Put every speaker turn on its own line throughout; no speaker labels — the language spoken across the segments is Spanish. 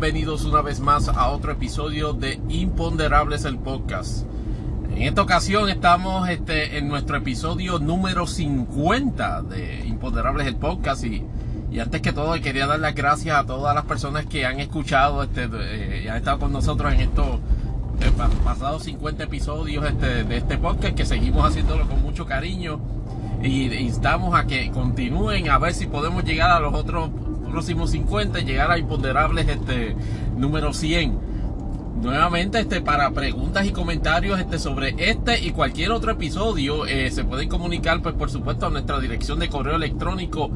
Bienvenidos una vez más a otro episodio de Imponderables el podcast. En esta ocasión estamos este, en nuestro episodio número 50 de Imponderables el podcast y, y antes que todo quería dar las gracias a todas las personas que han escuchado este, eh, y han estado con nosotros en estos eh, pasados 50 episodios este, de este podcast que seguimos haciéndolo con mucho cariño y instamos a que continúen a ver si podemos llegar a los otros próximos 50 y llegar a imponderables este número 100 nuevamente este para preguntas y comentarios este sobre este y cualquier otro episodio eh, se pueden comunicar pues por supuesto a nuestra dirección de correo electrónico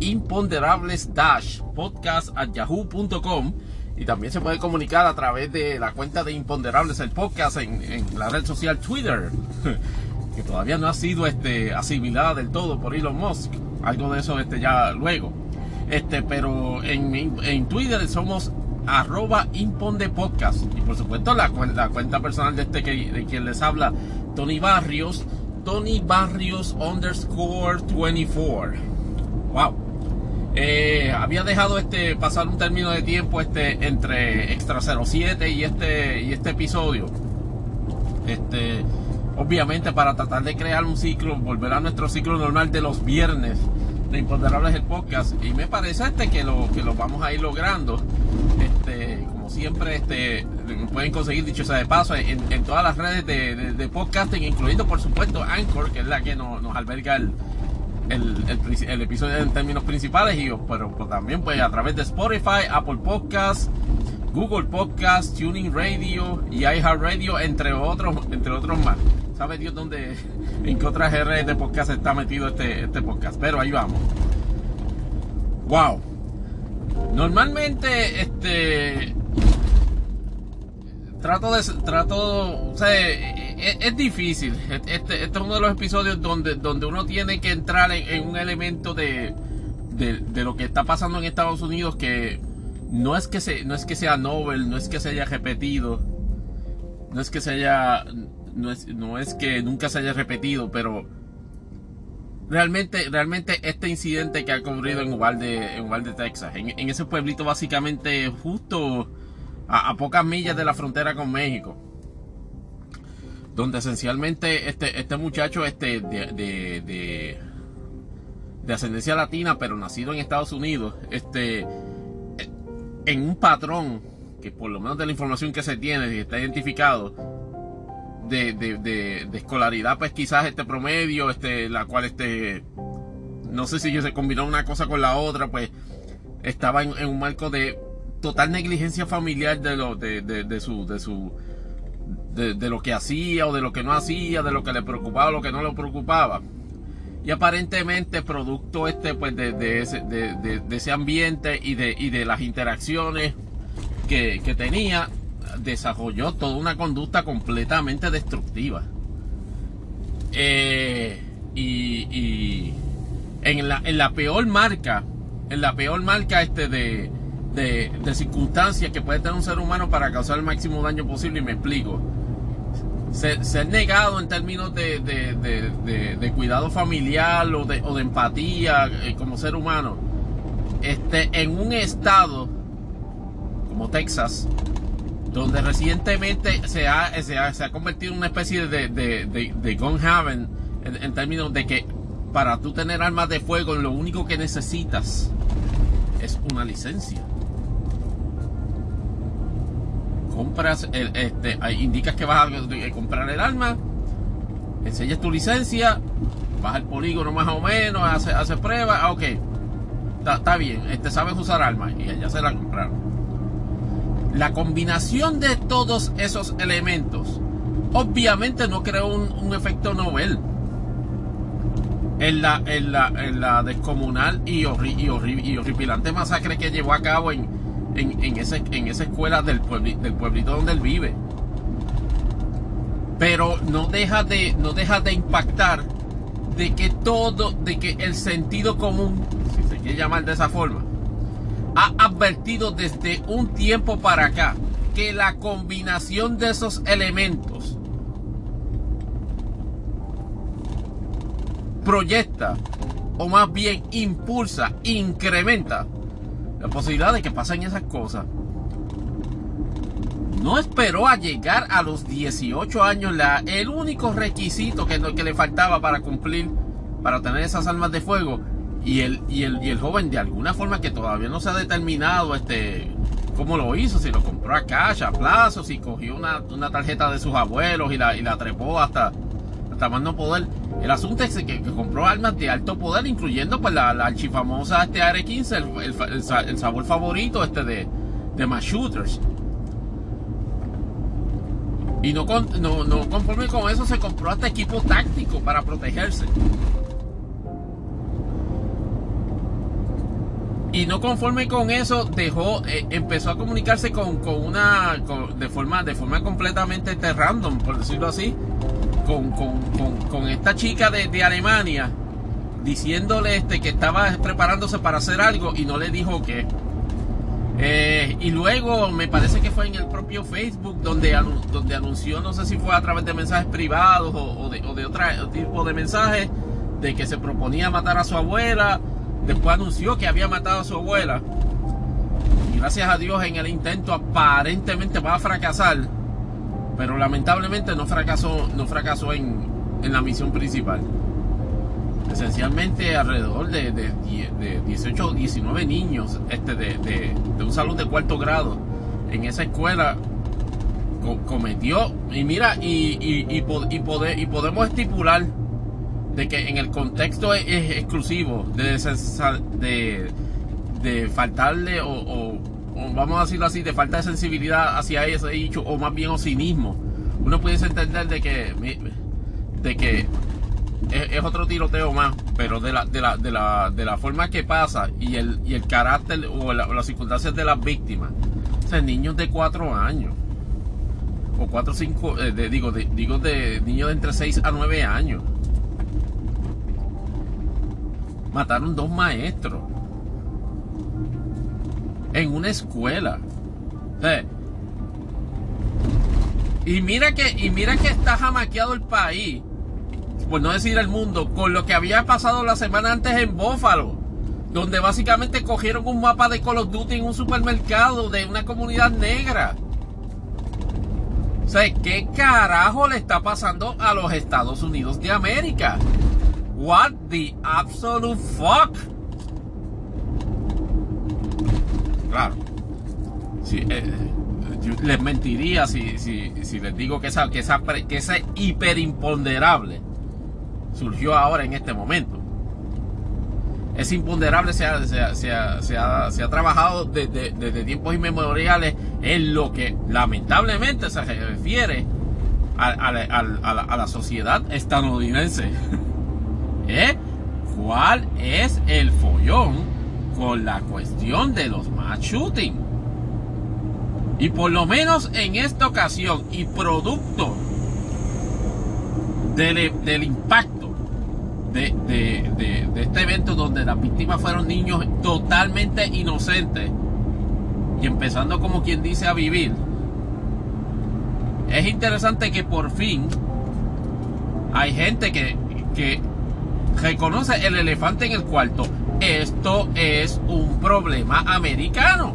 imponderables dash podcast at yahoo.com y también se puede comunicar a través de la cuenta de imponderables el podcast en, en la red social Twitter que todavía no ha sido este asimilada del todo por Elon Musk. Algo de eso este ya luego este, pero en, en Twitter somos arroba imponde podcast. Y por supuesto la, la cuenta personal de este que, de quien les habla, Tony Barrios, Tony Barrios underscore 24. Wow. Eh, había dejado este pasar un término de tiempo este entre Extra 07 y este y este episodio. Este obviamente para tratar de crear un ciclo, volver a nuestro ciclo normal de los viernes de Imponderables el podcast y me parece este que lo que lo vamos a ir logrando este como siempre este pueden conseguir dicho sea de paso en, todas las redes de, podcasting incluyendo por supuesto Anchor que es la que nos, alberga el, el, episodio en términos principales y pero, pues, también pues a través de Spotify Apple Podcasts Google Podcasts Tuning Radio y iHeartRadio entre otros entre otros más sabe Dios dónde, en qué otras redes de podcast está metido este, este podcast. Pero ahí vamos. Wow. Normalmente, este. Trato de. Trato. O sea, es, difícil. Este, este, es uno de los episodios donde, donde uno tiene que entrar en, un elemento de, de, de, lo que está pasando en Estados Unidos que no es que, se, no es que sea novel, no es que se haya repetido, no es que se haya no es, que nunca se haya repetido, pero realmente, realmente este incidente que ha ocurrido en Uvalde, en Uvalde Texas, en, ese pueblito básicamente justo a, pocas millas de la frontera con México, donde esencialmente este, este muchacho este, de, de, ascendencia latina, pero nacido en Estados Unidos, este, en un patrón que por lo menos de la información que se tiene está identificado, de, escolaridad, pues quizás este promedio, este, la cual este, no sé si se combinó una cosa con la otra, pues estaba en, un marco de total negligencia familiar de lo, de, de, su, de su, de, lo que hacía o de lo que no hacía, de lo que le preocupaba o lo que no le preocupaba. Y aparentemente producto este, pues, de, ese, de, ese ambiente y de, y de las interacciones que, tenía, desarrolló toda una conducta completamente destructiva. Eh, y, en, la, en la peor marca, en la peor marca este de, de, circunstancias que puede tener un ser humano para causar el máximo daño posible, y me explico. Ser, negado en términos de, de, cuidado familiar o de, o de empatía eh, como ser humano, este, en un estado como Texas, donde recientemente se ha, se ha, convertido en una especie de, de, de, gun haven en, términos de que para tú tener armas de fuego lo único que necesitas es una licencia. Compras, este, indicas que vas a comprar el arma, enseñas tu licencia, vas al polígono más o menos, haces hace pruebas, ah, ok, está bien, este, sabes usar armas y ya se la compraron. La combinación de todos esos elementos obviamente no creó un, efecto novel en la, en la, descomunal y, y, horripilante masacre que llevó a cabo en, en, ese, en esa escuela del, del pueblito donde él vive. Pero no deja de, no deja de impactar de que todo, de que el sentido común, si se quiere llamar de esa forma, ha advertido desde un tiempo para acá que la combinación de esos elementos proyecta o más bien impulsa, incrementa la posibilidad de que pasen esas cosas. No esperó a llegar a los 18 años, la, el único requisito que, que le faltaba para cumplir, para tener esas armas de fuego. Y el, y el, y el joven, de alguna forma que todavía no se ha determinado este, cómo lo hizo, si lo compró a cash, a plazo, si cogió una, una tarjeta de sus abuelos y la, y la trepó hasta, hasta más no poder. El asunto es que, compró armas de alto poder, incluyendo pues la, la archifamosa este AR-15, el, sabor favorito este de, de más. Y no, no, no conforme con eso, se compró hasta equipo táctico para protegerse. Y no conforme con eso, dejó, eh, empezó a comunicarse con, con una, de forma, de forma completamente este, random, por decirlo así, con, con, con esta chica de, de, Alemania, diciéndole este que estaba preparándose para hacer algo y no le dijo qué. Eh, y luego me parece que fue en el propio Facebook donde, donde anunció, no sé si fue a través de mensajes privados o, de, o de otro tipo de mensajes, de que se proponía matar a su abuela. Después anunció que había matado a su abuela. Y gracias a Dios en el intento aparentemente va a fracasar. Pero lamentablemente no fracasó, no fracasó en, en la misión principal. Esencialmente alrededor de, de, de 18 o 19 niños este, de, un salón de cuarto grado en esa escuela cometió y mira y, y, y, y, podemos estipular de que en el contexto es, exclusivo de, de, faltarle o, vamos a decirlo así de falta de sensibilidad hacia ese dicho o más bien o cinismo uno puede entender de que de que es, otro tiroteo más, pero de la, de la, de la, de la forma que pasa y el, y el carácter o, las circunstancias de las víctimas. O sea, niños de 4 años. O 4 o 5, de, digo, de, digo de niños de entre 6 a 9 años. Mataron dos maestros. En una escuela. y mira que, y mira que está jamaqueado el país por no decir el mundo, con lo que había pasado la semana antes en Buffalo, donde básicamente cogieron un mapa de Call of Duty en un supermercado de una comunidad negra. O ¿qué carajo le está pasando a los Estados Unidos de América? What the absolute fuck? Claro. Eh, eh, les mentiría si, les digo que, esa, que, esa, que ese hiperimponderable surgió ahora en este momento. Es imponderable, se ha, se ha, trabajado desde, tiempos inmemoriales en lo que lamentablemente se refiere a, la, sociedad estadounidense. ¿Eh? ¿Cuál es el follón con la cuestión de los mass shooting? Y por lo menos en esta ocasión y producto del, impacto de, este evento donde las víctimas fueron niños totalmente inocentes y empezando como quien dice a vivir. Es interesante que por fin hay gente que reconoce el elefante en el cuarto. Esto es un problema americano.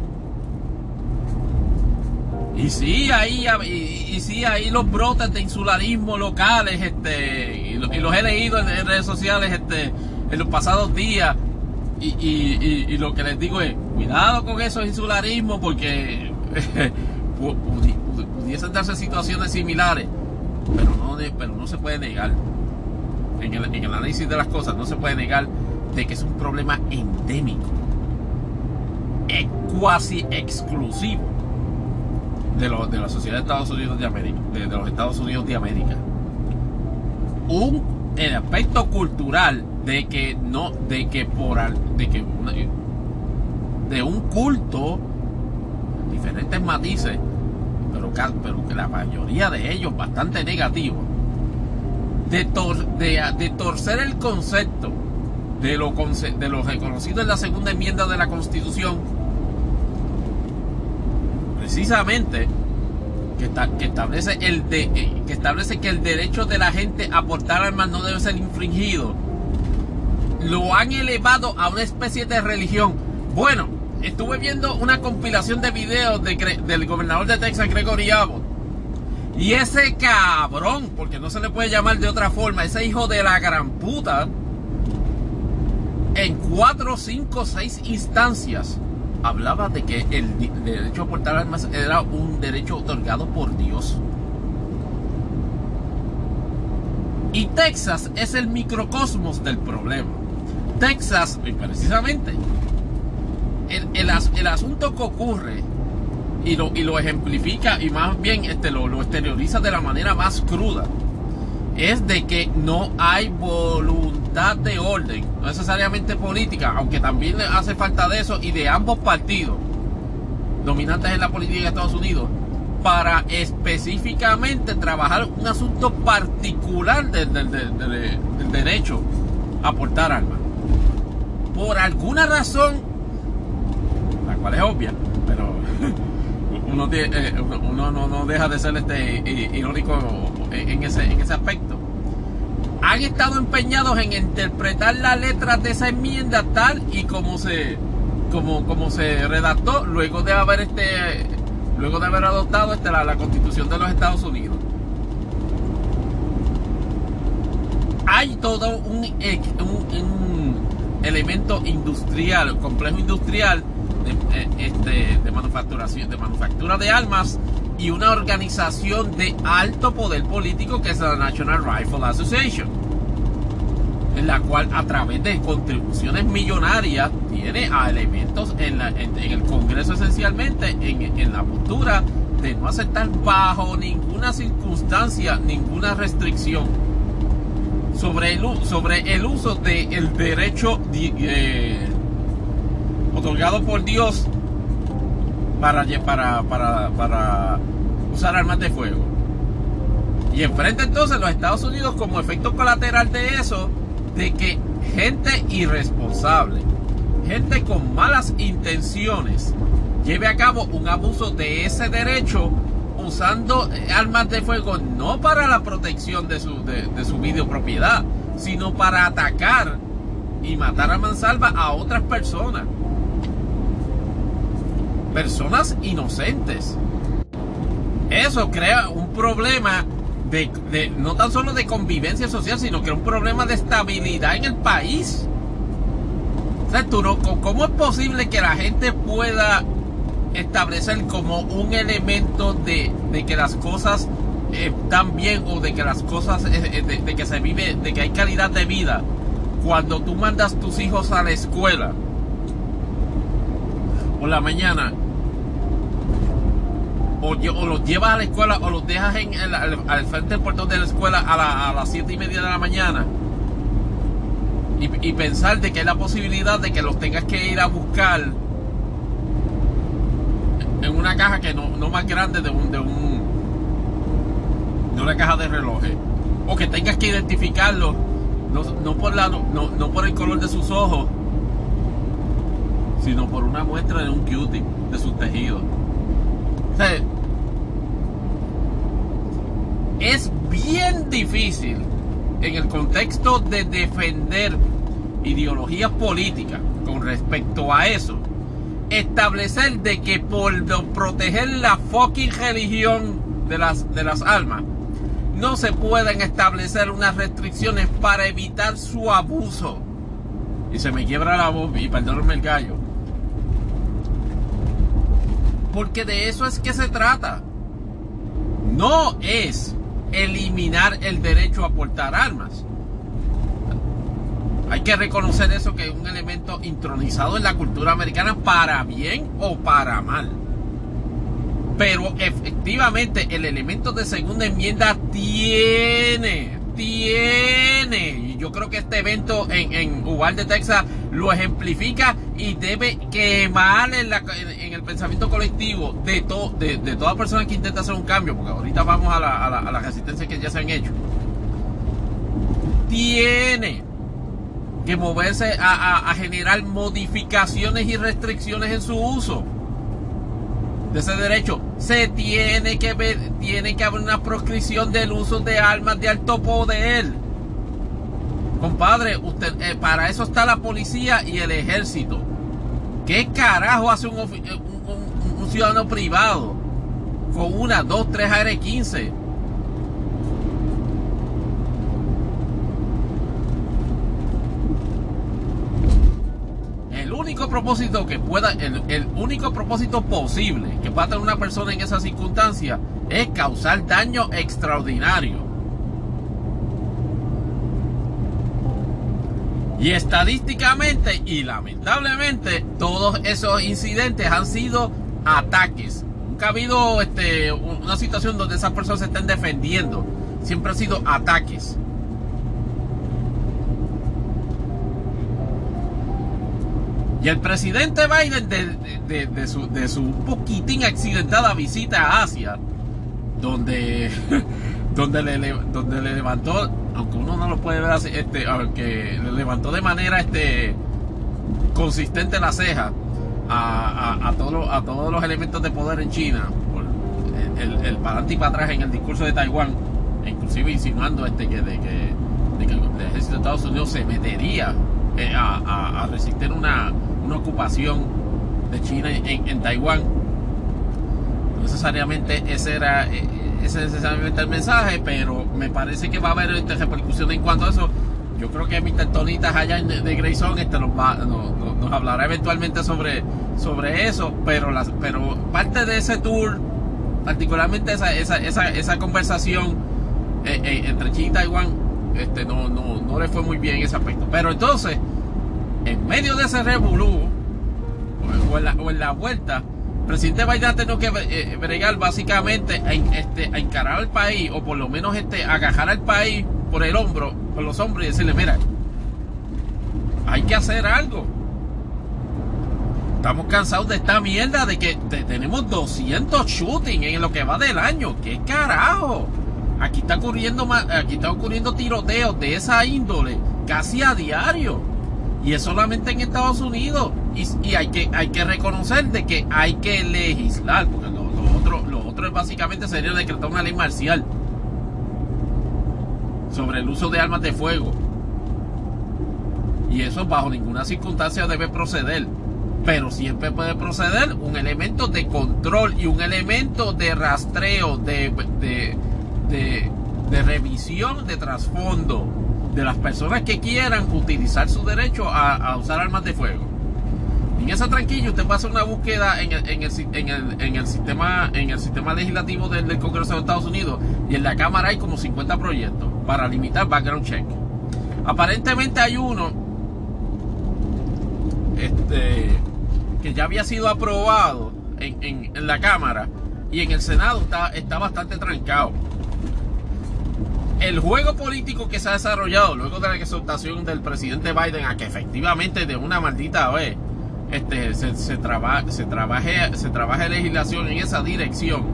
Y sí, ahí, y, sí, ahí los brotes de insularismo locales, este, y, los he leído en, redes sociales, este, en los pasados días. Y, lo que les digo es, cuidado con esos insularismos porque pudiesen darse situaciones similares, pero no, pero no se puede negar. En el, en el análisis de las cosas no se puede negar de que es un problema endémico, es cuasi exclusivo de, de la sociedad de Estados Unidos de América, de, los Estados Unidos de América. Un el aspecto cultural de que no, de que por de que de un culto, diferentes matices, pero, pero que la mayoría de ellos bastante negativos, de, de, de torcer el concepto de lo, de reconocido en la segunda enmienda de la Constitución precisamente que, que, establece el de, eh, que establece que el derecho de la gente a portar armas no debe ser infringido, lo han elevado a una especie de religión. Bueno, estuve viendo una compilación de videos del gobernador de Texas, Gregory Abbott. Y ese cabrón, porque no se le puede llamar de otra forma, ese hijo de la gran puta, en cuatro, cinco, seis instancias hablaba de que el derecho a portar armas era un derecho otorgado por Dios. Y Texas es el microcosmos del problema. Texas, precisamente, el, asunto que ocurre y lo, y lo, ejemplifica y más bien este, lo, lo exterioriza de la manera más cruda, es de que no hay voluntad de orden, no necesariamente política, aunque también hace falta de eso y de ambos partidos dominantes en la política de Estados Unidos, para específicamente trabajar un asunto particular del, del derecho a portar armas. Por alguna razón, la cual es obvia, pero uno, eh, uno no, no, deja de ser este irónico en ese, en ese aspecto. Han estado empeñados en interpretar la letra de esa enmienda tal y como se, como, como se redactó luego de haber este, luego de haber adoptado este, la, la constitución de los Estados Unidos. Hay todo un, un elemento industrial, complejo industrial de, eh, este, de manufacturación, de manufactura de armas y una organización de alto poder político que es la National Rifle Association, en la cual a través de contribuciones millonarias tiene a elementos en, el Congreso esencialmente en, la postura de no aceptar bajo ninguna circunstancia ninguna restricción sobre el, sobre el uso del derecho eh, otorgado por Dios para, para, para, para usar armas de fuego. Y enfrente entonces los Estados Unidos como efecto colateral de eso, de que gente irresponsable, gente con malas intenciones, lleve a cabo un abuso de ese derecho usando eh, armas de fuego no para la protección de su, de, de su videopropiedad, sino para atacar y matar a mansalva a otras personas. Personas inocentes. Eso crea un problema de, de, no tan solo de convivencia social, sino que un problema de estabilidad en el país. O sea, ¿Cómo es posible que la gente pueda establecer como un elemento de, que las cosas están bien o de que las cosas, eh, eh, de, que se vive, de que hay calidad de vida. Cuando tú mandas tus hijos a la escuela por la mañana o, los llevas a la escuela o los dejas en al, frente del portón de la escuela a, las siete y media de la mañana. Y, pensar de que hay la posibilidad de que los tengas que ir a buscar en una caja que no, no más grande de un, de un de una caja de relojes. O que tengas que identificarlo no, no por la, no, no, por el color de sus ojos sino por una muestra de un cutie de sus tejidos es bien difícil en el contexto de defender ideologías políticas con respecto a eso establecer de que por proteger la fucking religión de las, de las almas, no se pueden establecer unas restricciones para evitar su abuso. Y se me quiebra la voz y perdónenme el gallo. Porque de eso es que se trata. No es eliminar el derecho a portar armas. Hay que reconocer eso que es un elemento intronizado en la cultura americana para bien o para mal. Pero efectivamente el elemento de segunda enmienda tiene, tiene, y yo creo que este evento en, en Uvalde, Texas, lo ejemplifica y debe quemar en, en, el pensamiento colectivo de, to, de, de toda persona que intenta hacer un cambio, porque ahorita vamos a la, a la, a la resistencia que ya se han hecho. Tiene que moverse a, generar modificaciones y restricciones en su uso de ese derecho. Se tiene que ver, tiene que haber una proscripción del uso de armas de alto poder. Compadre, usted, eh, para eso está la policía y el ejército. ¿Qué carajo hace un, un ciudadano privado con una, dos, tres AR-15? El único propósito que pueda, el, el, único propósito posible que pueda tener una persona en esa circunstancia es causar daño extraordinario. Y estadísticamente y lamentablemente todos esos incidentes han sido ataques. Nunca ha habido este, una situación donde esas personas se estén defendiendo. Siempre han sido ataques. Y el presidente Biden, de, su, de su poquitín accidentada visita a Asia, donde, donde, le, donde le levantó, aunque uno no lo puede ver así, este, aunque le levantó de manera este, consistente la ceja a, a, a, a todos los elementos de poder en China, por el, el, para adelante y para atrás en el discurso de Taiwán, inclusive insinuando este, que, de, que, de que el ejército de Estados Unidos se metería eh, a, a, resistir una, una, ocupación de China en, en, Taiwán. No necesariamente ese era eh, ese necesariamente el mensaje, pero me parece que va a haber esta repercusión en cuanto a eso. Yo creo que Mr. Tonitas allá de Grayson este nos, va, nos, nos, hablará eventualmente sobre, sobre eso, pero, las, pero parte de ese tour, particularmente esa, esa, esa, esa conversación eh, eh, entre China y Taiwán, este, no, no, no le fue muy bien ese aspecto. Pero entonces, en medio de ese revolú, o, en la, o en la vuelta, el presidente Biden ha tenido que eh, bregar básicamente a, este, a encarar al país, o por lo menos este, agajar al país por el hombro, por los hombros y decirle, mira, hay que hacer algo. Estamos cansados de esta mierda de que tenemos 200 shooting en lo que va del año. ¿Qué carajo? Aquí está ocurriendo, aquí está ocurriendo tiroteos de esa índole casi a diario. Y es solamente en Estados Unidos. Y, hay, que, hay que reconocer de que hay que legislar. Porque lo, lo, otro, lo básicamente sería decretar una ley marcial. Sobre el uso de armas de fuego. Y eso bajo ninguna circunstancia debe proceder. Pero siempre puede proceder un elemento de control y un elemento de rastreo, de, de, de revisión de trasfondo de las personas que quieran utilizar su derecho a, a usar armas de fuego. En esa tranquilla usted pasa una búsqueda en el, sistema, en el sistema legislativo del, Congreso de Estados Unidos y en la Cámara hay como 50 proyectos para limitar background check. Aparentemente hay uno este, que ya había sido aprobado en, en, en la Cámara y en el Senado está, está bastante trancado el juego político que se ha desarrollado luego de la exhortación del presidente Biden a que efectivamente de una maldita vez este, se, se, se, trabaje, se trabaje legislación en esa dirección,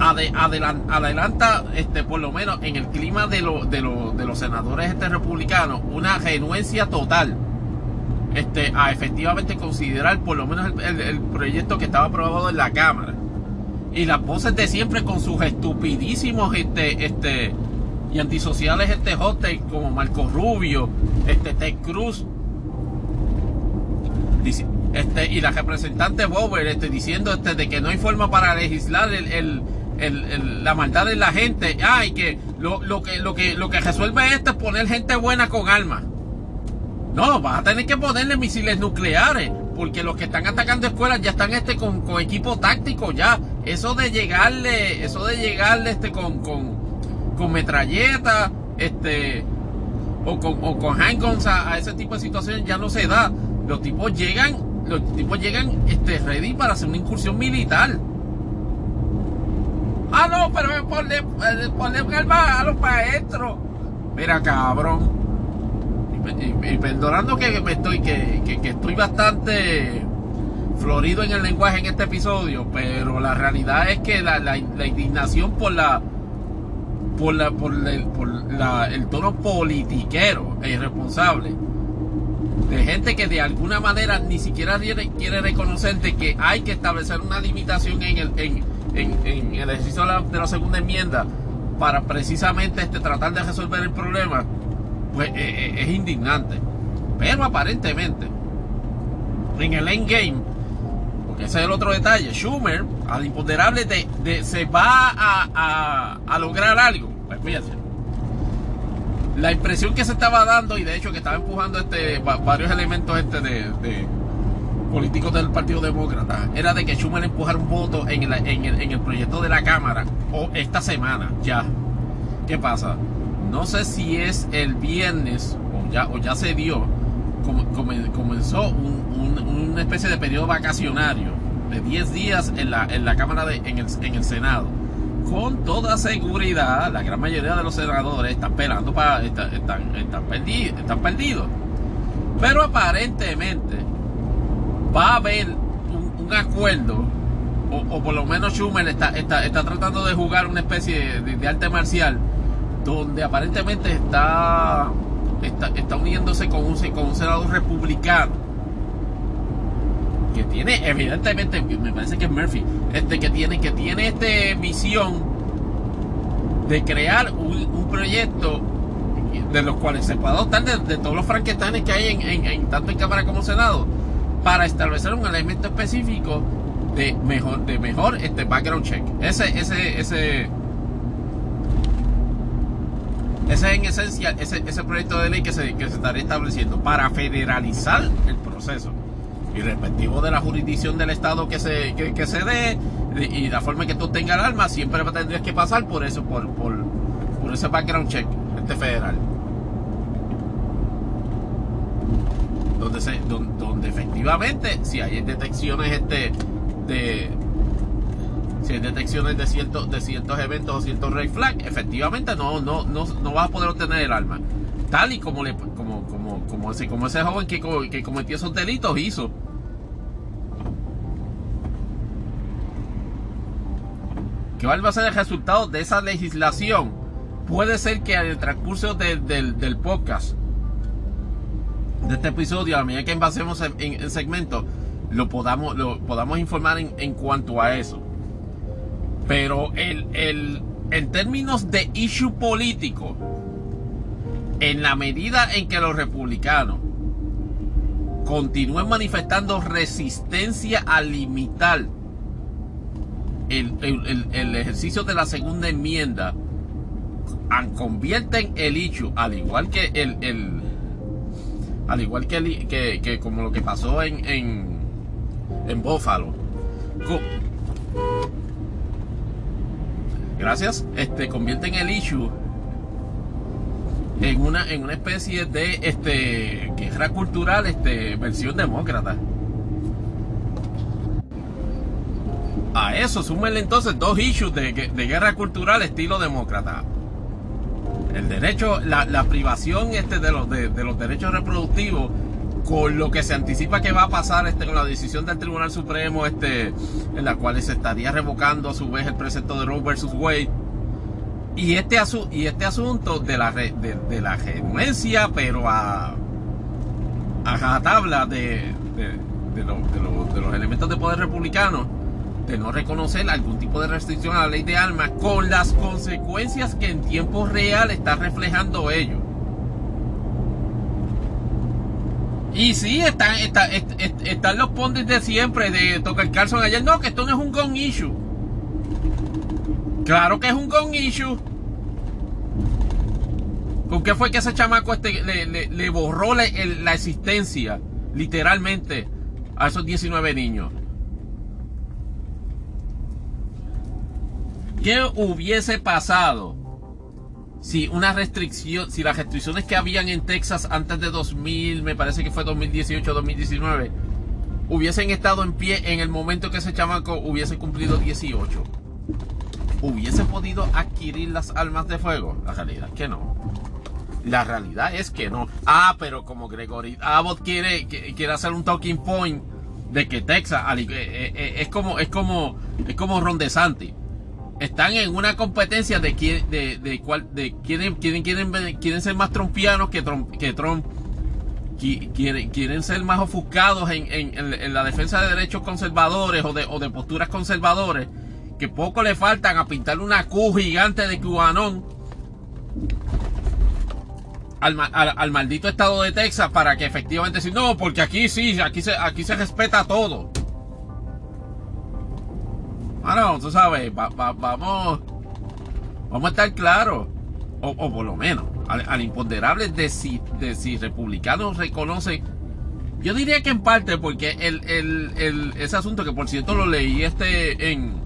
ade, adelan, adelanta este, por lo menos en el clima de, lo, de, lo, de los senadores este, republicanos una renuencia total este, a efectivamente considerar por lo menos el, el proyecto que estaba aprobado en la Cámara y las voces de siempre con sus estupidísimos este este y antisociales este hostel como Marco Rubio, este Ted Cruz. Este y la representante Bober este diciendo este de que no hay forma para legislar el, el, el, la maldad de la gente, ay ah, que lo, lo que lo que lo que resuelve esto es poner gente buena con armas. No, vas a tener que ponerle misiles nucleares, porque los que están atacando escuelas ya están este con, con equipo táctico ya. Eso de llegarle, eso de llegarle este con, con, con metralleta, este, o con, o con handguns a, ese tipo de situaciones ya no se da. Los tipos llegan, los tipos llegan este ready para hacer una incursión militar. Ah, no, pero ponle, ponle calma a los maestros. Mira, cabrón y, perdonando que me estoy que, que, estoy bastante florido en el lenguaje en este episodio, pero la realidad es que la, la, la indignación por la por la por, el, por la, el tono politiquero e irresponsable de gente que de alguna manera ni siquiera quiere, quiere reconocer de que hay que establecer una limitación en el, en, en, en el ejercicio de la, de la segunda enmienda para precisamente este, tratar de resolver el problema pues eh, eh, es indignante. Pero aparentemente, en el endgame, porque ese es el otro detalle, Schumer, al imponderable, de, se va a, a, lograr algo. Pues fíjense. La impresión que se estaba dando, y de hecho que estaba empujando este varios elementos este de, políticos del Partido Demócrata, era de que Schumer empujara un voto en el, en el, en el proyecto de la Cámara, o esta semana ya. ¿Qué pasa? No sé si es el viernes o ya, o se dio, comenzó una especie de periodo vacacionario de 10 días en la, Cámara, de, en, el, en el Senado. Con toda seguridad, la gran mayoría de los senadores están esperando para. están, perdidos, están perdidos. Pero aparentemente va a haber un, acuerdo, o, por lo menos Schumer está, está, está, tratando de jugar una especie de arte marcial donde aparentemente está, está, uniéndose con un, con un senador republicano que tiene, evidentemente, me parece que es Murphy, este que tiene, que tiene este visión de crear un, proyecto de los cuales se puede adoptar de, todos los franquetanes que hay en, en, tanto en Cámara como Senado para establecer un elemento específico de mejor, de mejor este background check. Ese, ese, ese ese es en esencia ese, ese proyecto de ley que se, que se estaría estableciendo para federalizar el proceso y respectivo de la jurisdicción del Estado que se, que, se dé y la forma en que tú tengas el arma, siempre tendrías que pasar por eso, por, por, por ese background check este federal. Donde, se, donde, donde efectivamente, si hay detecciones este, de, si hay detecciones de ciertos, de ciertos eventos o ciertos red flag, efectivamente no, no, no, no vas a poder obtener el arma. Tal y como, le, como, como, como, ese, como ese joven que, que cometió esos delitos hizo. ¿Qué va a ser el resultado de esa legislación? Puede ser que en el transcurso del podcast, de este episodio, a medida que envasemos en, en, segmento, lo podamos, lo podamos informar en, en cuanto a eso. Pero el, el, en términos de issue político, en la medida en que los republicanos continúen manifestando resistencia a limitar el, el, ejercicio de la segunda enmienda, convierten el issue, al igual que el, el al igual que, que, que, como lo que pasó en, en, en Buffalo, gracias, este, convierten el issue en una, en una especie de este, guerra cultural, este, versión demócrata. A eso súmenle entonces dos issues de, de, guerra cultural estilo demócrata. El derecho, la, la privación este de los, de, de los derechos reproductivos con lo que se anticipa que va a pasar este, con la decisión del Tribunal Supremo, este, en la cual se estaría revocando a su vez el precepto de Roe versus Wade. Y este, y este asunto de la, de, la genuencia, pero a, a tabla de, de, los elementos de poder republicano, de no reconocer algún tipo de restricción a la ley de armas, con las consecuencias que en tiempo real está reflejando ello. Y sí, están, están los pondes de siempre de Tocar Carlson ayer. No, que esto no es un gun issue. Claro que es un gun issue. ¿Con qué fue que ese chamaco este le, borró la, la existencia, literalmente, a esos 19 niños? ¿Qué hubiese pasado si una restricción, si las restricciones que habían en Texas antes de 2000, me parece que fue 2018 2019, hubiesen estado en pie en el momento que ese chamaco hubiese cumplido 18, hubiese podido adquirir las armas de fuego? La realidad es que no. La realidad es que no. Ah, pero como Gregory Abbott quiere, quiere hacer un talking point de que Texas eh, eh, eh, es como es como es como Ron DeSantis están en una competencia de quién, de, cuál, de quieren, ser más trompianos que Trump, que Trump quieren, ser más ofuscados en, la defensa de derechos conservadores o de, posturas conservadores, que poco le faltan a pintar una Q gigante de cubanón al, maldito estado de Texas para que efectivamente si no, porque aquí sí, aquí se, aquí se respeta todo. Bueno, tú sabes, vamos, vamos a estar claros, o, por lo menos, al, imponderable de si, de si republicanos reconocen, yo diría que en parte, porque el, ese asunto que por cierto lo leí este en,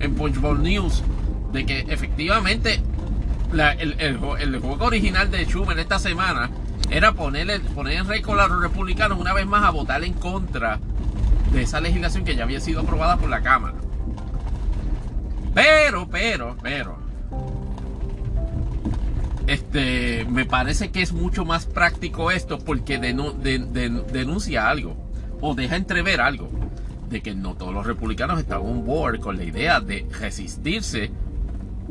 en Punchbowl News, de que efectivamente el, juego original de Schumer esta semana era ponerle, poner en récord a los republicanos una vez más a votar en contra de esa legislación que ya había sido aprobada por la Cámara. Pero, pero, pero. Este, me parece que es mucho más práctico esto porque denuncia algo o deja entrever algo de que no todos los republicanos están on board con la idea de resistirse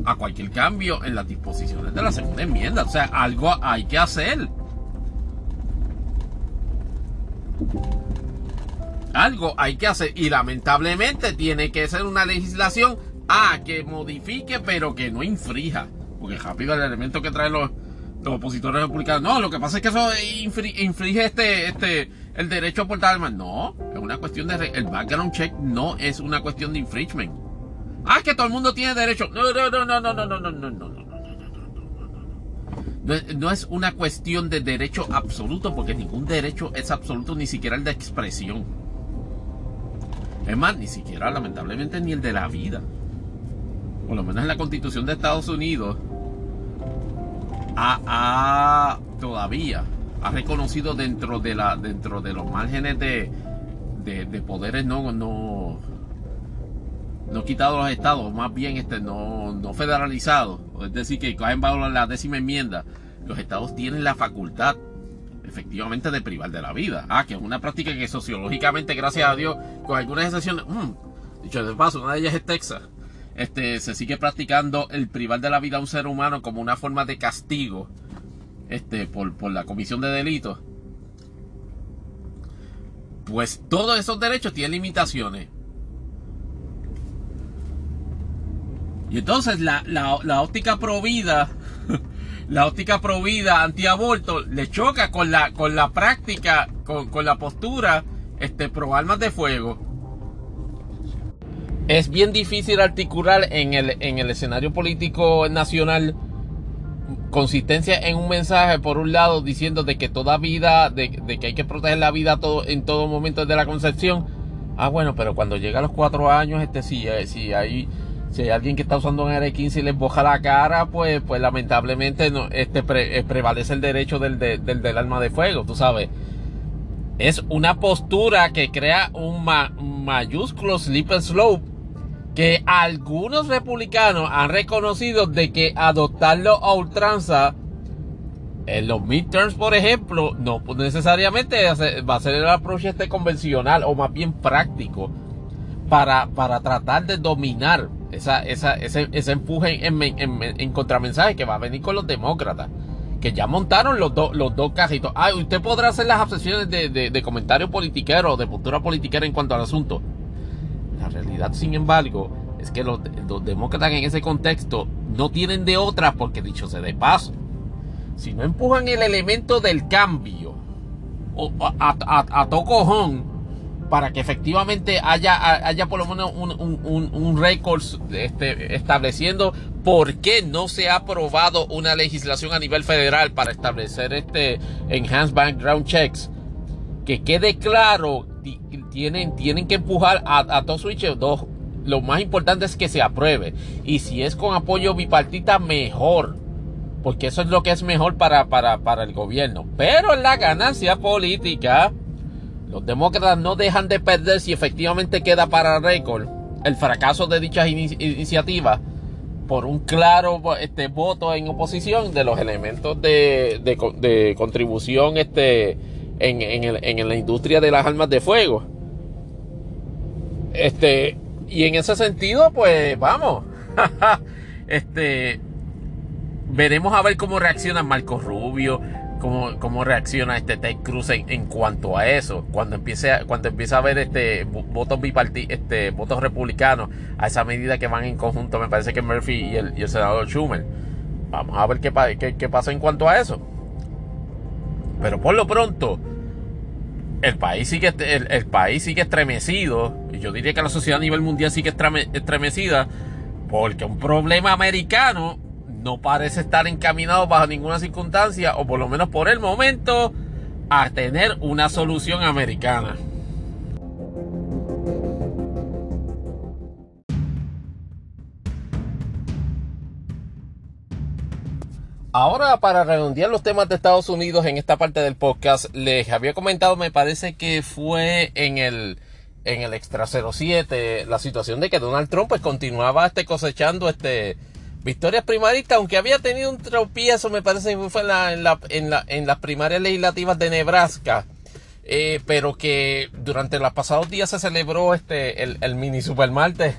a cualquier cambio en las disposiciones de la segunda enmienda. O sea, algo hay que hacer. Algo hay que hacer. Y lamentablemente tiene que ser una legislación a que modifique, pero que no infrija. Porque rápido el elemento que traen los, los opositores republicanos. No, lo que pasa es que eso infringe este, este, el derecho a portar armas. No, es una cuestión de. El background check no es una cuestión de infringement. Ah, que todo el mundo tiene derecho. No, no, no, no, no, no, no, no, no, no, no. No es una cuestión de derecho absoluto, porque ningún derecho es absoluto, ni siquiera el de expresión. Es más, ni siquiera, lamentablemente, ni el de la vida. Por lo menos en la constitución de Estados Unidos, ha, todavía ha reconocido dentro de la dentro de los márgenes de, de, poderes no, no no quitado los estados, más bien este, no, no federalizados, es decir, que en valor la décima enmienda, los estados tienen la facultad efectivamente de privar de la vida. Ah, que es una práctica que sociológicamente, gracias a Dios, con algunas excepciones, mm, dicho de paso, una de ellas es Texas, este, se sigue practicando el privar de la vida a un ser humano como una forma de castigo este, por, la comisión de delitos. Pues todos esos derechos tienen limitaciones. Y entonces la, la, óptica provida, la óptica provida antiaborto le choca con la, con la práctica, con, la postura este, pro armas de fuego. Es bien difícil articular en el, en el escenario político nacional consistencia en un mensaje, por un lado, diciendo de que toda vida, de, que hay que proteger la vida todo, en todo momento de la concepción. Ah, bueno, pero cuando llega a los cuatro años, este sí, eh, sí hay si hay alguien que está usando un R15 y les boja la cara, pues, pues lamentablemente este eh, prevalece el derecho del, del, del, arma de fuego, tú sabes. Es una postura que crea un mayúsculo slip slope que algunos republicanos han reconocido de que adoptarlo a ultranza en los midterms, por ejemplo, no necesariamente va a ser el approach este convencional o más bien práctico para, para tratar de dominar esa, esa, ese, ese empuje en, en, en, contramensaje que va a venir con los demócratas. Que ya montaron los, dos los dos cajitos. Ah, usted podrá hacer las obsesiones de, de, de comentario politiquero de postura politiquera en cuanto al asunto. La realidad, sin embargo, es que los, demócratas en ese contexto no tienen de otra porque dicho sea de paso, si no empujan el elemento del cambio o, a, a, tocojón, para que efectivamente haya, haya por lo menos un, un, un récord este, estableciendo por qué no se ha aprobado una legislación a nivel federal para establecer este enhanced background checks. Que quede claro, tienen, tienen que empujar a, a todo switch dos. Lo más importante es que se apruebe. Y si es con apoyo bipartita, mejor. Porque eso es lo que es mejor para, para, para el gobierno. Pero en la ganancia política, los demócratas no dejan de perder si efectivamente queda para récord el fracaso de dichas iniciativas por un claro este, voto en oposición de los elementos de, de, contribución este, en, en, la industria de las armas de fuego. Este, y en ese sentido, pues vamos. este, veremos a ver cómo reacciona Marco Rubio, cómo, cómo reacciona este Ted Cruz en, cuanto a eso. Cuando empiece a, cuando empiece a ver este votos este votos republicanos a esa medida que van en conjunto, me parece que Murphy y el, senador Schumer. Vamos a ver qué, qué, qué pasa en cuanto a eso. Pero por lo pronto, el país sigue, el, país sigue estremecido, y yo diría que la sociedad a nivel mundial sigue estremecida, porque un problema americano no parece estar encaminado bajo ninguna circunstancia, o por lo menos por el momento, a tener una solución americana. Ahora, para redondear los temas de Estados Unidos en esta parte del podcast, les había comentado, me parece que fue en el, en el Extra 07, la situación de que Donald Trump pues, continuaba este, cosechando este, victorias primaristas, aunque había tenido un tropiezo, me parece que fue en, la, en, la, en, la, las primarias legislativas de Nebraska. Eh, pero que durante los pasados días se celebró este el, el mini supermarte,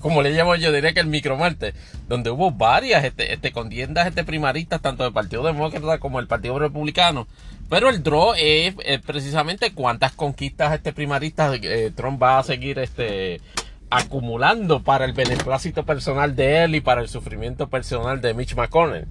como le llamo yo, diría que el micromarte, donde hubo varias este, este, contiendas este, primaristas, tanto del Partido Demócrata como del Partido Republicano. Pero el draw es, precisamente cuántas conquistas este primaristas eh, Trump va a seguir este acumulando para el beneplácito personal de él y para el sufrimiento personal de Mitch McConnell.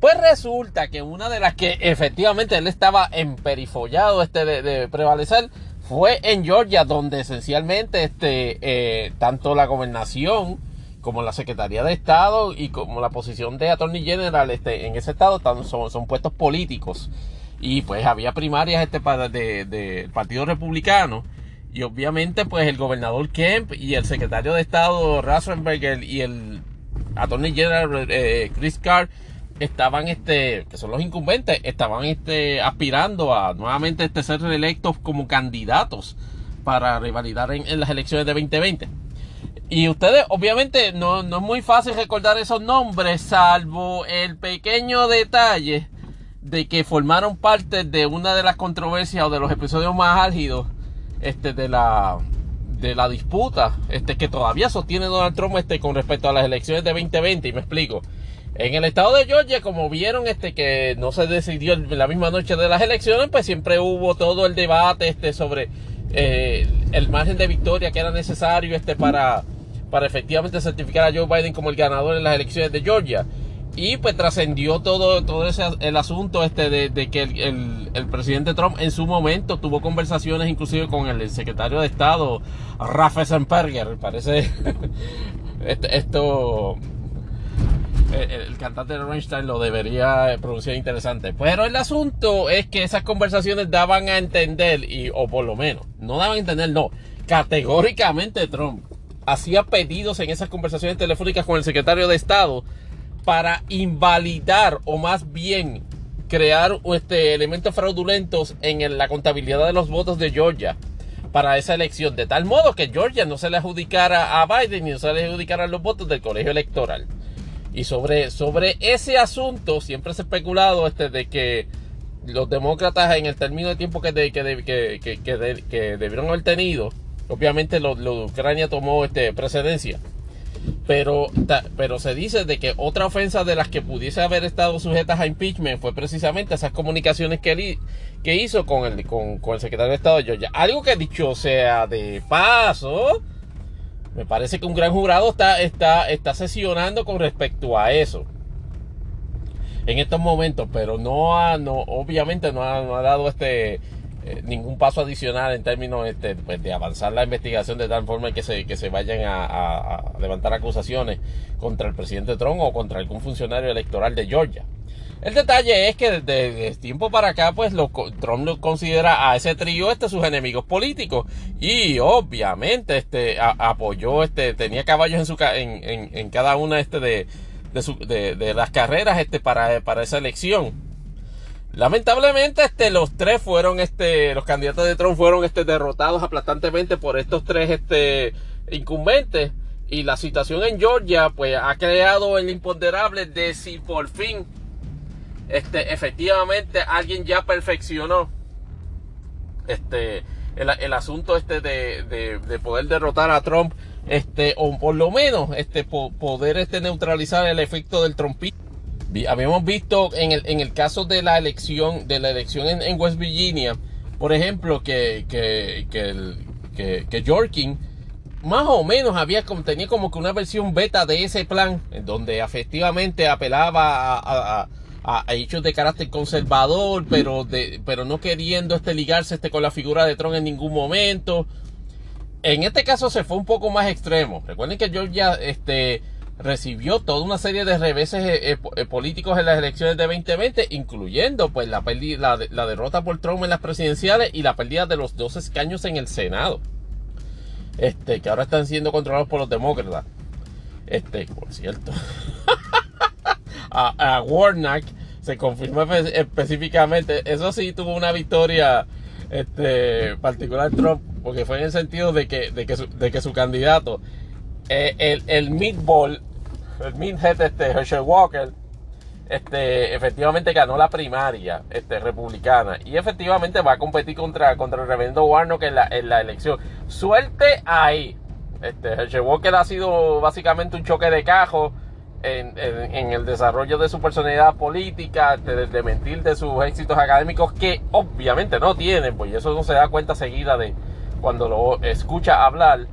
Pues resulta que una de las que efectivamente él estaba emperifollado este de, prevalecer fue en Georgia, donde esencialmente este, eh, tanto la gobernación como la Secretaría de Estado y como la posición de Attorney General este, en ese estado son, son puestos políticos. Y pues había primarias este para del de Partido Republicano. Y obviamente pues el gobernador Kemp y el secretario de Estado Rasenberger y el Attorney General eh, Chris Carr estaban, este, que son los incumbentes, estaban este, aspirando a nuevamente este, ser reelectos como candidatos para revalidar en, las elecciones de 2020. Y ustedes, obviamente, no, no es muy fácil recordar esos nombres, salvo el pequeño detalle de que formaron parte de una de las controversias o de los episodios más álgidos este, de la de la disputa este, que todavía sostiene Donald Trump este, con respecto a las elecciones de 2020. Y me explico. En el estado de Georgia, como vieron este que no se decidió la misma noche de las elecciones, pues siempre hubo todo el debate este sobre eh, el margen de victoria que era necesario este para, para efectivamente certificar a Joe Biden como el ganador en las elecciones de Georgia. Y pues trascendió todo, todo ese, el asunto este de, que el, el, presidente Trump en su momento tuvo conversaciones inclusive con el secretario de Estado, Raffenberger, parece esto el, cantante de Rammstein lo debería pronunciar interesante. Pero el asunto es que esas conversaciones daban a entender, y, o por lo menos, no daban a entender, no, categóricamente Trump hacía pedidos en esas conversaciones telefónicas con el secretario de Estado para invalidar o más bien crear este, elementos fraudulentos en la contabilidad de los votos de Georgia para esa elección, de tal modo que Georgia no se le adjudicara a Biden ni no se le adjudicara los votos del colegio electoral. Y sobre, sobre ese asunto siempre se ha especulado este, de que los demócratas en el término de tiempo que, de, que, que, que, debieron haber tenido, obviamente lo, lo Ucrania tomó este, precedencia. Pero, pero se dice de que otra ofensa de las que pudiese haber estado sujetas a impeachment fue precisamente esas comunicaciones que, que hizo con el, con, con el secretario de Estado de Georgia. Algo que dicho sea de paso, me parece que un gran jurado está, está, está sesionando con respecto a eso. En estos momentos, pero no ha, no, obviamente no ha, no ha dado este eh, ningún paso adicional en términos este, pues, de avanzar la investigación de tal forma que se, que se vayan a, a levantar acusaciones contra el presidente Trump o contra algún funcionario electoral de Georgia. El detalle es que desde tiempo para acá, pues lo, Trump lo considera a ese trío este sus enemigos políticos. Y obviamente este apoyó, este, tenía caballos en su en, en, cada una este de, de, de, las carreras este para, para esa elección. Lamentablemente, este, los tres fueron, este, los candidatos de Trump fueron, este, derrotados aplastantemente por estos tres, este, incumbentes. Y la situación en Georgia, pues, ha creado el imponderable de si por fin este, efectivamente alguien ya perfeccionó este, el, asunto este de, poder derrotar a Trump, este, o por lo menos este, poder este, neutralizar el efecto del trumpismo. Habíamos visto en el, en el caso de la elección, de la elección en, West Virginia, por ejemplo, que, que, que, que, Yorkin más o menos había tenía como que una versión beta de ese plan, en donde efectivamente apelaba a, hechos de carácter conservador, pero, de, pero no queriendo este, ligarse este, con la figura de Trump en ningún momento. En este caso se fue un poco más extremo. Recuerden que Georgia este, recibió toda una serie de reveses eh, eh, eh, políticos en las elecciones de 2020, incluyendo pues la, la, la, derrota por Trump en las presidenciales y la pérdida de los dos escaños en el Senado. Este, que ahora están siendo controlados por los demócratas. Este, por cierto. a, Warnock se confirmó específicamente. Eso sí tuvo una victoria este, particular Trump, porque fue en el sentido de que, de que, su, de que su candidato, eh, el, el meatball, el meathead este, Herschel Walker, este, efectivamente ganó la primaria este, republicana y efectivamente va a competir contra, contra el reverendo Warnock en la, en la elección. Suerte ahí. Este, Herschel Walker ha sido básicamente un choque de cajos en, el desarrollo de su personalidad política, de, mentir de sus éxitos académicos, que obviamente no tienen, pues eso no se da cuenta seguida de cuando lo escucha hablar,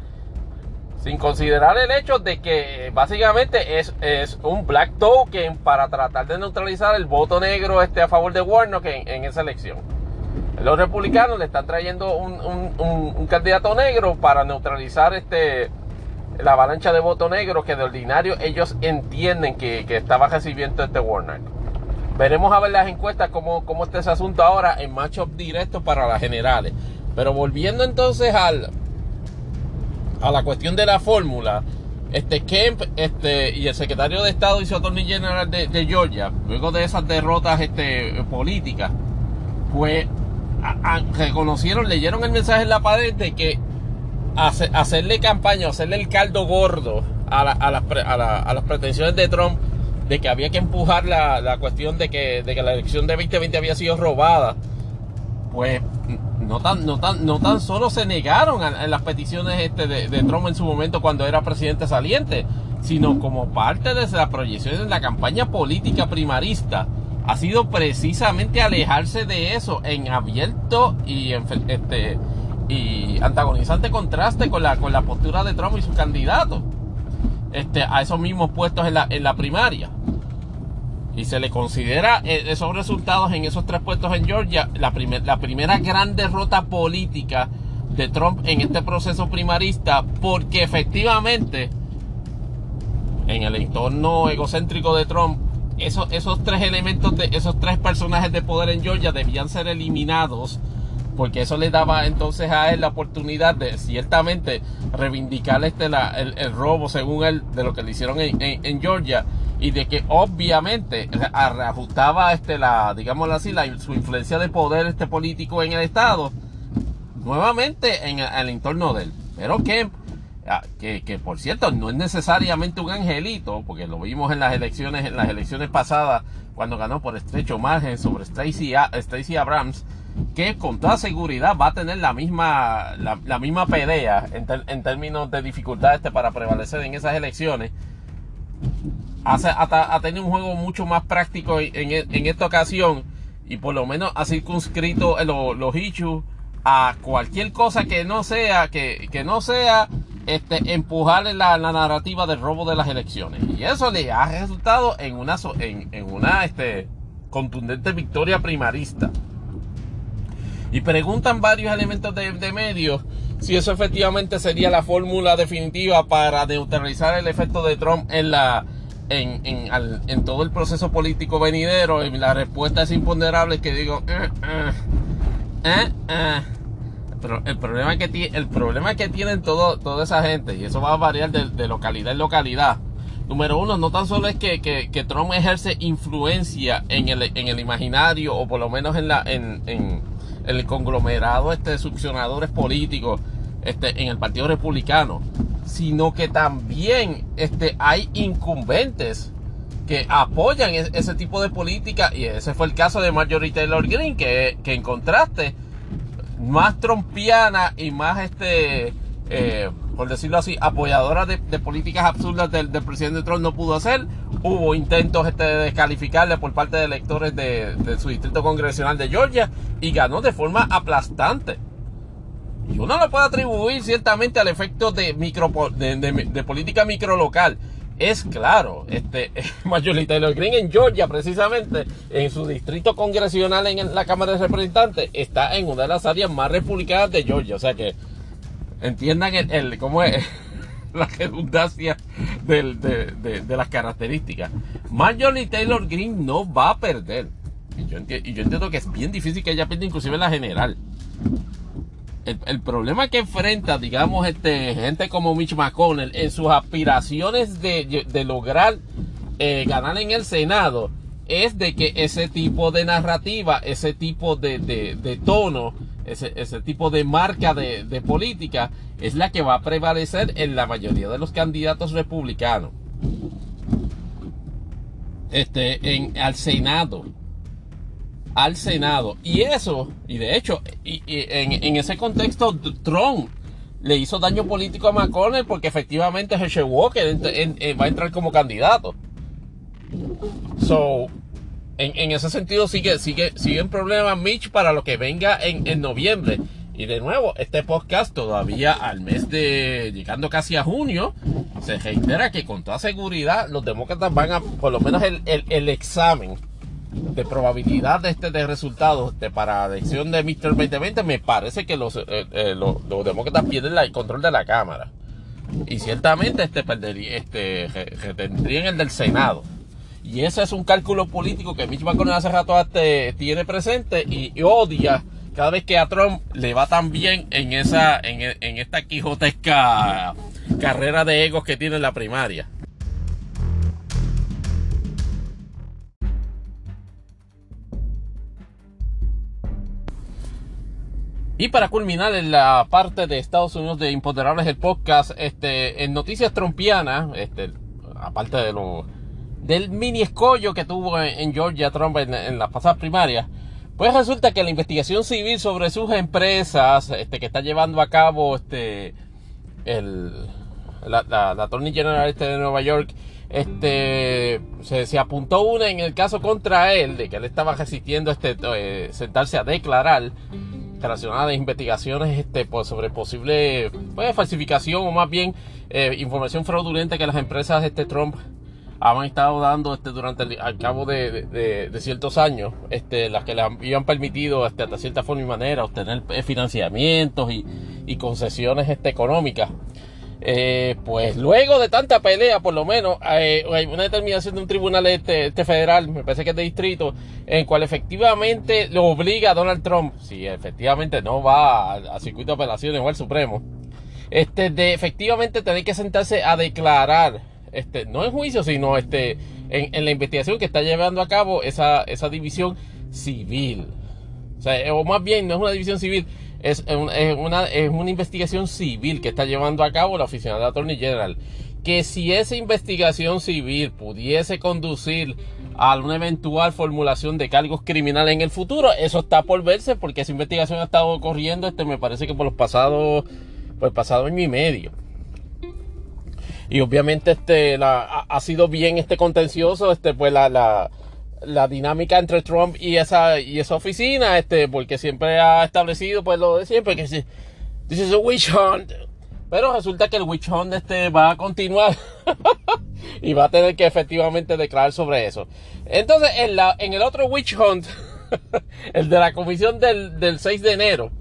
sin considerar el hecho de que básicamente es, es un black token para tratar de neutralizar el voto negro este a favor de Warnock en, en esa elección. Los republicanos le están trayendo un, un, un candidato negro para neutralizar este la avalancha de voto negro que de ordinario ellos entienden que, que estaba recibiendo este Warner. Veremos a ver las encuestas cómo, cómo está ese asunto ahora en matchup directo para las generales. Pero volviendo entonces al, a la cuestión de la fórmula, este Kemp este, y el secretario de Estado y su attorney general de, Georgia, luego de esas derrotas este, políticas, pues reconocieron, leyeron el mensaje en la pared de que hacerle campaña, hacerle el caldo gordo a, las pretensiones de Trump de que había que empujar la, cuestión de que, la elección de 2020 había sido robada, pues no tan, no tan, no tan solo se negaron en las peticiones este de, Trump en su momento cuando era presidente saliente, sino como parte de las proyecciones de la campaña política primarista, ha sido precisamente alejarse de eso en abierto y en, este, y antagonizante contraste con la, con la postura de Trump y su candidato este, a esos mismos puestos en la, en la primaria. Y se le considera eh, esos resultados en esos tres puestos en Georgia la, la primera gran derrota política de Trump en este proceso primarista, porque efectivamente en el entorno egocéntrico de Trump, esos, esos tres elementos de esos tres personajes de poder en Georgia debían ser eliminados porque eso le daba entonces a él la oportunidad de ciertamente reivindicar este el, robo, según él, de lo que le hicieron en, Georgia y de que obviamente reajustaba este la, digámoslo así, la, su influencia de poder este político en el estado nuevamente en el, entorno de él. Pero ah, que, que, por cierto no es necesariamente un angelito, porque lo vimos en las elecciones, en las elecciones pasadas, cuando ganó por estrecho margen sobre Stacey, Stacey Abrams, que con toda seguridad va a tener la misma, la, misma pelea en, términos de dificultad este para prevalecer en esas elecciones. Ha, tenido un juego mucho más práctico en, esta ocasión y por lo menos ha circunscrito los, los issues a cualquier cosa que no sea, que, no sea este, empujar la, la, narrativa del robo de las elecciones. Y eso le ha resultado en una, en una este, contundente victoria primarista. Y preguntan varios elementos de, medios si eso efectivamente sería la fórmula definitiva para neutralizar el efecto de Trump en la en, en, todo el proceso político venidero. Y la respuesta es imponderable que digo, eh, eh, eh, Pero el problema que el problema que tienen todo, toda esa gente, y eso va a variar de, localidad en localidad. Número uno, no tan solo es que, que, Trump ejerce influencia en el, en el imaginario, o por lo menos en la, en, el conglomerado este de succionadores políticos este, en el Partido Republicano, sino que también este, hay incumbentes que apoyan ese tipo de política y ese fue el caso de Marjorie Taylor Greene que, que en contraste más trompiana y más este eh, por decirlo así, apoyadora de, políticas absurdas del, presidente Trump no pudo hacer. Hubo intentos este, de descalificarle por parte de electores de, su distrito congresional de Georgia y ganó de forma aplastante. Y uno lo puede atribuir ciertamente al efecto de, micro, de, política microlocal. es claro. Este, Marjorie Taylor Greene en Georgia, precisamente, en su distrito congresional en la Cámara de Representantes, está en una de las áreas más republicanas de Georgia. O sea que entiendan el, cómo es la redundancia de, las características. Marjorie Taylor Greene no va a perder. Y yo, entiendo que es bien difícil que ella pierda inclusive la general el, problema que enfrenta, digamos, este, gente como Mitch McConnell en sus aspiraciones de, lograr eh, ganar en el Senado es de que ese tipo de narrativa, ese tipo de, tono, ese, tipo de marca de, política es la que va a prevalecer en la mayoría de los candidatos republicanos. Este, en, al Senado al Senado. Y eso, y de hecho, y, en, ese contexto, Trump le hizo daño político a McConnell porque efectivamente Herschel Walker va a entrar como candidato. So, en, ese sentido sigue, sigue, sigue en problema Mitch para lo que venga en, en noviembre. Y de nuevo, este podcast todavía al mes de, llegando casi a junio, se reitera que con toda seguridad los demócratas van a, por lo menos el, el examen de probabilidad de este de resultados de, para la elección de Mr. 2020, me parece que los, eh, eh, los, demócratas pierden el control de la Cámara. Y ciertamente este perdería, este, tendrían el del Senado. Y ese es un cálculo político que Mitch McConnell hace rato este, tiene presente y, odia cada vez que a Trump le va tan bien en esa, en, en esta quijotesca carrera de egos que tiene en la primaria. Y para culminar en la parte de Estados Unidos de Imponderables el podcast, este, en noticias trompianas, este, aparte de lo, del mini escollo que tuvo en, Georgia Trump en, las pasadas primarias, pues resulta que la investigación civil sobre sus empresas, este, que está llevando a cabo este, el, la, la, Attorney General este de Nueva York, este se, apuntó una en el caso contra él de que él estaba resistiendo eh, sentarse a declarar relacionadas investigaciones este, pues, sobre posible pues, falsificación o más bien eh, información fraudulenta que las empresas este, Trump han estado dando este, durante el al cabo de, ciertos años, este, las que le habían permitido este, hasta cierta forma y manera obtener eh, financiamientos y, y concesiones este, económicas. Eh, pues luego de tanta pelea, por lo menos, hay una determinación de un tribunal este, este, federal, me parece que es de distrito, en cual efectivamente lo obliga a Donald Trump, si efectivamente no va a, circuito de apelaciones o al Supremo, este, de efectivamente tener que sentarse a declarar, este, no en juicio, sino este, en, la investigación que está llevando a cabo esa, esa división civil. O sea, o más bien, no es una división civil, es una, es una investigación civil que está llevando a cabo la oficina de Attorney General. Que si esa investigación civil pudiese conducir a una eventual formulación de cargos criminales en el futuro, eso está por verse porque esa investigación ha estado ocurriendo, este, me parece que por los pasados, por el pasado año y medio. Y obviamente este ha, sido bien este contencioso, este pues la, la la dinámica entre Trump y esa y esa oficina, este, porque siempre ha establecido pues lo de siempre que si this is a witch hunt. Pero resulta que el witch hunt este va a continuar y va a tener que efectivamente declarar sobre eso. Entonces, en, la, en el otro witch hunt, el de la comisión del, del 6 de enero,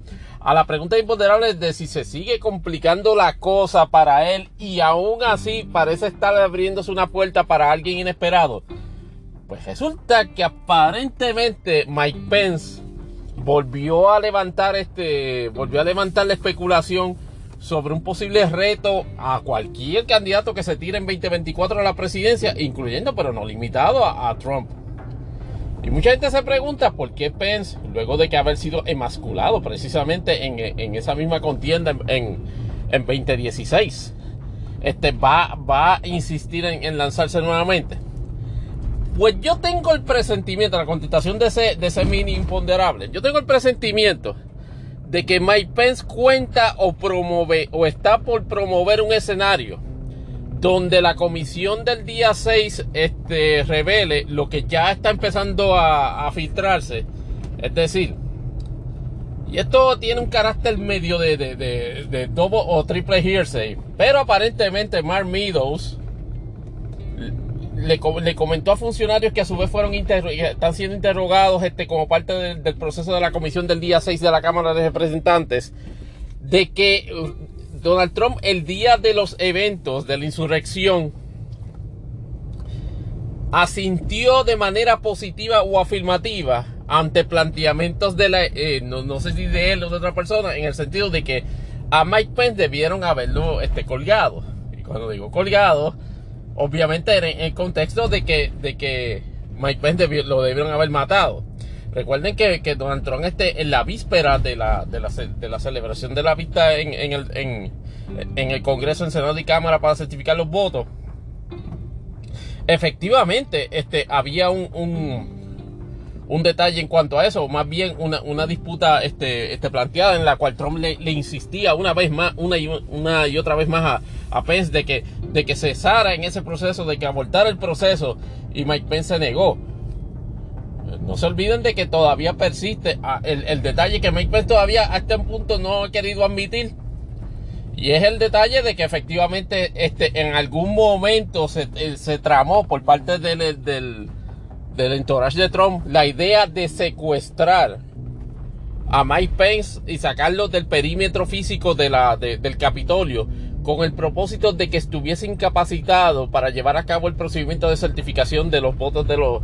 a la pregunta imponderable de si se sigue complicando la cosa para él y aún así parece estar abriéndose una puerta para alguien inesperado. Pues resulta que aparentemente Mike Pence volvió a levantar este, volvió a levantar la especulación sobre un posible reto a cualquier candidato que se tire en 2024 a la presidencia, incluyendo pero no limitado a, Trump. Y mucha gente se pregunta por qué Pence, luego de que haber sido emasculado precisamente en, esa misma contienda en, en 2016, este, va, va a insistir en lanzarse nuevamente. Pues yo tengo el presentimiento, la contestación de ese, de ese mini imponderable, yo tengo el presentimiento de que Mike Pence cuenta o promueve o está por promover un escenario donde la comisión del día 6 este, revele lo que ya está empezando a, filtrarse. Es decir, y esto tiene un carácter medio de, de, de, double o triple hearsay, pero aparentemente Mark Meadows le, comentó a funcionarios que a su vez fueron están siendo interrogados este, como parte del proceso de la comisión del día 6 de la Cámara de Representantes, de que Donald Trump el día de los eventos de la insurrección asintió de manera positiva o afirmativa ante planteamientos de la, eh, no, sé si de él o de otra persona, en el sentido de que a Mike Pence debieron haberlo este, colgado. Y cuando digo colgado, obviamente en el contexto de que, de que Mike Pence lo debieron haber matado. Recuerden que, que, Donald Trump este, en la víspera de la, de la, de la celebración de la vista en, en, el, en, en el Congreso, en Senado y Cámara para certificar los votos, efectivamente este, había un, un, detalle en cuanto a eso, más bien una, disputa este, este, planteada en la cual Trump le, insistía una vez más, una y, una y otra vez más a, a, Pence de que, de que cesara en ese proceso, de que abortara el proceso, y Mike Pence se negó. No se olviden de que todavía persiste. Ah, el, el detalle que Mike Pence todavía a este punto no ha querido admitir. Y es el detalle de que efectivamente este, en algún momento se, eh, se tramó por parte del, del, del entourage de Trump la idea de secuestrar a Mike Pence y sacarlo del perímetro físico de la, del Capitolio con el propósito de que estuviese incapacitado para llevar a cabo el procedimiento de certificación de los votos de los,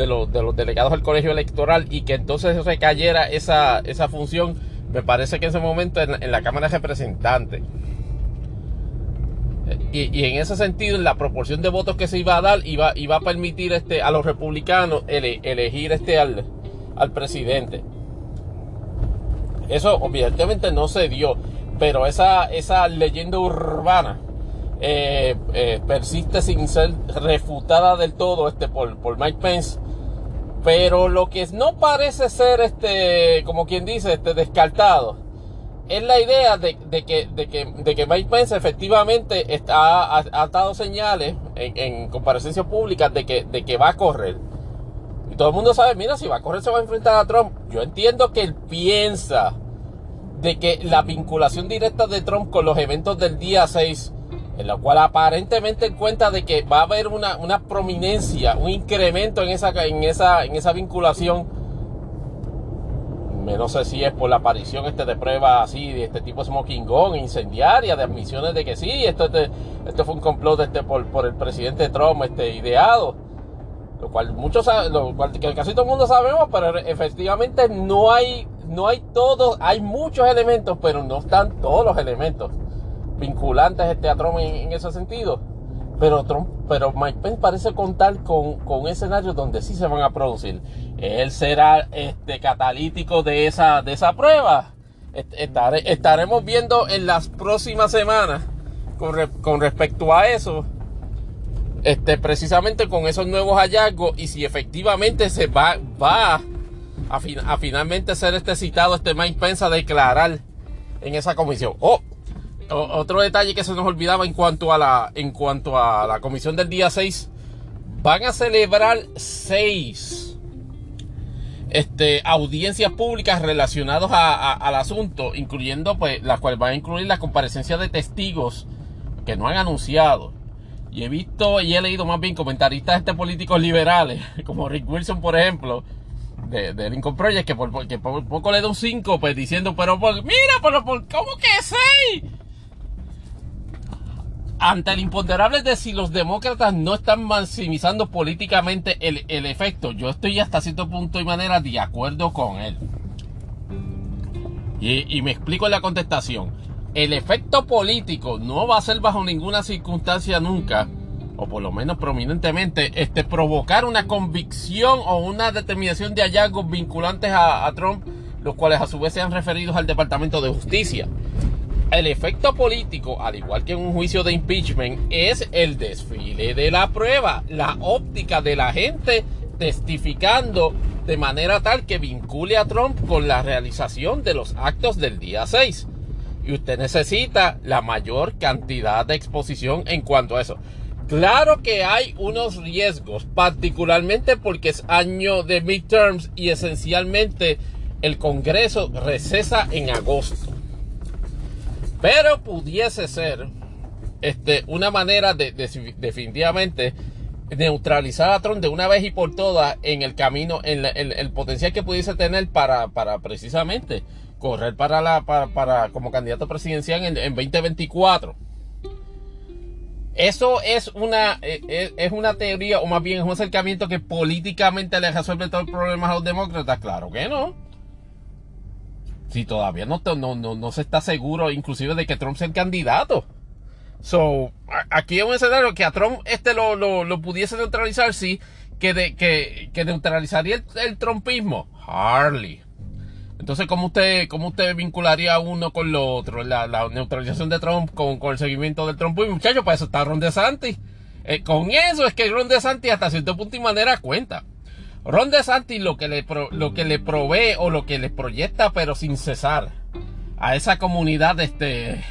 de los, de los delegados al colegio electoral y que entonces recayera esa, esa función me parece que en ese momento en, la Cámara de Representantes. Y, en ese sentido, la proporción de votos que se iba a dar, iba, iba a permitir este, a los republicanos elegir este al, al presidente. Eso obviamente no se dio, pero esa, esa leyenda urbana eh, eh, persiste sin ser refutada del todo este, por, por Mike Pence pero lo que no parece ser, este, como quien dice, este, descartado, es la idea de, que, de, que, de que Mike Pence efectivamente está, ha, dado señales en, en, comparecencia pública de que, de que va a correr. Y todo el mundo sabe, mira, si va a correr se va a enfrentar a Trump. Yo entiendo que él piensa de que la vinculación directa de Trump con los eventos del día 6 en la cual aparentemente cuenta de que va a haber una, una prominencia, un incremento en esa, en esa, en esa vinculación. No sé si es por la aparición este de pruebas así, de este tipo de smoking gun, incendiaria, de admisiones de que sí, esto, este, esto fue un complot este por, por el presidente Trump este, ideado. Lo cual muchos lo cual que casi todo el mundo sabemos, pero efectivamente no hay, no hay todos, hay muchos elementos, pero no están todos los elementos vinculantes este, a Trump en, ese sentido. Pero, Trump, pero Mike Pence parece contar con, con escenarios donde sí se van a producir. Él será este, catalítico de esa, de esa prueba. estaremos viendo en las próximas semanas con, con respecto a eso. Este, precisamente con esos nuevos hallazgos y si efectivamente se va, va a, a finalmente ser este citado este Mike Pence a declarar en esa comisión. Oh, otro detalle que se nos olvidaba en cuanto a la, en cuanto a la comisión del día 6, van a celebrar seis este, audiencias públicas relacionadas al asunto, incluyendo pues las cuales van a incluir la comparecencia de testigos que no han anunciado. Y he visto y he leído más bien comentaristas este políticos liberales, como Rick Wilson, por ejemplo, de, de Lincoln Project, que por, que por poco le da un 5, pues diciendo, pero mira, pero por, ¿cómo que 6? Ante el imponderable de si los demócratas no están maximizando políticamente el, el, efecto, yo estoy hasta cierto punto y manera de acuerdo con él. Y, y, me explico en la contestación. El efecto político no va a ser bajo ninguna circunstancia nunca, o por lo menos prominentemente, este, provocar una convicción o una determinación de hallazgos vinculantes a, a Trump, los cuales a su vez sean referidos al Departamento de Justicia. El efecto político, al igual que en un juicio de impeachment, es el desfile de la prueba, la óptica de la gente testificando de manera tal que vincule a Trump con la realización de los actos del día 6. Y usted necesita la mayor cantidad de exposición en cuanto a eso. Claro que hay unos riesgos, particularmente porque es año de midterms y esencialmente el Congreso recesa en agosto. Pero pudiese ser este, una manera de, definitivamente neutralizar a Trump de una vez y por todas en el camino, en, el potencial que pudiese tener para, para precisamente correr para la para, como candidato presidencial en, 2024. Eso es una, es, e, es, una teoría, o más bien es un acercamiento que políticamente le resuelve todos los problemas a los demócratas. Claro que no. Si todavía no, no, no, se está seguro, inclusive, de que Trump sea el candidato. So, aquí hay un escenario que a Trump este lo, lo, pudiese neutralizar, sí, que, de, que, que neutralizaría el, el trumpismo. Harley. Entonces, ¿cómo usted, cómo usted vincularía uno con lo otro? La, neutralización de Trump con, con, el seguimiento del Trump. Y muchachos, para eso está Ron DeSantis. Eh, con eso es que Ron DeSantis hasta cierto punto y manera cuenta. Ron DeSantis lo que le, lo que le provee o lo que le proyecta, pero sin cesar, a esa comunidad este,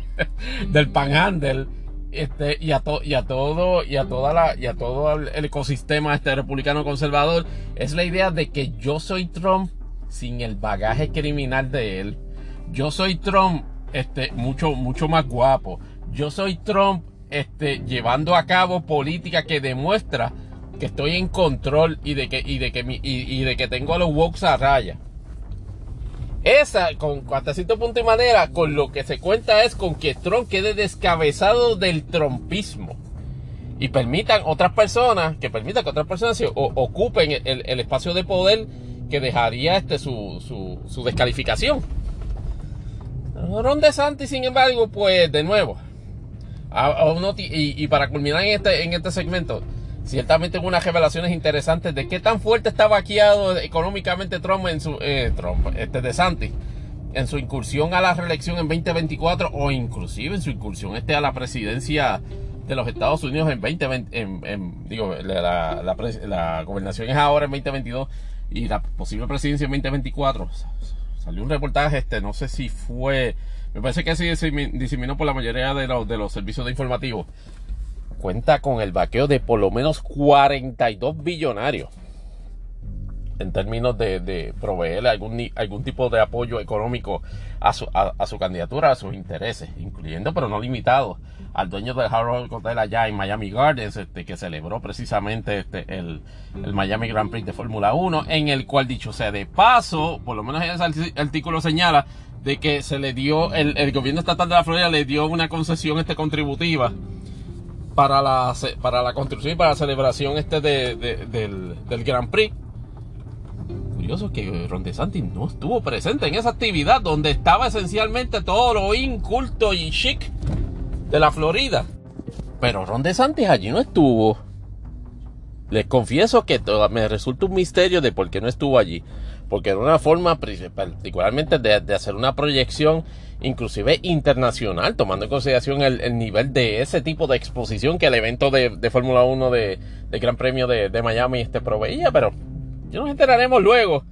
del panhandle este, y, a y a todo y a toda la y a todo el ecosistema este republicano conservador es la idea de que yo soy Trump sin el bagaje criminal de él. Yo soy Trump, este, mucho, mucho más guapo. Yo soy Trump, este, llevando a cabo política que demuestra que estoy en control y de que, y de que, y, de que tengo a los wokes a raya. Esa, con hasta cierto punto y manera, con lo que se cuenta es con que Trump quede descabezado del trumpismo. Y permitan otras personas, que permitan que otras personas ocupen el, espacio de poder que dejaría este su, su, descalificación. Ron DeSantis, sin embargo, pues de nuevo, y, para culminar en este, en este segmento, ciertamente unas revelaciones interesantes de qué tan fuerte está vaqueado económicamente Trump en su eh, Trump, este DeSantis en su incursión a la reelección en 2024 o inclusive en su incursión este a la presidencia de los Estados Unidos en 2020, en, digo, la, la, la, gobernación es ahora en 2022 y la posible presidencia en 2024. Salió un reportaje, este, no sé si fue, me parece que se diseminó por la mayoría de los, de los servicios de informativos. Cuenta con el vaqueo de por lo menos 42 billonarios en términos de, proveerle algún, algún tipo de apoyo económico a su, a, su candidatura, a sus intereses, incluyendo pero no limitado al dueño del Harold Hotel allá en Miami Gardens, este, que celebró precisamente este, el, el Miami Grand Prix de Fórmula 1, en el cual, dicho sea de paso, por lo menos ese artículo señala de que se le dio, el, el gobierno estatal de la Florida le dio una concesión este contributiva para la, para la construcción y para la celebración este de, del, del Grand Prix curioso que Ron DeSantis no estuvo presente en esa actividad donde estaba esencialmente todo lo inculto y chic de la Florida. Pero Ron DeSantis allí no estuvo. Les confieso que me resulta un misterio de por qué no estuvo allí. Porque era una forma particularmente de, hacer una proyección inclusive internacional, tomando en consideración el, nivel de ese tipo de exposición que el evento de, Fórmula 1 de, Gran Premio de, Miami este proveía. Pero ya nos enteraremos luego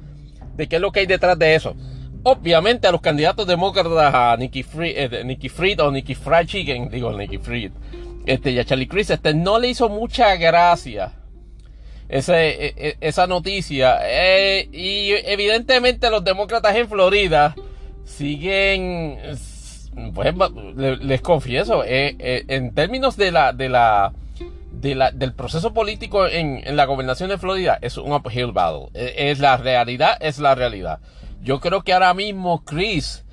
de qué es lo que hay detrás de eso. Obviamente a los candidatos demócratas, a Nikki Fried, eh, Fried o Nikki Fried Chicken, digo Nikki Fried, este, y a Charlie Chris, este, no le hizo mucha gracia ese, e, e, esa noticia. Eh, y evidentemente los demócratas en Florida siguen, pues, les, confieso, eh, en términos de la, de la, del proceso político en, la gobernación de Florida es un uphill battle. E, es, la realidad, es la realidad. Yo creo que ahora mismo Chris,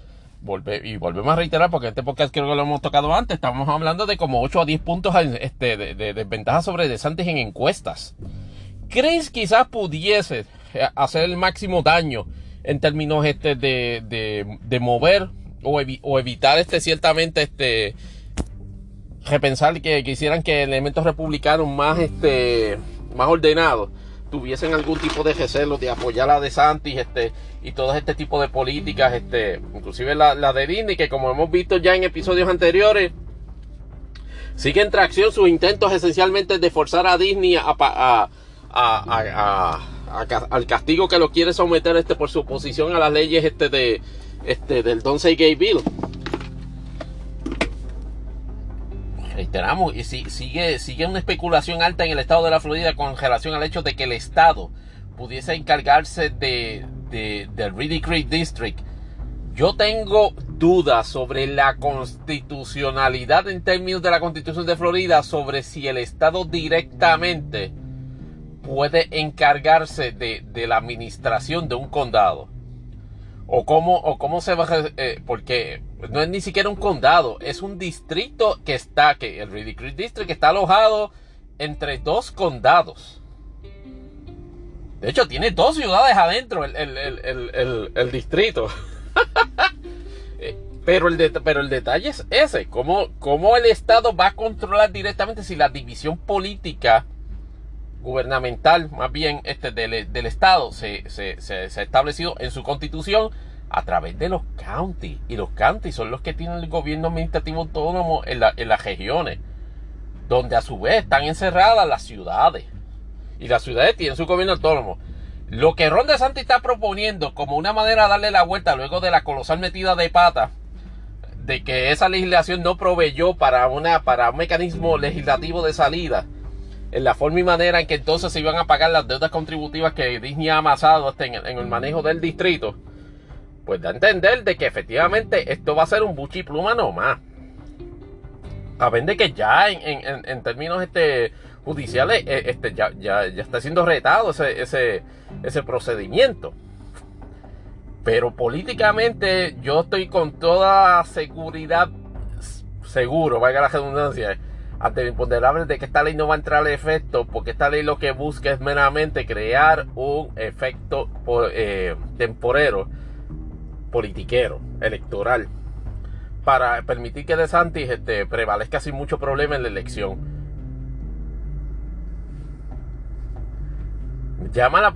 y volvemos a reiterar porque este podcast creo que lo hemos tocado antes, estamos hablando de como 8 a 10 puntos este, de, desventaja sobre DeSantis en encuestas. Chris quizás pudiese hacer el máximo daño en términos este de, de, mover o, o, evitar este ciertamente este repensar que quisieran que elementos republicanos más este más ordenados tuviesen algún tipo de recelo de apoyar a DeSantis este y todo este tipo de políticas este inclusive la, de Disney que como hemos visto ya en episodios anteriores sigue en tracción sus intentos esencialmente de forzar a Disney a, al castigo que lo quiere someter este por su oposición a las leyes este de este del Don't Say Gay Bill reiteramos, y sigue, sigue una especulación alta en el estado de la Florida con relación al hecho de que el estado pudiese encargarse de, de, Reedy Creek District. Yo tengo dudas sobre la constitucionalidad en términos de la constitución de Florida, sobre si el Estado directamente puede encargarse de, la administración de un condado. O cómo, o cómo se va a... Eh, porque no es ni siquiera un condado, es un distrito que está, que el Ridicule District está alojado entre dos condados. De hecho, tiene dos ciudades adentro el, distrito. Eh, pero, el pero el detalle es ese, cómo, cómo el Estado va a controlar directamente si la división política gubernamental, más bien este, del, Estado, se, se, se, ha establecido en su constitución a través de los counties. Y los counties son los que tienen el gobierno administrativo autónomo en, en las regiones, donde a su vez están encerradas las ciudades. Y las ciudades tienen su gobierno autónomo. Lo que Ron DeSantis está proponiendo como una manera de darle la vuelta luego de la colosal metida de pata de que esa legislación no proveyó para, una, para un mecanismo legislativo de salida en la forma y manera en que entonces se iban a pagar las deudas contributivas que Disney ha amasado en, el manejo del distrito, pues da a entender de que efectivamente esto va a ser un buchi pluma nomás. A ver de que ya en, términos este, judiciales eh, este, ya, ya, está siendo retado ese, ese, ese procedimiento. Pero políticamente yo estoy con toda seguridad, seguro, vaya la redundancia, ante lo imponderable de que esta ley no va a entrar a efecto, porque esta ley lo que busca es meramente crear un efecto eh, temporero, politiquero, electoral, para permitir que DeSantis este, prevalezca sin mucho problema en la elección. Llama la,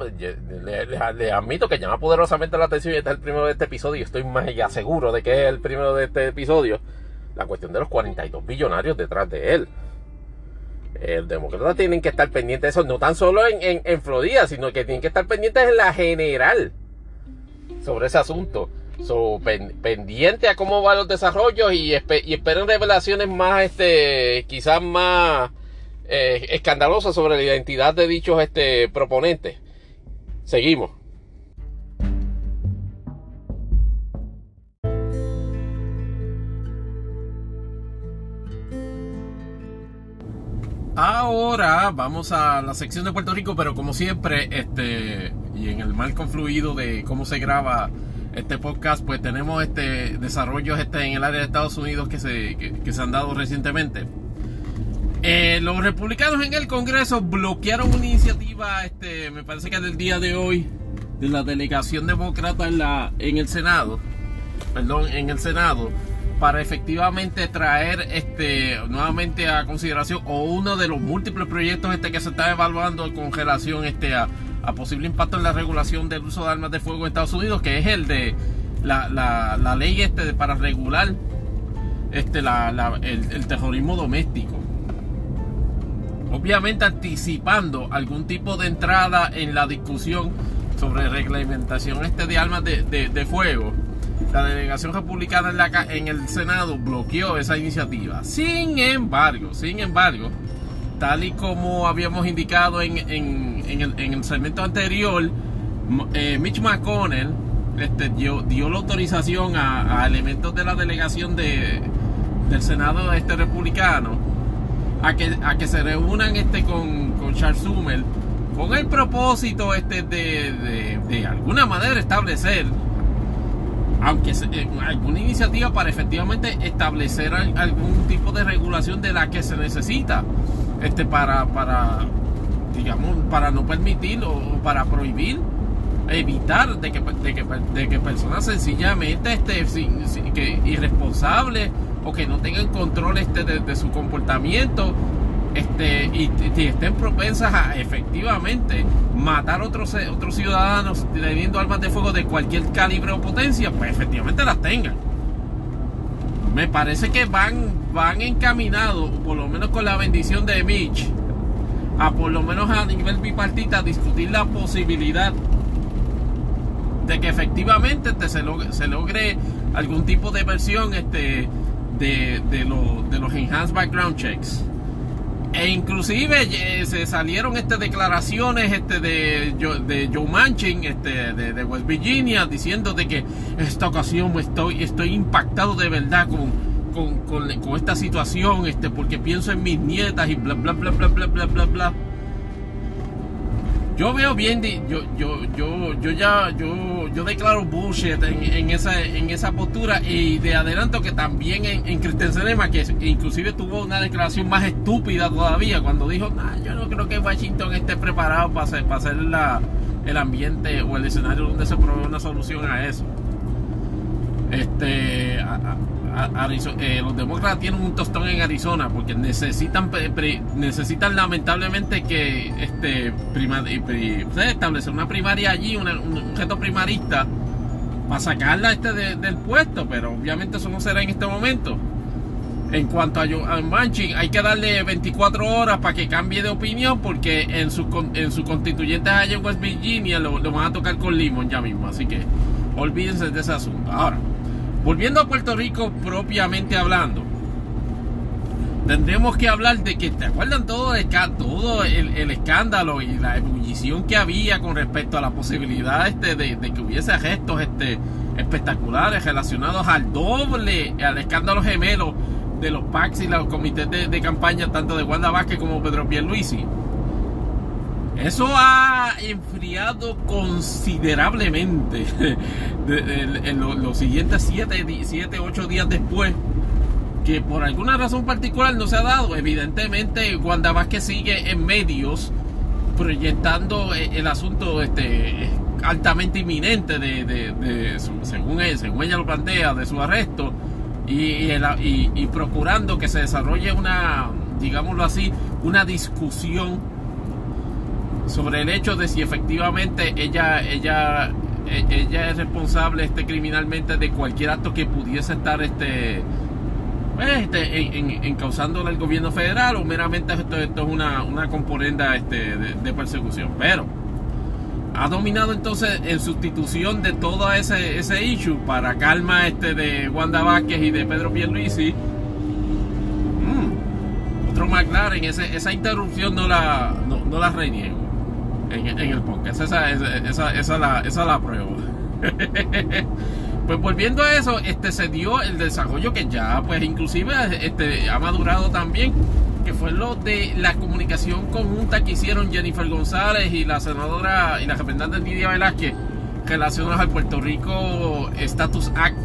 le, admito que llama poderosamente la atención y este es el primero de este episodio. Estoy más seguro de que es el primero de este episodio la cuestión de los 42 billonarios detrás de él. El demócrata tienen que estar pendientes de eso, no tan solo en, Florida, sino que tienen que estar pendientes en la general sobre ese asunto. So, pendiente a cómo van los desarrollos y, esperen revelaciones más, este, quizás más eh, escandalosas sobre la identidad de dichos este, proponentes. Seguimos. Ahora vamos a la sección de Puerto Rico, pero como siempre, este, y en el marco fluido de cómo se graba este podcast, pues tenemos este desarrollos este, en el área de Estados Unidos que se, que, se han dado recientemente. Eh, los republicanos en el Congreso bloquearon una iniciativa, este, me parece que del día de hoy, de la delegación demócrata en, la, en el Senado, perdón, en el Senado, para efectivamente traer este nuevamente a consideración o uno de los múltiples proyectos este que se está evaluando con relación este a, posible impacto en la regulación del uso de armas de fuego en Estados Unidos que es el de la, ley este para regular este el, terrorismo doméstico. Obviamente anticipando algún tipo de entrada en la discusión sobre reglamentación este de armas de, de fuego la delegación republicana en, el Senado bloqueó esa iniciativa. Sin embargo, sin embargo, tal y como habíamos indicado en, el, segmento anterior, eh, Mitch McConnell este, dio, la autorización a, elementos de la delegación de, del Senado este republicano a que, se reúnan este, con, Charles Summer con el propósito este, de alguna manera establecer aunque eh, alguna iniciativa para efectivamente establecer algún tipo de regulación de la que se necesita este para para digamos para no permitir o para prohibir evitar de que, de que, personas sencillamente este, que irresponsables o que no tengan control este de su comportamiento este, y, estén propensas a efectivamente matar otros, otros ciudadanos teniendo armas de fuego de cualquier calibre o potencia, pues efectivamente las tengan. Me parece que van, van encaminados, por lo menos con la bendición de Mitch, a por lo menos a nivel bipartita discutir la posibilidad de que efectivamente este, se, logre, algún tipo de versión este, de, de, de los enhanced background checks e inclusive eh, se salieron este, declaraciones este, de, de Joe Manchin este, de, West Virginia diciendo de que esta ocasión estoy, estoy impactado de verdad con, con, con, con esta situación este, porque pienso en mis nietas y bla, bla, bla, bla, bla, bla, bla. bla yo veo bien, yo, yo, yo, yo ya, yo, yo declaro bullshit en, esa, en esa postura y de adelanto que también en, en Christian que inclusive tuvo una declaración más estúpida todavía cuando dijo, nah, yo no creo que Washington esté preparado para hacer, para hacer la, el ambiente o el escenario donde se provee una solución a eso. Este, eh, los demócratas tienen un tostón en Arizona porque necesitan necesitan lamentablemente que este establecer una primaria allí, un objeto primarista para sacarla este del puesto, pero obviamente eso no será en este momento. En cuanto a, a Manchin, hay que darle 24 horas para que cambie de opinión porque en su, en su constituyente allá en West Virginia lo, lo van a tocar con Limón ya mismo. Así que olvídense de ese asunto. Ahora, Volviendo a Puerto Rico propiamente hablando, tendremos que hablar de que, ¿te acuerdan todo, el, escándalo y la ebullición que había con respecto a la posibilidad este, de, que hubiese gestos este, espectaculares relacionados al doble, al escándalo gemelo de los PACs y los comités de, campaña tanto de Wanda Vázquez como Pedro Pierluisi? Eso ha enfriado considerablemente en los siguientes 7, 8 días después. Que por alguna razón particular no se ha dado. Evidentemente, Wanda Vázquez sigue en medios proyectando eh, el asunto este, altamente inminente de, según, ella, según ella lo plantea, de su arresto y, y procurando que se desarrolle una, digámoslo así, una discusión sobre el hecho de si efectivamente ella, ella, e, ella es responsable este, criminalmente de cualquier acto que pudiese estar este, pues, este en, en, al gobierno federal o meramente esto, esto es una, una componente este, de, persecución. Pero ha dominado entonces en sustitución de todo ese, ese issue para calma este de Wanda Vázquez y de Pedro Pierluisi. Mm, otro McLaren, esa interrupción no la, no, no la reniego en, el podcast. Esa, esa, esa, la, esa la prueba. pues volviendo a eso, este se dio el desarrollo que ya, pues inclusive este, ha madurado también, que fue lo de la comunicación conjunta que hicieron Jennifer González y la senadora y la representante Nidia Velázquez relacionadas al Puerto Rico Status Act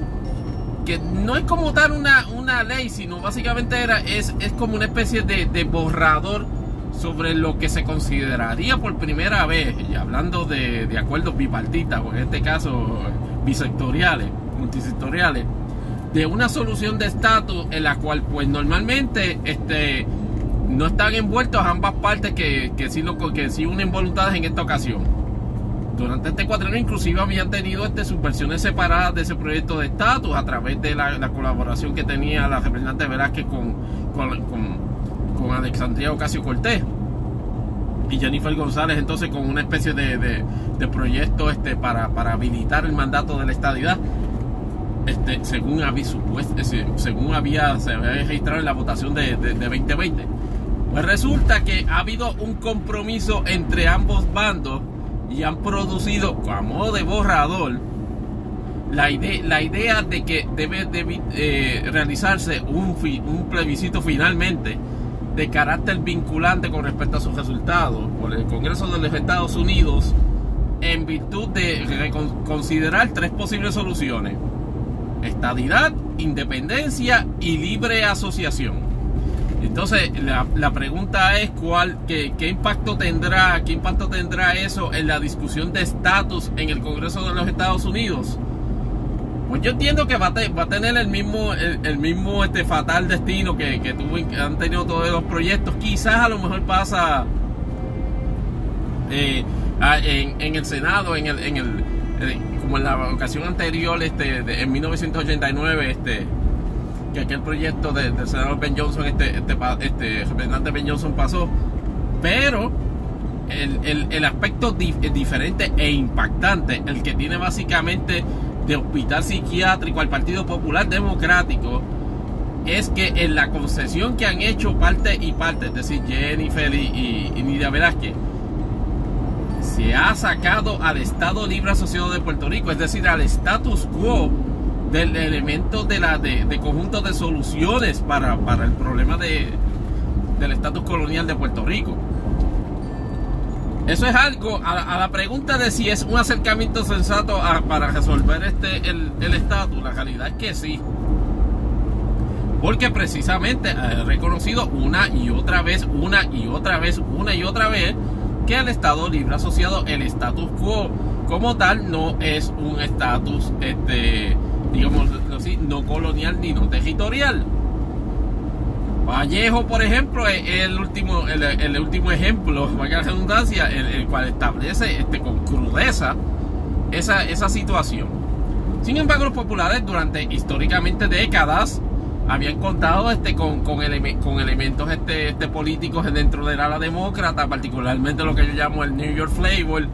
que no es como tal una, una ley, sino básicamente era, es, es como una especie de, de borrador sobre lo que se consideraría por primera vez, y hablando de, acuerdos bipartitas, o en este caso bisectoriales, multisectoriales, de una solución de estatus en la cual pues normalmente este, no están envueltos ambas partes que, que, sí, lo, que sí unen voluntades en esta ocasión. Durante este cuatreno inclusive habían tenido este, sus versiones separadas de ese proyecto de estatus a través de la, colaboración que tenía la representante Velázquez con, con, con con Alexandria Ocasio Cortés y Jennifer González entonces con una especie de, proyecto este para, para, habilitar el mandato de la estadidad. Este, según, había, se había registrado en la votación de, 2020 pues resulta que ha habido un compromiso entre ambos bandos y han producido modo de borrador la idea, la idea de que debe, eh, realizarse un, un plebiscito finalmente de carácter vinculante con respecto a sus resultados por el Congreso de los Estados Unidos en virtud de considerar tres posibles soluciones. Estadidad, independencia y libre asociación. Entonces, la, pregunta es cuál, qué, qué, impacto tendrá, qué impacto tendrá eso en la discusión de estatus en el Congreso de los Estados Unidos. Pues yo entiendo que va a, tener el mismo, el, mismo este fatal destino que, que, tuvo, han tenido todos los proyectos. Quizás a lo mejor pasa eh, en, el Senado, en el, en el, eh, como en la ocasión anterior, este, en 1989, este, que aquel proyecto del senador Ben Johnson, este, este, este representante Ben Johnson pasó. Pero el, el aspecto diferente e impactante, el que tiene básicamente de hospital psiquiátrico al Partido Popular Democrático es que en la concesión que han hecho parte y parte, es decir, Jennifer y, y, Nidia Velázquez, se ha sacado al Estado Libre Asociado de Puerto Rico, es decir, al status quo del elemento de, la, de, conjunto de soluciones para, para el problema de, del estatus colonial de Puerto Rico. Eso es algo, a, la pregunta de si es un acercamiento sensato para resolver este el estatus, la realidad es que sí. Porque precisamente ha reconocido una y otra vez, una y otra vez, una y otra vez, que el Estado Libre Asociado, el status quo como tal, no es un estatus, este, digamos no colonial ni no territorial. Vallejo, por ejemplo, es el último, el, último ejemplo, valga la redundancia, el, el, cual establece este, con crudeza esa, esa situación. Sin embargo, los populares durante históricamente décadas habían contado este, con, con, con elementos este, este, políticos dentro del ala demócrata, particularmente lo que yo llamo el New York Flavor,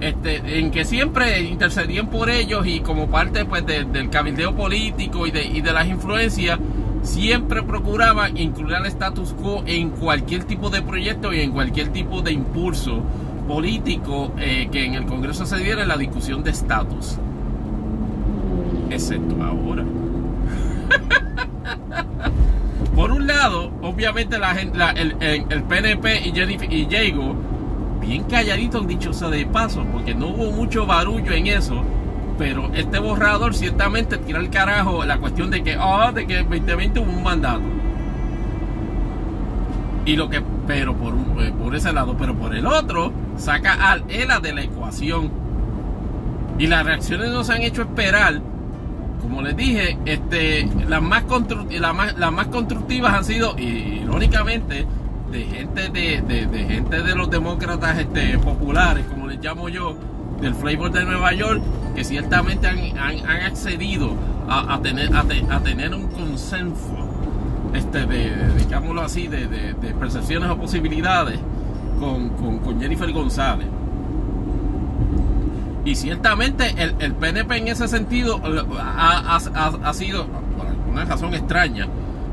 este, en que siempre intercedían por ellos y como parte pues, del cabildeo político y de, y de las influencias, siempre procuraba incluir al status quo en cualquier tipo de proyecto y en cualquier tipo de impulso político eh, que en el Congreso se diera en la discusión de estatus. Excepto ahora. Por un lado, obviamente la, el, el, PNP y, Jennifer, y Diego, bien calladitos dicho sea de paso, porque no hubo mucho barullo en eso pero este borrador ciertamente tira al carajo la cuestión de que, oh, de que 2020 hubo un mandato. Y lo que, pero por, eh, por ese lado, pero por el otro, saca al ELA de la ecuación. Y las reacciones nos han hecho esperar. Como les dije, este, las, más las, más, constructivas han sido, irónicamente, de gente de, de, gente de los demócratas este, populares, como les llamo yo, del flavor de Nueva York, que ciertamente han, accedido a, tener, a, tener un consenso, este, de, digámoslo así, de, percepciones o posibilidades con, Jennifer González. Y ciertamente el, PNP en ese sentido ha, ha, sido, por alguna razón extraña,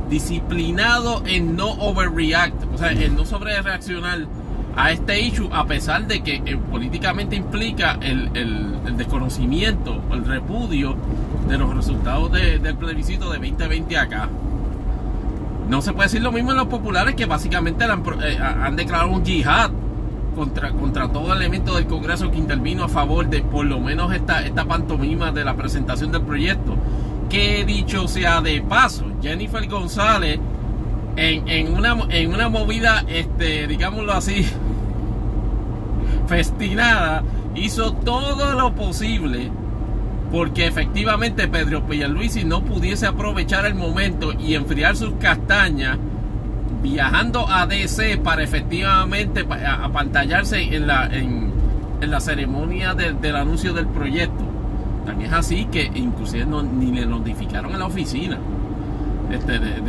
disciplinado en no overreact, o sea, en no sobre reaccionar a este issue, a pesar de que eh, políticamente implica el, el, desconocimiento, el repudio de los resultados del plebiscito de 2020 acá. No se puede decir lo mismo en los populares que básicamente han, eh, han declarado un yihad contra, contra todo elemento del Congreso que intervino a favor de por lo menos esta, esta pantomima de la presentación del proyecto. Que dicho sea de paso, Jennifer González en, en, una, en una movida, este, digámoslo así, festinada, hizo todo lo posible porque efectivamente Pedro Pierluisi no pudiese aprovechar el momento y enfriar sus castañas viajando a DC para efectivamente apantallarse en la, en, la ceremonia del anuncio del proyecto. También es así que inclusive no, ni le notificaron en la oficina este, de,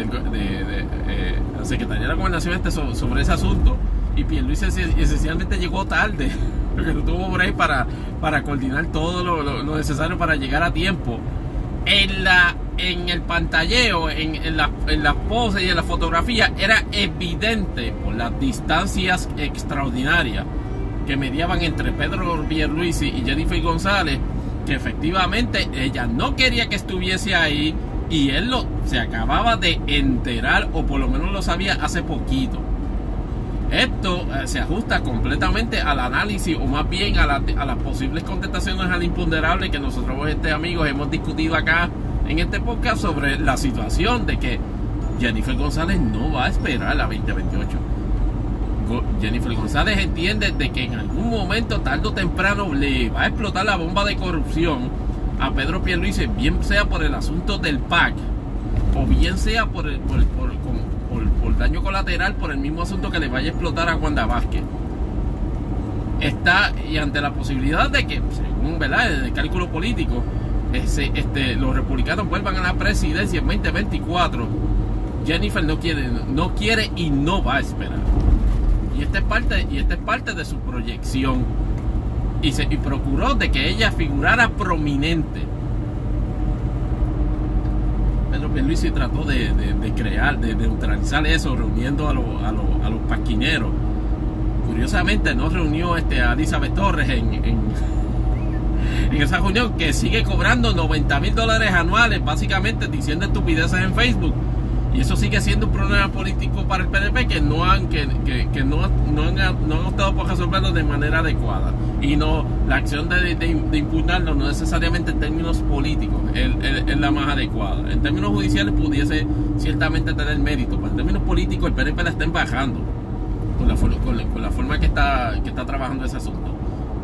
eh, la Secretaría de la Gobernación este, sobre ese asunto y Pierluisi esencialmente llegó tarde, porque no tuvo ahí para, para coordinar todo lo, necesario para llegar a tiempo. En, la, en el pantalleo, en, en, la, en las poses y en la fotografía, era evidente por las distancias extraordinarias que mediaban entre Pedro Pierluisi y Jennifer González, que efectivamente ella no quería que estuviese ahí y él lo, se acababa de enterar, o por lo menos lo sabía hace poquito. Esto eh, se ajusta completamente al análisis o más bien a, las posibles contestaciones al imponderable que nosotros, este amigos, hemos discutido acá en este podcast sobre la situación de que Jennifer González no va a esperar a la 2028. Jennifer González entiende de que en algún momento, tarde o temprano, le va a explotar la bomba de corrupción a Pedro Pierluisi, bien sea por el asunto del PAC o bien sea por, el, por, daño colateral por el mismo asunto que le vaya a explotar a Wanda Vázquez. Está y ante la posibilidad de que, según ¿verdad? el cálculo político, ese, este, los republicanos vuelvan a la presidencia en 2024, Jennifer no quiere, no quiere y no va a esperar. Y esta es parte, y esta es parte de su proyección. Y, y procuró de que ella figurara prominente Pedro Pierluisi trató de, crear, de, neutralizar eso, reuniendo a, a, a, los pasquineros. Curiosamente no reunió este, a Elizabeth Torres en, en, en esa reunión que sigue cobrando 90 mil dólares anuales, básicamente diciendo estupideces en Facebook y eso sigue siendo un problema político para el PNP que no han, que, que, no, no, han, no han optado por resolverlo de manera adecuada. Y no, la acción de, de, impugnarlo no necesariamente en términos políticos es, la más adecuada. En términos judiciales pudiese ciertamente tener mérito, pero en términos políticos el PNP la está embajando con la, con con la forma que está, que está trabajando ese asunto.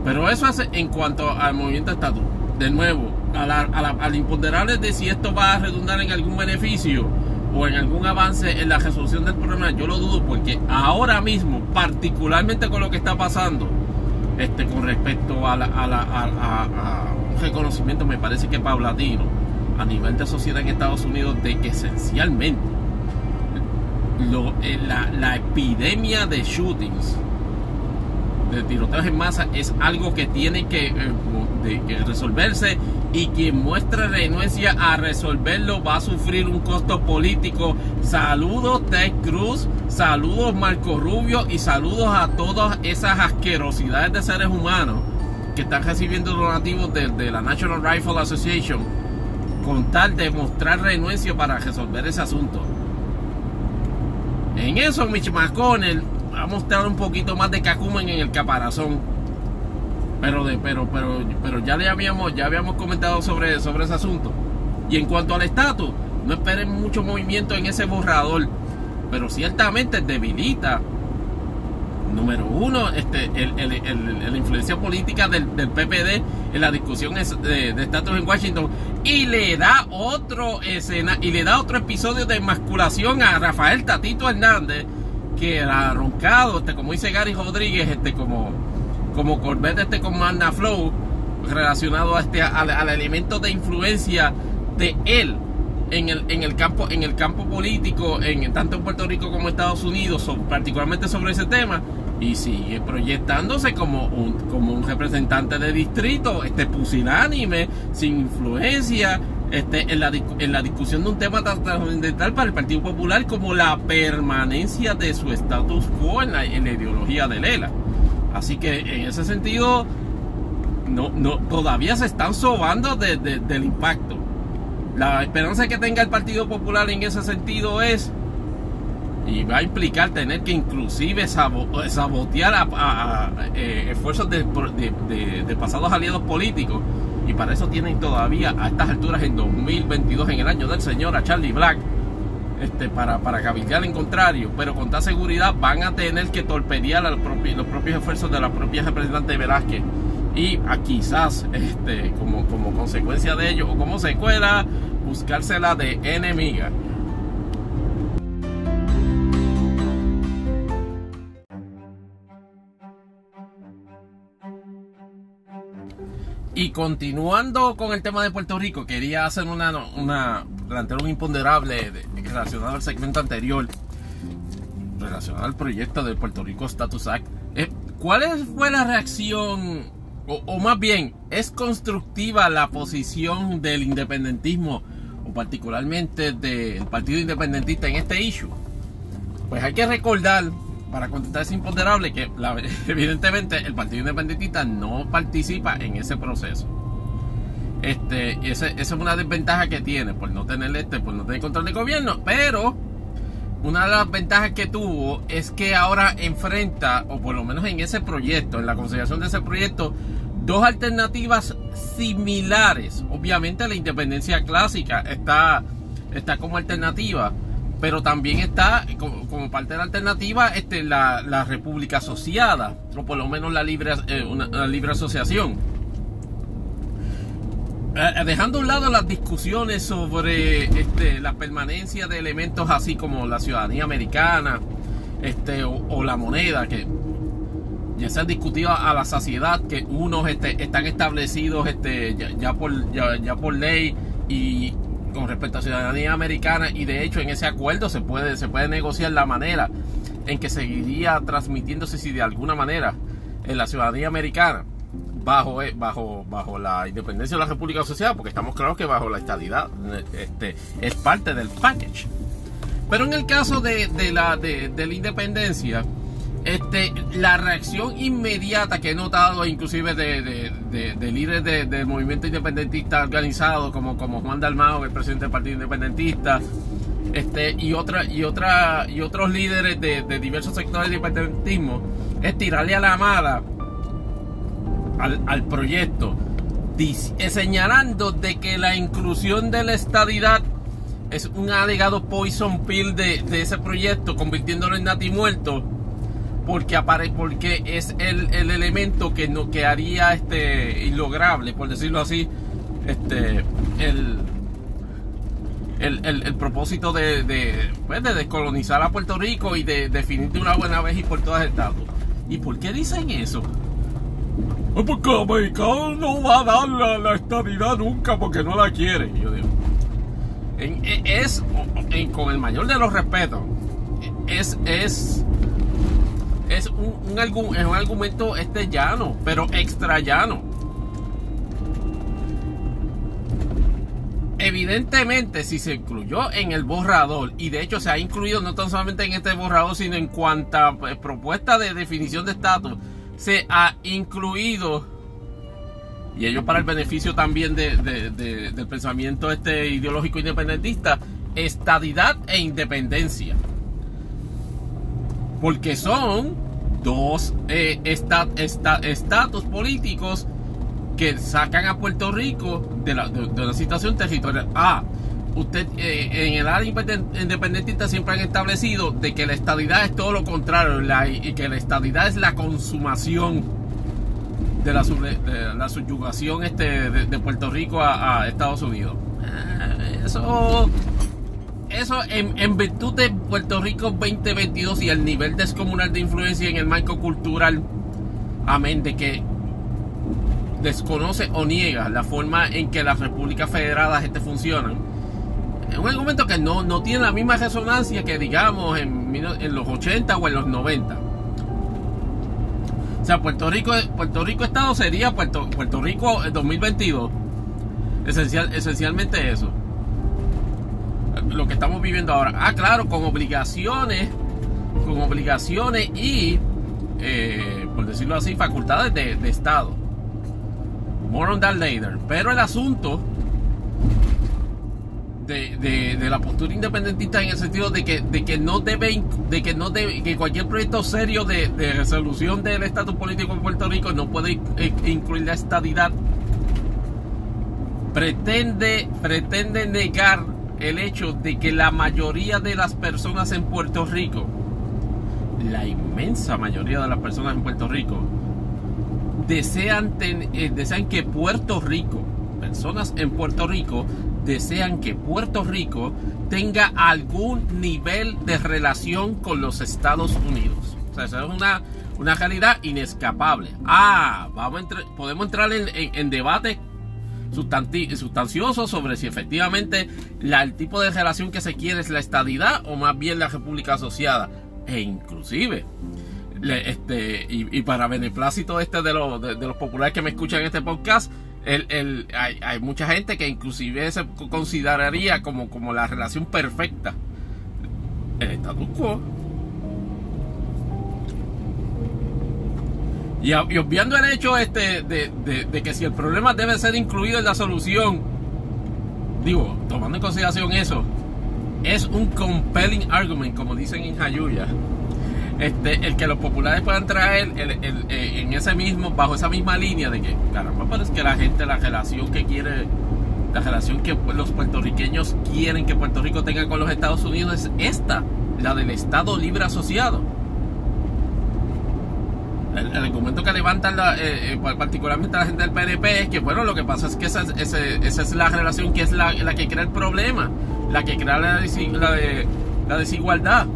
Pero eso hace en cuanto al movimiento estatus. De nuevo, a la, al imponderable de si esto va a redundar en algún beneficio o en algún avance en la resolución del problema, yo lo dudo porque ahora mismo, particularmente con lo que está pasando, este, con respecto a, un reconocimiento, me parece que paulatino, a nivel de sociedad en Estados Unidos, de que esencialmente eh, la epidemia de shootings de tiroteos en masa es algo que tiene que, eh, resolverse y quien muestre renuencia a resolverlo va a sufrir un costo político. Saludos Ted Cruz, saludos Marco Rubio y saludos a todas esas asquerosidades de seres humanos que están recibiendo donativos de, la National Rifle Association con tal de mostrar renuencia para resolver ese asunto. En eso Mitch McConnell a mostrar un poquito más de cacumen en el caparazón. Pero, de, pero, pero, pero ya le habíamos, ya habíamos comentado sobre, sobre ese asunto. Y en cuanto al estatus, no esperen mucho movimiento en ese borrador. Pero ciertamente debilita, número uno, este, el, la influencia política del, del, PPD en la discusión de estatus en Washington. Y le da otro escena, y le da otro episodio de masculación a Rafael Tatito Hernández que era roncado, este, como dice Gary Rodríguez, este, como, como Corvette este con Flow, relacionado a este, al, elemento de influencia de él en el, en el campo, en el campo político, en, tanto en Puerto Rico como en Estados Unidos, particularmente sobre ese tema, y sigue proyectándose como un, como un representante de distrito, este pusilánime, sin influencia, este, en, la, en la discusión de un tema tan trascendental para el Partido Popular como la permanencia de su status quo en la, ideología de Lela. Así que en ese sentido, no, no, todavía se están sobando del impacto. La esperanza que tenga el Partido Popular en ese sentido es, y va a implicar tener que inclusive sabotear a, eh, esfuerzos de, de pasados aliados políticos y para eso tienen todavía a estas alturas en 2022, en el año del Señor, a Charlie Black. Este, para, para cabildear en contrario, pero con tal seguridad van a tener que torpedear los propios esfuerzos de la propia representante Velázquez y a quizás este, como, como consecuencia de ello o como secuela buscársela de enemiga. Y continuando con el tema de Puerto Rico, quería hacer una, una plantear un imponderable relacionado al segmento anterior, relacionado al proyecto del Puerto Rico Status Act. Eh, ¿Cuál fue la reacción, o, más bien, es constructiva la posición del independentismo, o particularmente del Partido Independentista en este issue? Pues hay que recordar para contestar ese imponderable que evidentemente el Partido Independentista no participa en ese proceso. Este, esa es una desventaja que tiene por no tener este, por no tener control de gobierno, pero una de las ventajas que tuvo es que ahora enfrenta, o por lo menos en ese proyecto, en la consideración de ese proyecto, dos alternativas similares. Obviamente la independencia clásica está, está como alternativa, pero también está como, parte de la alternativa este, la, república asociada, o por lo menos la libre, eh, una, libre asociación. Eh, eh, dejando a un lado las discusiones sobre este, la permanencia de elementos así como la ciudadanía americana este, o, la moneda, que ya se han discutido a la saciedad, que unos este, están establecidos este, ya, por, ya por ley y con respecto a ciudadanía americana y de hecho en ese acuerdo se puede, se puede negociar la manera en que seguiría transmitiéndose si de alguna manera en la ciudadanía americana bajo, eh, bajo, bajo la independencia de la República Asociada, porque estamos claros que bajo la estadidad este, es parte del package. Pero en el caso de, la, de, la independencia, este, la reacción inmediata que he notado, inclusive de, líderes del movimiento independentista organizado, como, Juan Dalmao, el presidente del Partido Independentista, este, y, otra, y, otra, y otros líderes de, diversos sectores de independentismo, es tirarle a la amada al, proyecto, señalando de que la inclusión de la estadidad es un alegado poison pill de, ese proyecto, convirtiéndolo en nati muerto, porque, porque es el, elemento que, no, que haría este, ilograble, por decirlo así, este, el, el, propósito de, pues, de, descolonizar a Puerto Rico y de definir de una buena vez y por todas estados. ¿Y por qué dicen eso? Porque el americano no va a dar la, estabilidad nunca porque no la quiere. Yo digo, e, es, con el mayor de los respetos, es, es, es un, un, es un argumento este llano, pero extra llano. Evidentemente si se incluyó en el borrador y de hecho se ha incluido no tan solamente en este borrador sino en cuanta pues, propuesta de definición de estatus se ha incluido y ello para el beneficio también del pensamiento este ideológico independentista estadidad e independencia porque son dos eh, estatus políticos que sacan a Puerto Rico de la, de, situación territorial. Ah, usted eh, en el área independentista siempre han establecido de que la estabilidad es todo lo contrario y que la estabilidad es la consumación de la, la subyugación este, de, Puerto Rico a, Estados Unidos. Eh, eso, eso en, en, virtud de Puerto Rico 2022 y el nivel descomunal de influencia en el marco cultural, amén, de que desconoce o niega la forma en que las repúblicas federadas este funcionan. Es un argumento que no, no tiene la misma resonancia que digamos en, en los 80 o en los 90. O sea, Puerto Rico, Puerto Rico Estado sería Puerto, Puerto Rico 2022. Esencial, esencialmente eso. Lo que estamos viviendo ahora. Ah, claro, con obligaciones, con obligaciones y, eh, por decirlo así, facultades de, Estado. More on that later. Pero el asunto de, la postura independentista en el sentido de que, de que no debe, de que no debe, que cualquier proyecto serio de, resolución del estatus político en Puerto Rico no puede incluir la estadidad. Pretende, pretende negar el hecho de que la mayoría de las personas en Puerto Rico, la inmensa mayoría de las personas en Puerto Rico, desean, eh, desean que Puerto Rico, personas en Puerto Rico, desean que Puerto Rico tenga algún nivel de relación con los Estados Unidos. O sea, eso es una, una realidad inescapable. Ah, vamos podemos entrar en, en, debate sustancioso sobre si efectivamente la, el tipo de relación que se quiere es la estadidad o más bien la república asociada. E inclusive este, y, para beneplácito este de, los de, los populares que me escuchan en este podcast, el, hay, mucha gente que inclusive se consideraría como, como la relación perfecta. El status quo. Y, obviando el hecho este de, que si el problema debe ser incluido en la solución, digo, tomando en consideración eso, es un compelling argument, como dicen en Jayuya este, el que los populares puedan traer eh, en ese mismo, bajo esa misma línea de que, caramba, pero es que la gente, la relación que quiere, la relación que los puertorriqueños quieren que Puerto Rico tenga con los Estados Unidos es esta, la del Estado Libre Asociado. El, argumento que levantan eh, eh, particularmente la gente del PNP es que, bueno, lo que pasa es que esa, es la relación que es la, que crea el problema, la que crea la, la desigualdad.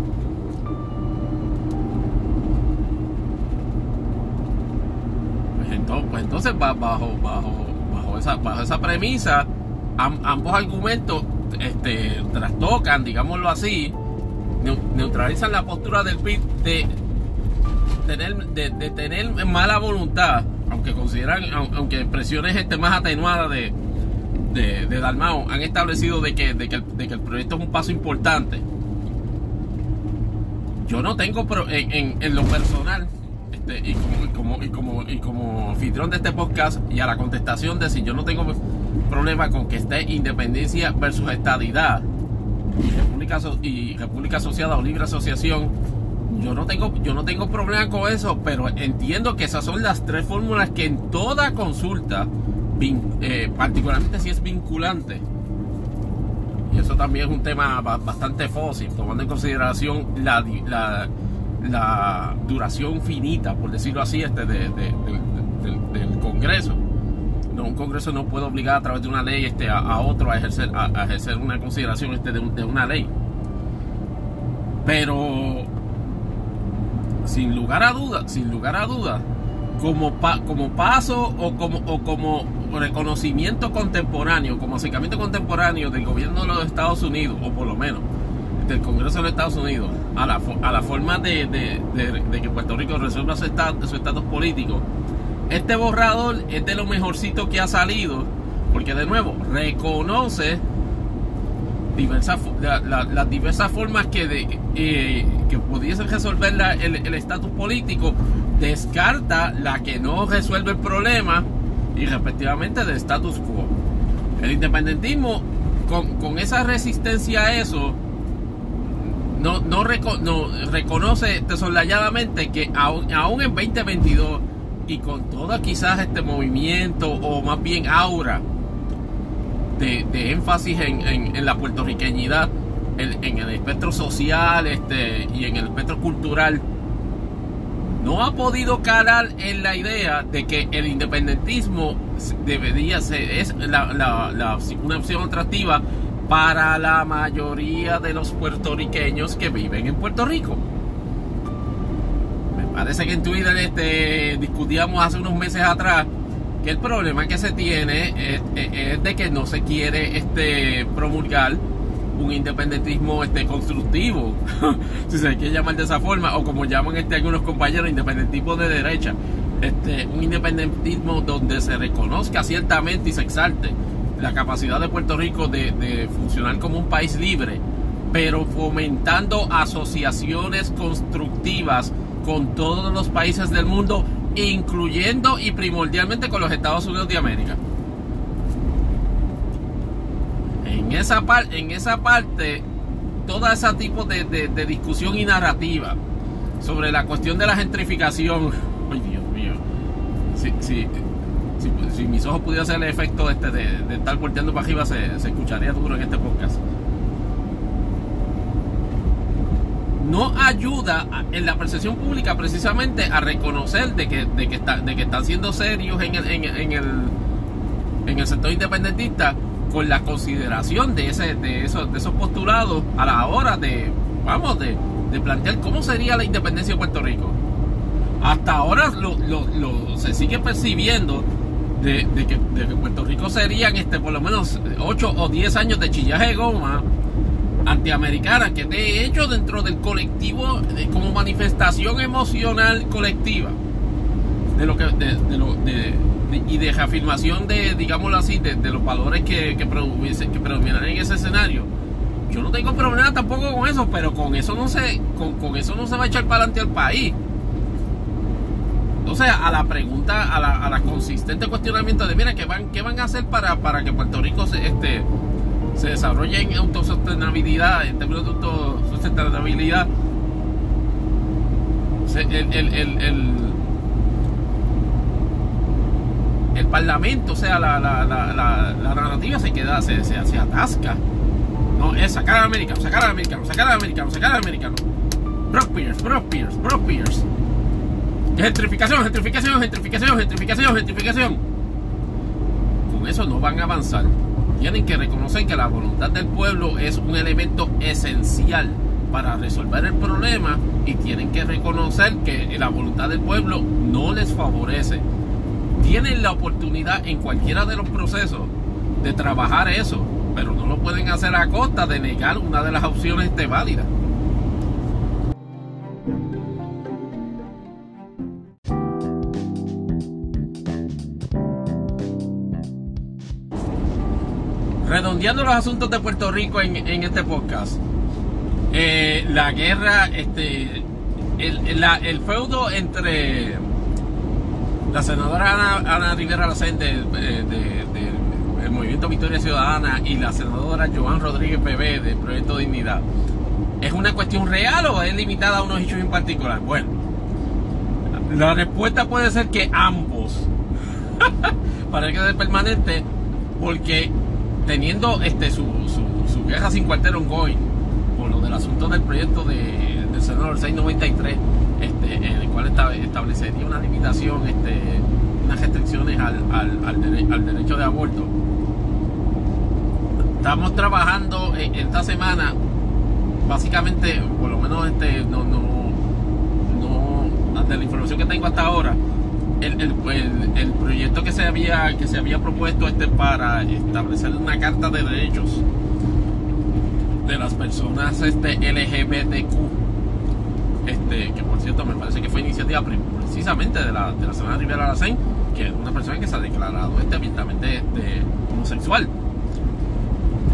pues entonces bajo, bajo, bajo, esa, bajo esa premisa, ambos argumentos este, trastocan, digámoslo así, neutralizan la postura del PIB de tener, de, tener mala voluntad aunque consideran, aunque presiones este, más atenuadas de, de, de Dalmao han establecido de que, de que, el, proyecto es un paso importante. Yo no tengo en, en, lo personal, este, y, como, y, como, y, como, anfitrión de este podcast, y a la contestación de si yo no tengo problema con que esté independencia versus estadidad y República, y República Asociada o Libre Asociación, yo no tengo, yo no tengo problema con eso, pero entiendo que esas son las tres fórmulas que en toda consulta eh, particularmente si es vinculante. Y eso también es un tema bastante fósil, tomando en consideración la, la, duración finita, por decirlo así, este de, del Congreso. No, un Congreso no puede obligar a través de una ley este, a, otro a ejercer, a, ejercer una consideración este, de, de una ley. Pero sin lugar a dudas, sin lugar a dudas, como, como paso o como, o como reconocimiento contemporáneo, como acercamiento contemporáneo del gobierno de los Estados Unidos, o por lo menos del Congreso de los Estados Unidos, a la, a forma de, que Puerto Rico resuelva su estatus, su estatus político, este borrador es de lo mejorcito que ha salido, porque de nuevo reconoce diversas, las diversas formas que, eh, que pudiesen resolver el estatus político, descarta la que no resuelve el problema y respectivamente del status quo. El independentismo, con, esa resistencia a eso, no, no, reconoce desolayadamente que aún, en 2022 y con todo quizás este movimiento o más bien aura de, énfasis en, la puertorriqueñidad, en, en, el espectro social este, y en el espectro cultural, no ha podido calar en la idea de que el independentismo debería ser es una opción atractiva para la mayoría de los puertorriqueños que viven en Puerto Rico. Me parece que en Twitter este, discutíamos hace unos meses atrás el problema que se tiene es, de que no se quiere este, promulgar un independentismo este, constructivo, si se quiere llamar de esa forma, o como llaman este, algunos compañeros, independentismo de derecha. Este, un independentismo donde se reconozca ciertamente y se exalte la capacidad de Puerto Rico de, de funcionar como un país libre, pero fomentando asociaciones constructivas con todos los países del mundo, incluyendo y primordialmente con los Estados Unidos de América. en esa, parte en esa parte, todo ese tipo de, discusión y narrativa sobre la cuestión de la gentrificación, ay Dios mío, si, mis ojos pudieran hacer el efecto este de, estar volteando para arriba, se, escucharía duro en este podcast. No ayuda en la percepción pública precisamente a reconocer de que, de que, está, de que están siendo serios en el, en, el, en el sector independentista con la consideración de, ese, de, esos, de esos postulados a la hora de, vamos, de, plantear cómo sería la independencia de Puerto Rico. Hasta ahora lo, se sigue percibiendo de, que, Puerto Rico serían este, por lo menos 8 o 10 años de chillaje de goma antiamericana, que de hecho dentro del colectivo, como manifestación emocional colectiva, de lo que, de, lo, de, y de reafirmación de, digámoslo así, de, los valores que, que, que predominan en ese escenario. Yo no tengo problema tampoco con eso, pero con eso no se, con, eso no se va a echar para adelante al país. Sea, a la pregunta, a la, a la consistente cuestionamiento de, mira, ¿qué van, qué van a hacer para, para que Puerto Rico se, este, se desarrolle en autosostenibilidad, en términos de autosostenibilidad? el, parlamento, o sea, la, la, la, la narrativa se queda, se, se, atasca. No, es sacar al americano, sacar al americano, sacar al americano, sacar al americano. Brock Pierce, Brock Pierce, Brock Pierce. Gentrificación, gentrificación, gentrificación, gentrificación, gentrificación. Con eso no van a avanzar. Tienen que reconocer que la voluntad del pueblo es un elemento esencial para resolver el problema y tienen que reconocer que la voluntad del pueblo no les favorece tienen la oportunidad en cualquiera de los procesos de trabajar eso, pero no lo pueden hacer a costa de negar una de las opciones de. Redondeando los asuntos de Puerto Rico en, este podcast. Eh, la guerra, este, el, feudo entre la senadora Ana, Rivera Lacén del de, Movimiento Victoria Ciudadana y la senadora Joan Rodríguez Bebé del Proyecto Dignidad, ¿es una cuestión real o es limitada a unos hechos en particular? Bueno, la respuesta puede ser que ambos. para que sea permanente, porque teniendo este su, su, su queja sin cuartero ongoing por lo del asunto del proyecto de, del senador 693, este, en el cual establecería una limitación, este, unas restricciones al, al, derecho de aborto. Estamos trabajando esta semana, básicamente, por lo menos este, no, no, no, de la información que tengo hasta ahora, el, el, proyecto que se había que se había propuesto este para establecer una carta de derechos de las personas este LGBTQ este que por cierto me parece que fue iniciativa precisamente de la de la señora Rivera Aracén que es una persona que se ha declarado este abiertamente este, homosexual.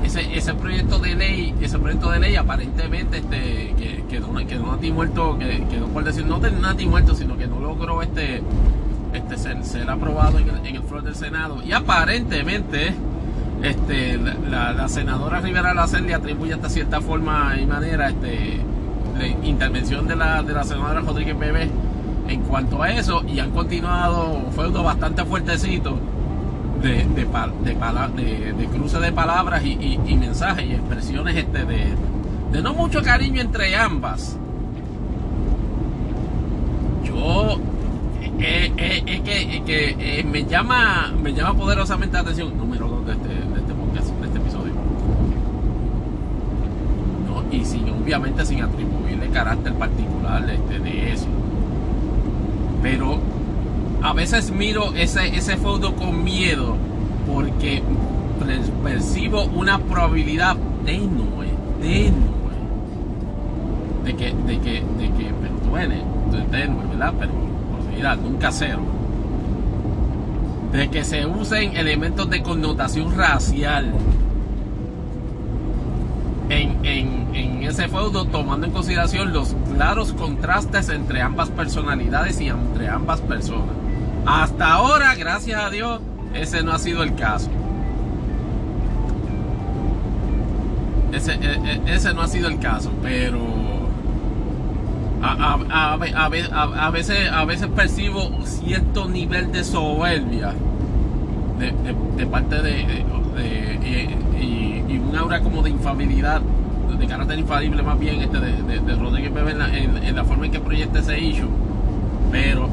Ese, ese proyecto de ley ese proyecto de ley aparentemente este que que no ti muerto que quedó por decir no de ti muerto sino que no logró este este, ser, aprobado en el, en del Senado y aparentemente este, la, senadora Rivera Lacen le atribuye hasta cierta forma y manera este, la intervención de la, de la senadora Rodríguez Bebé en cuanto a eso y han continuado feudos bastante fuertecitos de, de, de, de, cruce de palabras y, y, mensajes y expresiones este, de, de no mucho cariño entre ambas. Yo eh, eh, es que, eh, me llama me llama poderosamente la atención número 2 de este, de este de este episodio. No, y sin, obviamente sin atribuirle carácter particular este, de eso. Pero a veces miro ese, ese foto con miedo porque percibo una probabilidad tenue, tenue, de que, de que, de que, pero tenue, ¿verdad? Pero nunca cero, de que se usen elementos de connotación racial en, en, ese feudo, tomando en consideración los claros contrastes entre ambas personalidades y entre ambas personas. Hasta ahora, gracias a Dios, ese no ha sido el caso. Ese, e, e, ese no ha sido el caso, pero a, a, veces, a veces percibo cierto nivel de soberbia de, parte de, y, un aura como de infabilidad, de carácter infalible más bien este de, Rodríguez Bebé en la, forma en que proyecta ese issue. Pero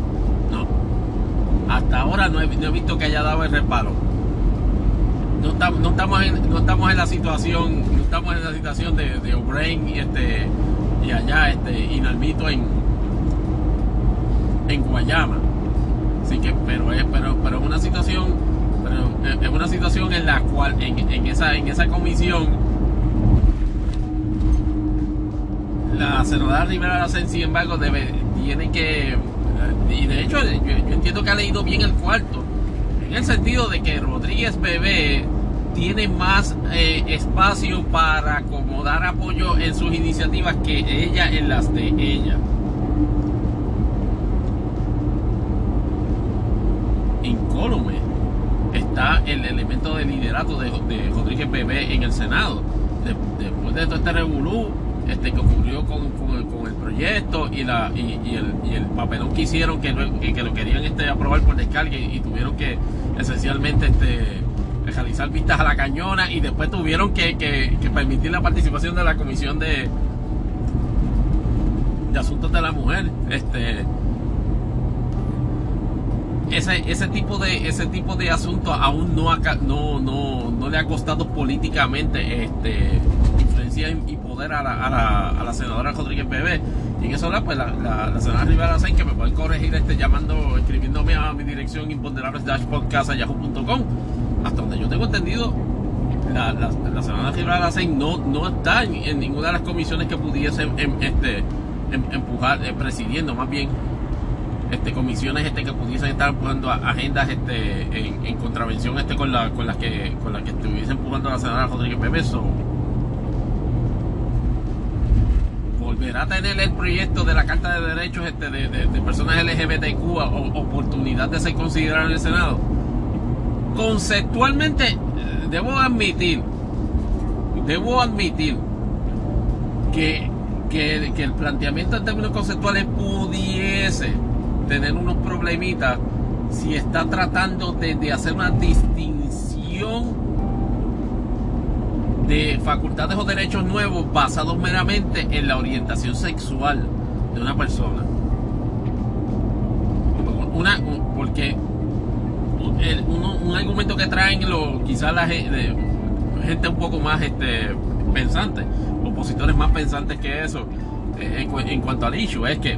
no, hasta ahora no he, visto que haya dado el respaldo. No, estamos, no, estamos en, no estamos en la situación, no estamos en la situación de, de O'Brien y este y allá este Inalmito en en Guayama. Así que pero es pero pero es una situación pero es una situación en la cual en, esa en esa comisión la senadora Rivera Lacen sin embargo debe tiene que y de hecho yo, yo entiendo que ha leído bien el cuarto en el sentido de que Rodríguez Bebé tiene más eh, espacio para acomodar apoyo en sus iniciativas que ella en las de ella. Incólume está el elemento de liderato de, de Rodríguez Bebé en el Senado. después de todo este revolú este, que ocurrió con, el proyecto y, la, y, el, papelón que hicieron que, lo querían este, aprobar por descarga y, tuvieron que esencialmente este, realizar vistas a la cañona y después tuvieron que, permitir la participación de la comisión de, de asuntos de la mujer. Este, ese, ese tipo de ese tipo de asuntos aún no, no, no, no le ha costado políticamente este influencia y poder a la, a la, a la senadora Rodríguez Bebé y en eso pues la, la, senadora Rivera que me pueden corregir este llamando escribiéndome a mi dirección imponderables yahoo.com hasta donde yo tengo entendido, la, la, la senadora Gilberto no, no está en, ninguna de las comisiones que pudiesen em, este, em, empujar, eh, presidiendo más bien este, comisiones este, que pudiesen estar empujando agendas este, en, contravención este, con, la, con, las que, con que estuviesen empujando de la senadora Rodríguez Bebeso, volverá a tener el proyecto de la Carta de Derechos este, de, de, personas LGBTQ oportunidad de ser considerado en el Senado. Conceptualmente, eh, debo admitir, debo admitir que, que, el planteamiento en términos conceptuales pudiese tener unos problemitas si está tratando de, hacer una distinción de facultades o derechos nuevos basados meramente en la orientación sexual de una persona. Una, porque un argumento que traen lo, quizás la gente, un poco más este, pensante, opositores más pensantes que eso, eh, en, cuanto al issue, es que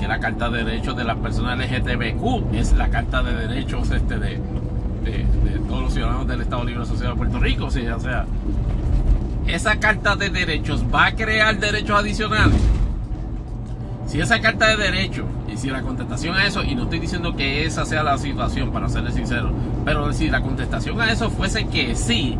que la Carta de Derechos de las Personas LGTBQ es la Carta de Derechos este de, todos los ciudadanos del Estado Libre Asociado de Puerto Rico. O sea, o sea, esa Carta de Derechos va a crear derechos adicionales. Si esa Carta de Derechos y si la contestación a eso, y no estoy diciendo que esa sea la situación, para serles sincero, pero si la contestación a eso fuese que sí,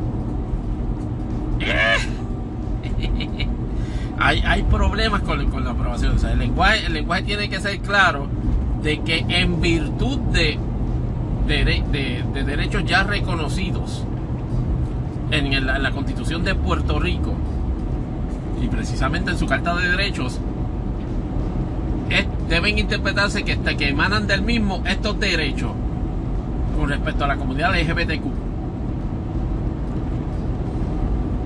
hay, problemas con, la aprobación. el lenguaje, el lenguaje tiene que ser claro de que en virtud de, de, derechos ya reconocidos en, la Constitución de Puerto Rico y precisamente en su Carta de Derechos, deben interpretarse que, que emanan del mismo estos derechos con respecto a la comunidad LGBTQ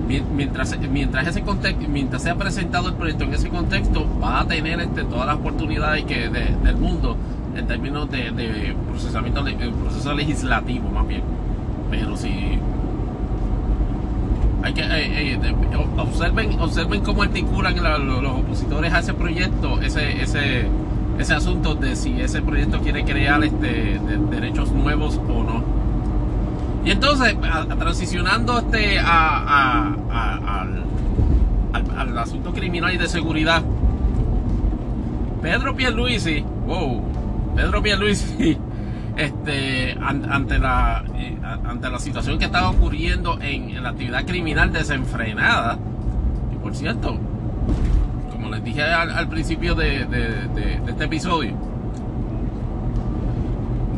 mientras, mientras ese contexto, mientras sea presentado el proyecto en ese contexto, va a tener este, todas las oportunidades que del mundo en términos de, procesamiento de, proceso legislativo más bien. Pero si hay que eh, eh, observen, observen cómo articulan los opositores a ese proyecto, ese, ese, ese asunto de si ese proyecto quiere crear este derechos nuevos o no. Y entonces, transicionando este a, al, asunto criminal y de seguridad, Pedro Pierluisi, wow, Pedro Pierluisi, este, ante la, eh, ante la situación que estaba ocurriendo en, la actividad criminal desenfrenada, y por cierto, les dije al, principio de, este episodio,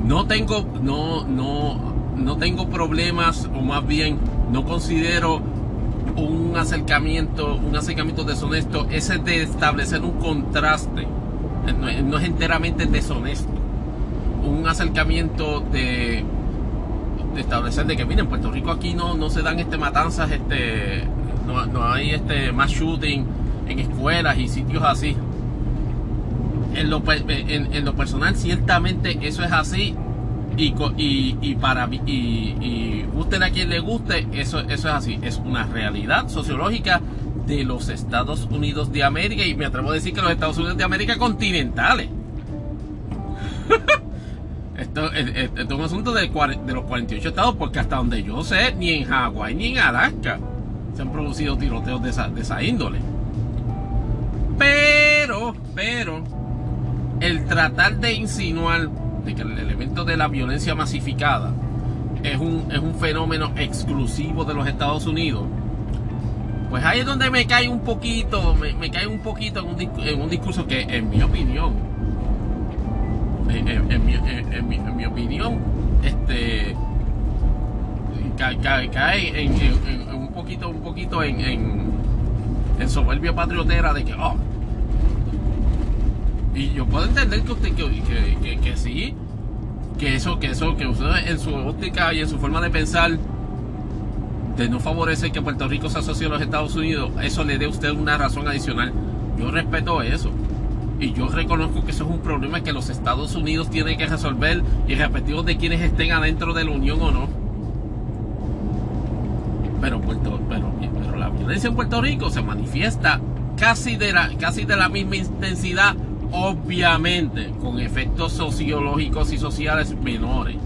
no tengo, no, no, no tengo problemas, o más bien no considero un acercamiento, un acercamiento deshonesto, ese de establecer un contraste, no, es enteramente deshonesto, un acercamiento de, de, establecer de que miren, en Puerto Rico aquí no, no se dan este matanzas, este, no, no hay este más shooting en escuelas y sitios así. En lo, en, en lo personal, ciertamente eso es así y, para y, y gusten a quien le guste, eso, eso es así, es una realidad sociológica de los Estados Unidos de América y me atrevo a decir que los Estados Unidos de América continentales. esto, es, un asunto de, de, los 48 estados porque hasta donde yo sé, ni en Hawái ni en Alaska se han producido tiroteos de esa, de esa índole. Pero, pero, el tratar de insinuar que el elemento de la violencia masificada es un, es un fenómeno exclusivo de los Estados Unidos, pues ahí es donde me cae un poquito, me, cae un poquito en un, discurso que en mi opinión, en, mi, opinión, este cae, en, un poquito, un poquito en, en, soberbia patriotera de que, oh, y yo puedo entender que usted que, que, sí, que eso, que eso, que usted en su óptica y en su forma de pensar de no favorecer que Puerto Rico se asocie a los Estados Unidos, eso le dé a usted una razón adicional. Yo respeto eso. Y yo reconozco que eso es un problema que los Estados Unidos tienen que resolver y respectivos de quienes estén adentro de la Unión o no. Pero, Puerto, pero, pero la violencia en Puerto Rico se manifiesta casi de la, casi de la misma intensidad obviamente con efectos sociológicos y sociales menores,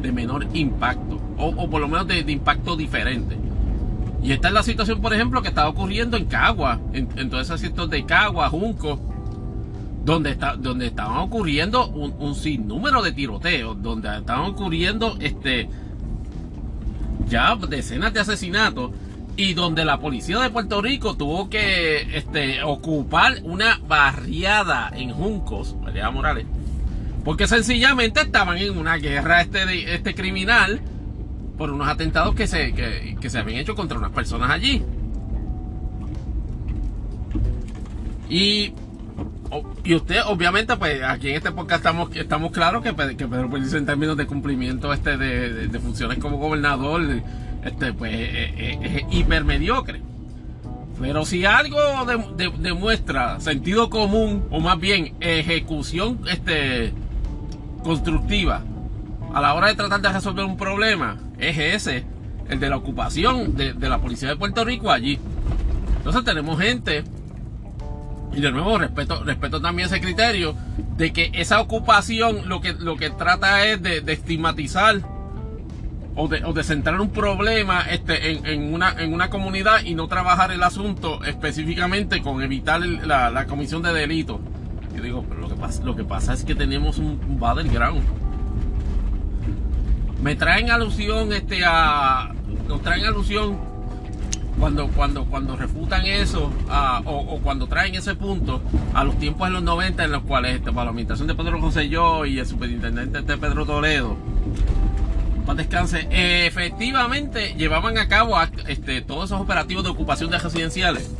de menor impacto, o, por lo menos de, impacto diferente. Y esta es la situación, por ejemplo, que está ocurriendo en Cagua, en, todos esos de Cagua, Junco, donde, está, donde estaban ocurriendo un, sinnúmero de tiroteos, donde estaban ocurriendo este ya decenas de asesinatos y donde la policía de Puerto Rico tuvo que este, ocupar una barriada en Juncos, María Morales, porque sencillamente estaban en una guerra este, este criminal por unos atentados que se, que, se habían hecho contra unas personas allí. Y y usted, obviamente, pues aquí en este podcast estamos, estamos claros que, que Pedro Pérez en términos de cumplimiento este de, de funciones como gobernador este, pues, es, eh, eh, eh, hiper mediocre. Pero si algo demuestra sentido común, o más bien ejecución este, constructiva, a la hora de tratar de resolver un problema, es ese, el de la ocupación de, la policía de Puerto Rico allí. Entonces tenemos gente, y de nuevo respeto, respeto también ese criterio, de que esa ocupación lo que, lo que trata es de estigmatizar o de, centrar un problema este, en, una, comunidad y no trabajar el asunto específicamente con evitar la, comisión de delito. Yo digo, pero lo que pasa, es que tenemos un, un battleground. Me traen alusión este. Nos traen alusión cuando, refutan eso o, cuando traen ese punto a los tiempos en los 90 en los cuales este, para la administración de Pedro José Yo y el superintendente de Pedro Toledo descanse, efectivamente llevaban a cabo este, todos esos operativos de ocupación de residenciales.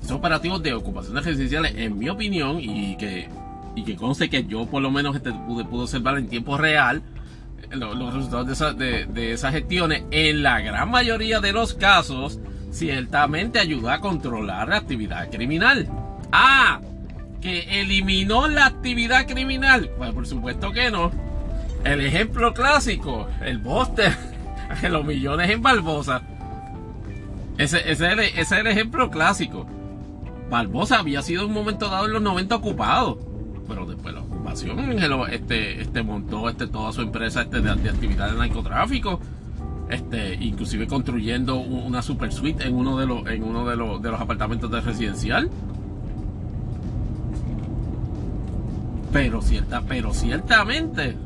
Esos operativos de ocupación de residenciales, en mi opinión, y que, y que conste que yo por lo menos este, pude, pude observar en tiempo real, los, resultados de, de, esas gestiones, en la gran mayoría de los casos, ciertamente ayudó a controlar la actividad criminal. Ah, que eliminó la actividad criminal. Pues por supuesto que no el ejemplo clásico, el Buster, los millones en Barbosa. Ese, ese, es el ejemplo clásico. Barbosa había sido un momento dado en los 90 ocupado. Pero después la ocupación este, este montó este, toda su empresa este, de, actividad de narcotráfico. Este, inclusive construyendo una super suite en uno de los, en uno de los, de los apartamentos de residencial. Pero cierta, pero ciertamente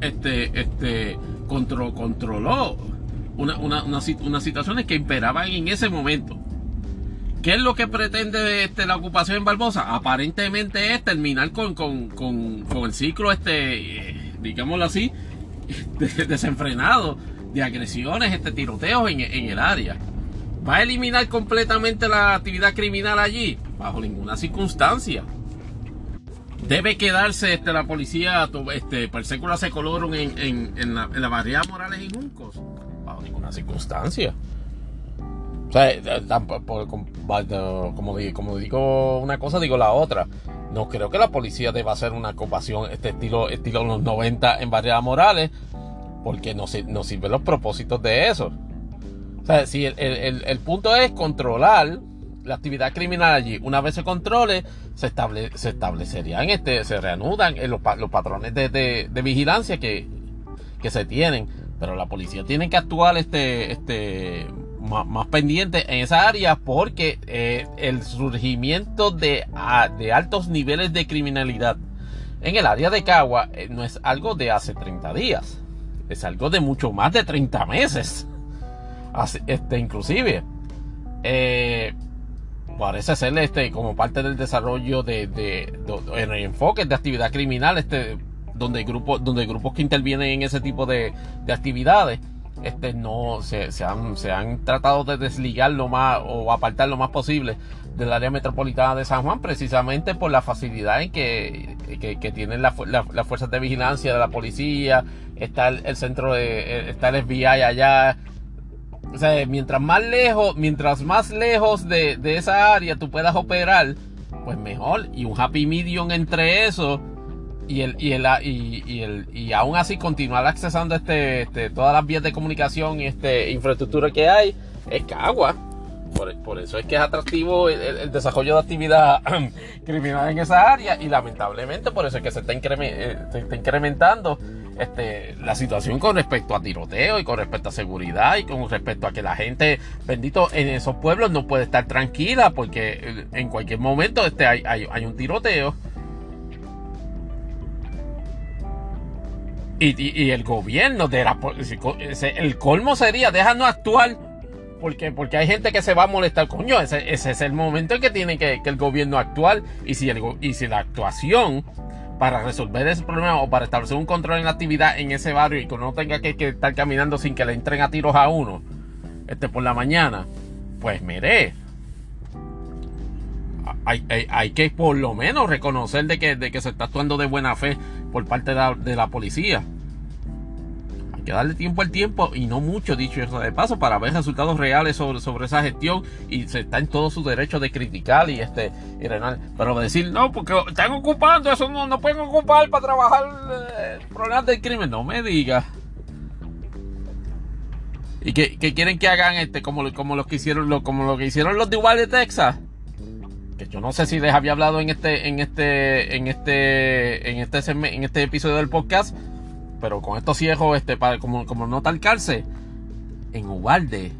este, este, controló una, una, unas situaciones que imperaban en ese momento. ¿Qué es lo que pretende este, la ocupación en Barbosa? Aparentemente es terminar con, el ciclo, este, eh, digámoslo así, desenfrenado de agresiones, este, tiroteos en, en el área. ¿Va a eliminar completamente la actividad criminal allí? Bajo ninguna circunstancia debe quedarse este, la policía este, per secula secolorum en, en, en, la, en la barriada Morales y Juncos bajo ninguna circunstancia o sea, eh, como, como digo una cosa, digo la otra. No creo que la policía deba hacer una ocupación este estilo, estilo los 90 en Barriada Morales, porque no, no sirven los propósitos de eso. O sea, si el, el, el punto es controlar la actividad criminal allí, una vez se controle, se, se establecerían, este, se reanudan los, los patrones de, vigilancia que, se tienen. Pero la policía tiene que actuar este, este, más, pendiente en esa área porque eh, el surgimiento de, de altos niveles de criminalidad en el área de Cagua eh, no es algo de hace 30 días, es algo de mucho más de 30 meses. este, inclusive. Eh, parece ser este como parte del desarrollo de, de, de, enfoques de actividad criminal este donde grupos donde grupos que intervienen en ese tipo de, actividades este no se, se, han, se han tratado de desligar lo más o apartar lo más posible del área metropolitana de San Juan precisamente por la facilidad en que, que, tienen las fuerzas de vigilancia de la policía está el, el centro de está el FBI allá o sea, mientras más lejos, mientras más lejos de, esa área tú puedas operar, pues mejor. Y un happy medium entre eso y el, y el, y, el, y aún así continuar accesando este, este, todas las vías de comunicación y este infraestructura que hay, es Cagua. Por, por eso es que es atractivo el, desarrollo de actividad criminal en esa área y lamentablemente por eso es que se está, eh, se está incrementando este, la situación con respecto a tiroteo y con respecto a seguridad y con respecto a que la gente, bendito, en esos pueblos no puede estar tranquila porque eh, en cualquier momento este, hay, un tiroteo. Y, el gobierno de el colmo sería déjanos actuar porque, porque hay gente que se va a molestar coño ese, es el momento en que tiene que, el gobierno actuar y si, el, y si la actuación para resolver ese problema o para establecer un control en la actividad en ese barrio y que no tenga que, estar caminando sin que le entren a tiros a uno este por la mañana pues mire hay, que por lo menos reconocer de que, de que se está actuando de buena fe por parte de la, policía. Que darle tiempo al tiempo y no mucho, dicho eso de paso, para ver resultados reales sobre, sobre esa gestión y se está en todo su derecho de criticar y este y Pero decir, no, porque están ocupando, eso no, no pueden ocupar para trabajar eh, problemas del crimen, no me diga ¿Y que, quieren que hagan este como, como los que hicieron lo, como lo que hicieron los de igual de Texas? que yo no sé si les había hablado en este, en este, en este, en este, en este episodio del podcast, pero con estos ciegos, este, para, como, como no talcarse, en Ubalde,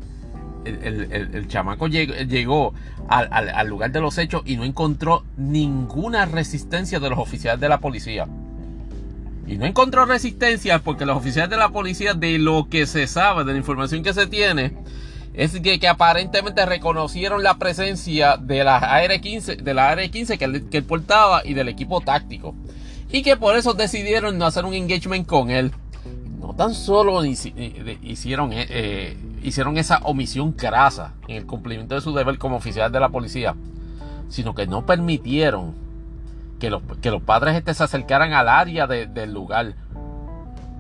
el, chamaco llegó, al, al, lugar de los hechos y no encontró ninguna resistencia de los oficiales de la policía. Y no encontró resistencia porque los oficiales de la policía, de lo que se sabe, de la información que se tiene, es que, que, aparentemente reconocieron la presencia de la AR-15, de la AR-15 que, él, que portaba y del equipo táctico. Y que por eso decidieron no hacer un engagement con él. No tan solo hicieron, eh, eh, hicieron esa omisión crasa en el cumplimiento de su deber como oficial de la policía, sino que no permitieron que los, que los padres este se acercaran al área del lugar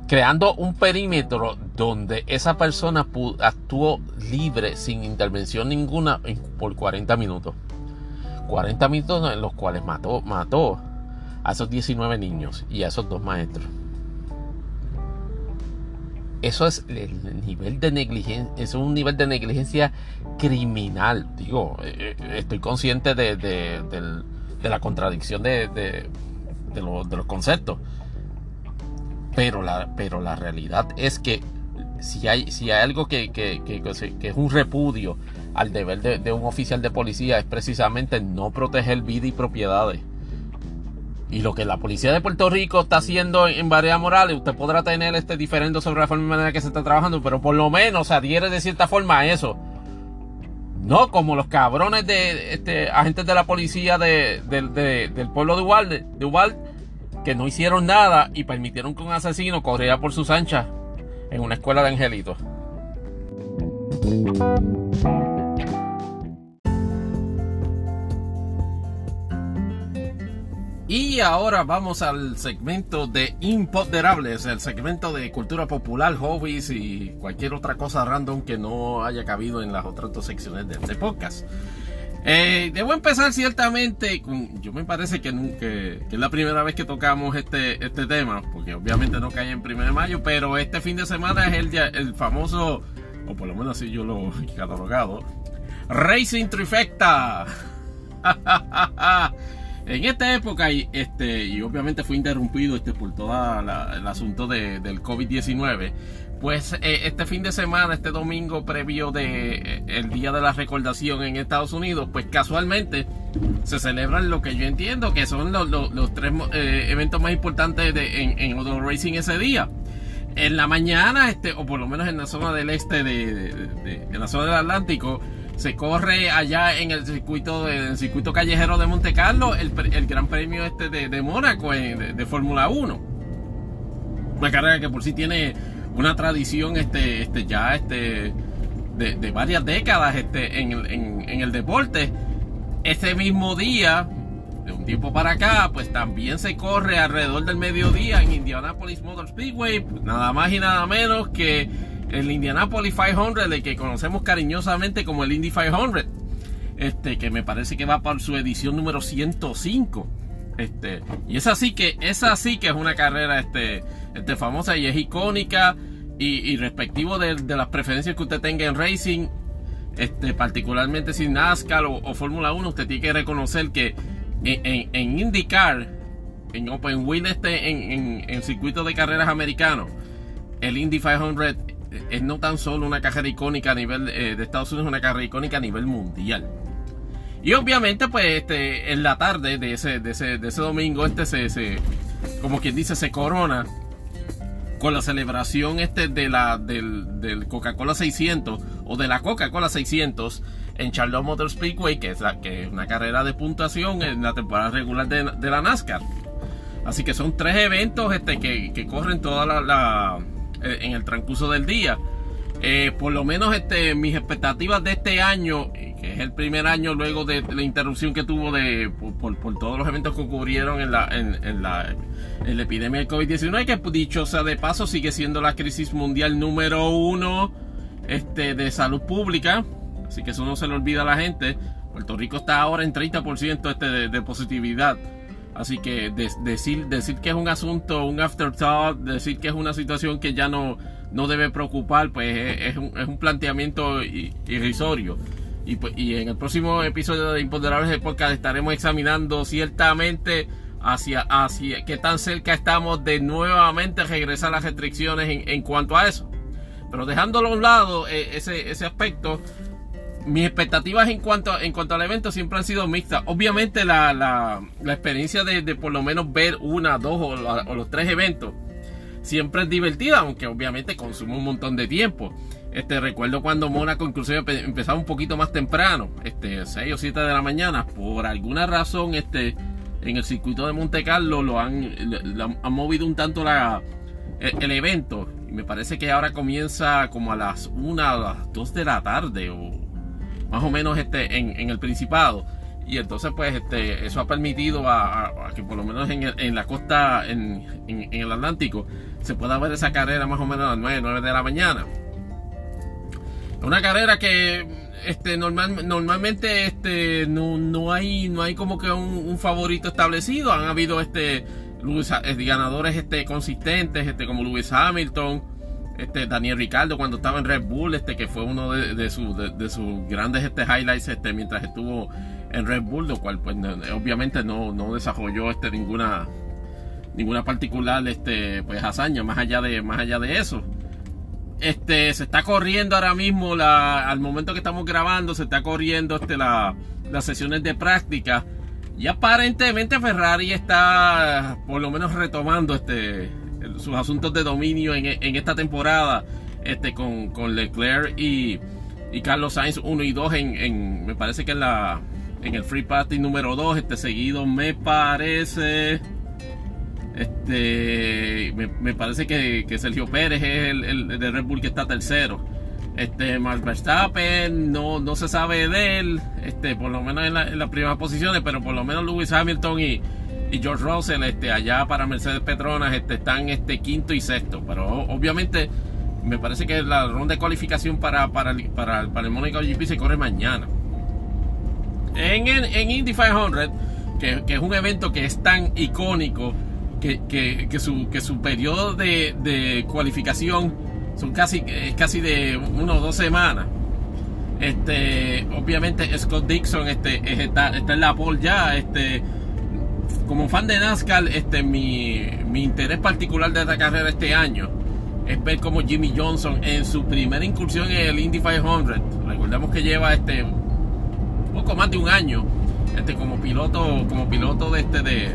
creando un perímetro donde esa persona actuó libre sin intervención ninguna por 40 minutos. 40 minutos en los cuales mató, mató a esos 19 niños y a esos dos maestros. Eso es el nivel de negligencia, es un nivel de negligencia criminal. Digo, eh, eh, estoy consciente de, la contradicción de, los conceptos. Pero la, pero la realidad es que si hay, si hay algo que, es un repudio al deber de, un oficial de policía es precisamente no proteger vida y propiedades. Y lo que la policía de Puerto Rico está haciendo en varias morales, usted podrá tener este diferente sobre la forma y manera que se está trabajando, pero por lo menos adhiere de cierta forma a eso. No como los cabrones de este, agentes de la policía de, del pueblo de Uvalde, de Uvalde que no hicieron nada y permitieron que un asesino corriera por sus anchas en una escuela de angelitos. Y ahora vamos al segmento de Imponderables, el segmento de cultura popular, hobbies y cualquier otra cosa random que no haya cabido en las otras dos secciones de este podcast. Eh, debo empezar ciertamente con, yo me parece que, es la primera vez que tocamos este, este tema, porque obviamente no cae en 1 de mayo, pero este fin de semana es el, el famoso, o por lo menos así yo lo he catalogado, Racing Trifecta. en esta época, y, este, y obviamente fue interrumpido este, por todo el asunto del COVID-19, pues eh, este fin de semana, este domingo previo de eh, día de la recordación en Estados Unidos, pues casualmente se celebran lo que yo entiendo que son los, tres eh, eventos más importantes de, en, en Auto Racing ese día. En la mañana, este, o por lo menos en la zona del este de, en la zona del Atlántico, se corre allá en el circuito en el circuito callejero de Monte Carlo el, Gran Premio este de, Mónaco de, Fórmula 1. Una carrera que por sí tiene una tradición este, este, ya este, de, varias décadas este, en, el deporte. Ese mismo día, de un tiempo para acá, pues también se corre alrededor del mediodía en Indianapolis Motor Speedway, nada más y nada menos que el Indianapolis 500, el que conocemos cariñosamente como el Indy 500, este, que me parece que va por su edición número 105. Este, y es así que, es así que es una carrera este, este famosa y es icónica y, respectivo de, las preferencias que usted tenga en racing, este, particularmente si NASCAR o, Fórmula 1, usted tiene que reconocer que en, en, IndyCar, en Open Wheel, este, en, en, circuitos de carreras americanos, el Indy 500 es no tan solo una carrera icónica a nivel eh, de Estados Unidos, es una carrera icónica a nivel mundial. Y obviamente, pues, este, en la tarde de ese, de ese, de ese domingo, este se, se, como quien dice, se corona con la celebración este de la del, del Coca-Cola 600 o de la Coca-Cola 600 en Charlotte Motor Speedway, que es, la, que es una carrera de puntuación en la temporada regular de, la NASCAR. Así que son tres eventos este, que, que corren toda la, en el transcurso del día. Eh, por lo menos este, mis expectativas de este año, eh, que es el primer año luego de, la interrupción que tuvo de, por, todos los eventos que ocurrieron en la, epidemia del COVID-19, que dicho sea de paso sigue siendo la crisis mundial número uno este, de salud pública. Así que eso no se le olvida a la gente. Puerto Rico está ahora en 30% este de, positividad. Así que de, decir, decir que es un asunto, un afterthought, decir que es una situación que ya no, no debe preocupar, pues es, es, un, es un, planteamiento irrisorio. Y, pues, y, en el próximo episodio de Imponderables de Podcast estaremos examinando ciertamente hacia, hacia qué tan cerca estamos de nuevamente regresar las restricciones en, en cuanto a eso. Pero dejándolo a un lado, eh, ese, ese aspecto, mis expectativas en cuanto, en cuanto al evento siempre han sido mixtas. Obviamente la, la, experiencia de, de, por lo menos ver una, dos o, los tres eventos siempre es divertida, aunque obviamente consume un montón de tiempo. Este, recuerdo cuando Mónaco inclusive empezaba un poquito más temprano, este, 6 o 7 de la mañana, por alguna razón este, en el circuito de Monte Carlo lo han, han movido un tanto la, el, el, evento. Y me parece que ahora comienza como a las 1 a las 2 de la tarde o más o menos este, en, en el Principado. Y entonces, pues, este, eso ha permitido a, que por lo menos en, el, en la costa, en, en, el Atlántico, se pueda ver esa carrera más o menos a las 9, 9 de la mañana. Una carrera que este, normal, normalmente este, no, no, hay, no hay como que un, un favorito establecido. Han habido este, Lewis, ganadores este, consistentes, este, como Lewis Hamilton este Daniel Ricardo cuando estaba en Red Bull, este que fue uno de, de, de sus grandes este, highlights este, mientras estuvo en Red Bull, lo cual pues obviamente no, no desarrolló este, ninguna ninguna particular este, pues, hazaña más allá de más allá de eso. Este se está corriendo ahora mismo la, al momento que estamos grabando se está corriendo este, la, las sesiones de práctica y aparentemente Ferrari está por lo menos retomando este sus asuntos de dominio en, en esta temporada este, con, con Leclerc y, y, Carlos Sainz 1 y 2 en, en, me parece que en la en el Free Party número 2 este seguido me parece este me, me parece que, que, Sergio Pérez es el, de Red Bull que está tercero. Este Max Verstappen no, no se sabe de él este por lo menos en, la, en las primeras posiciones pero por lo menos Lewis Hamilton y y George Russell este, allá para Mercedes Petronas este, están este, quinto y sexto. Pero obviamente me parece que la ronda de cualificación para, para, para, para el Mónaco GP se corre mañana. En, en, en Indy 500, que, que, es un evento que es tan icónico que, que, que su, que su periodo de, de cualificación son casi, es casi de una o dos semanas. Este, obviamente Scott Dixon este, está, está en la pole ya. Este, como fan de NASCAR, este, mi, mi interés particular de esta carrera este año es ver cómo Jimmy Johnson en su primera incursión en el Indy 500, recordemos que lleva este poco más de un año este como piloto como piloto de este de,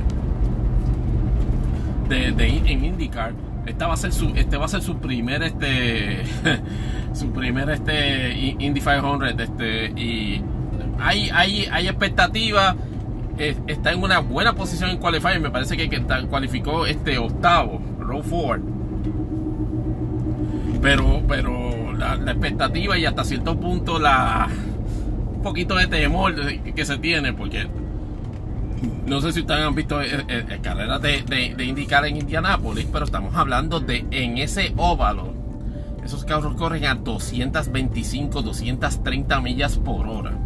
de, de en IndyCar esta va a ser su este va a ser su primer este su primer este Indy 500 este y hay hay hay expectativas está en una buena posición en qualifying. Me parece que, que cualificó este octavo, Row. Pero, pero la, expectativa y hasta cierto punto la un poquito de temor que, se tiene, porque no sé si ustedes han visto el, el carreras de, de, de indicar en Indianápolis, pero estamos hablando de en ese óvalo. Esos carros corren a 225, 230 millas por hora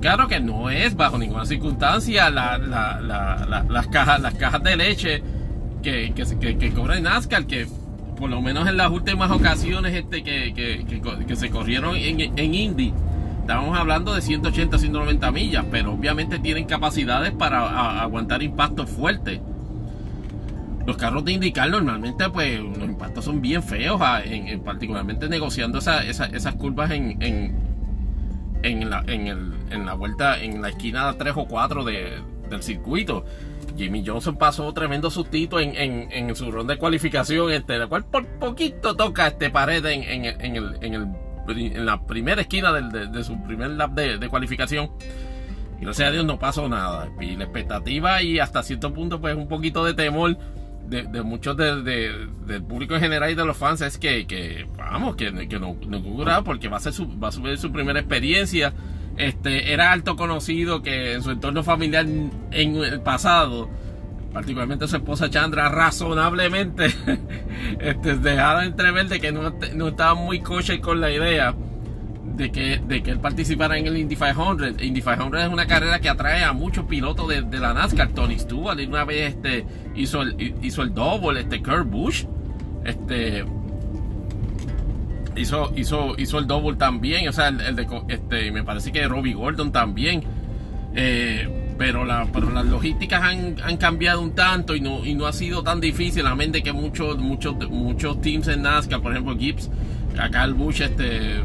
claro que no es bajo ninguna circunstancia la, la, la, las, cajas, las cajas de leche que, que, que, que cobra NASCAR, que por lo menos en las últimas ocasiones este, que, que se corrieron en, Indy, estábamos hablando de 180, 190 millas, pero obviamente tienen capacidades para aguantar impactos fuertes. Los carros de indicar normalmente pues los impactos son bien feos, en, en, particularmente negociando esa, esa, esas curvas en, en, la, en, el, en la vuelta, en la esquina 3 o 4 de, del circuito. Jimmy Johnson pasó tremendo sustito en, en, su ronda de cualificación, este, la cual por poquito toca este pared en, en el, en, la primera esquina de, su primer lap de, cualificación. Y gracias a Dios no pasó nada. Y la expectativa y hasta cierto punto, pues un poquito de temor de, muchos del público en general y de los fans es que, vamos, que, no, no porque va a, ser su, va a subir su primera experiencia. Este, era alto conocido que en su entorno familiar en el pasado, particularmente su esposa Chandra, razonablemente este, dejaba entrever de que no, no estaba muy coche con la idea de que, de que él participara en el Indy 500. Indy 500 es una carrera que atrae a muchos pilotos de, la NASCAR. Tony Stewart una vez este, hizo, el, hizo el double, este Kurt Busch, este, hizo, hizo, hizo el double también. O sea, el, de, este, me parece que Robbie Gordon también. Eh, pero, la, pero las logísticas han, han, cambiado un tanto y no, y no ha sido tan difícil. A mente que muchos, muchos, muchos teams en NASCAR, por ejemplo Gibbs, acá Bush, este,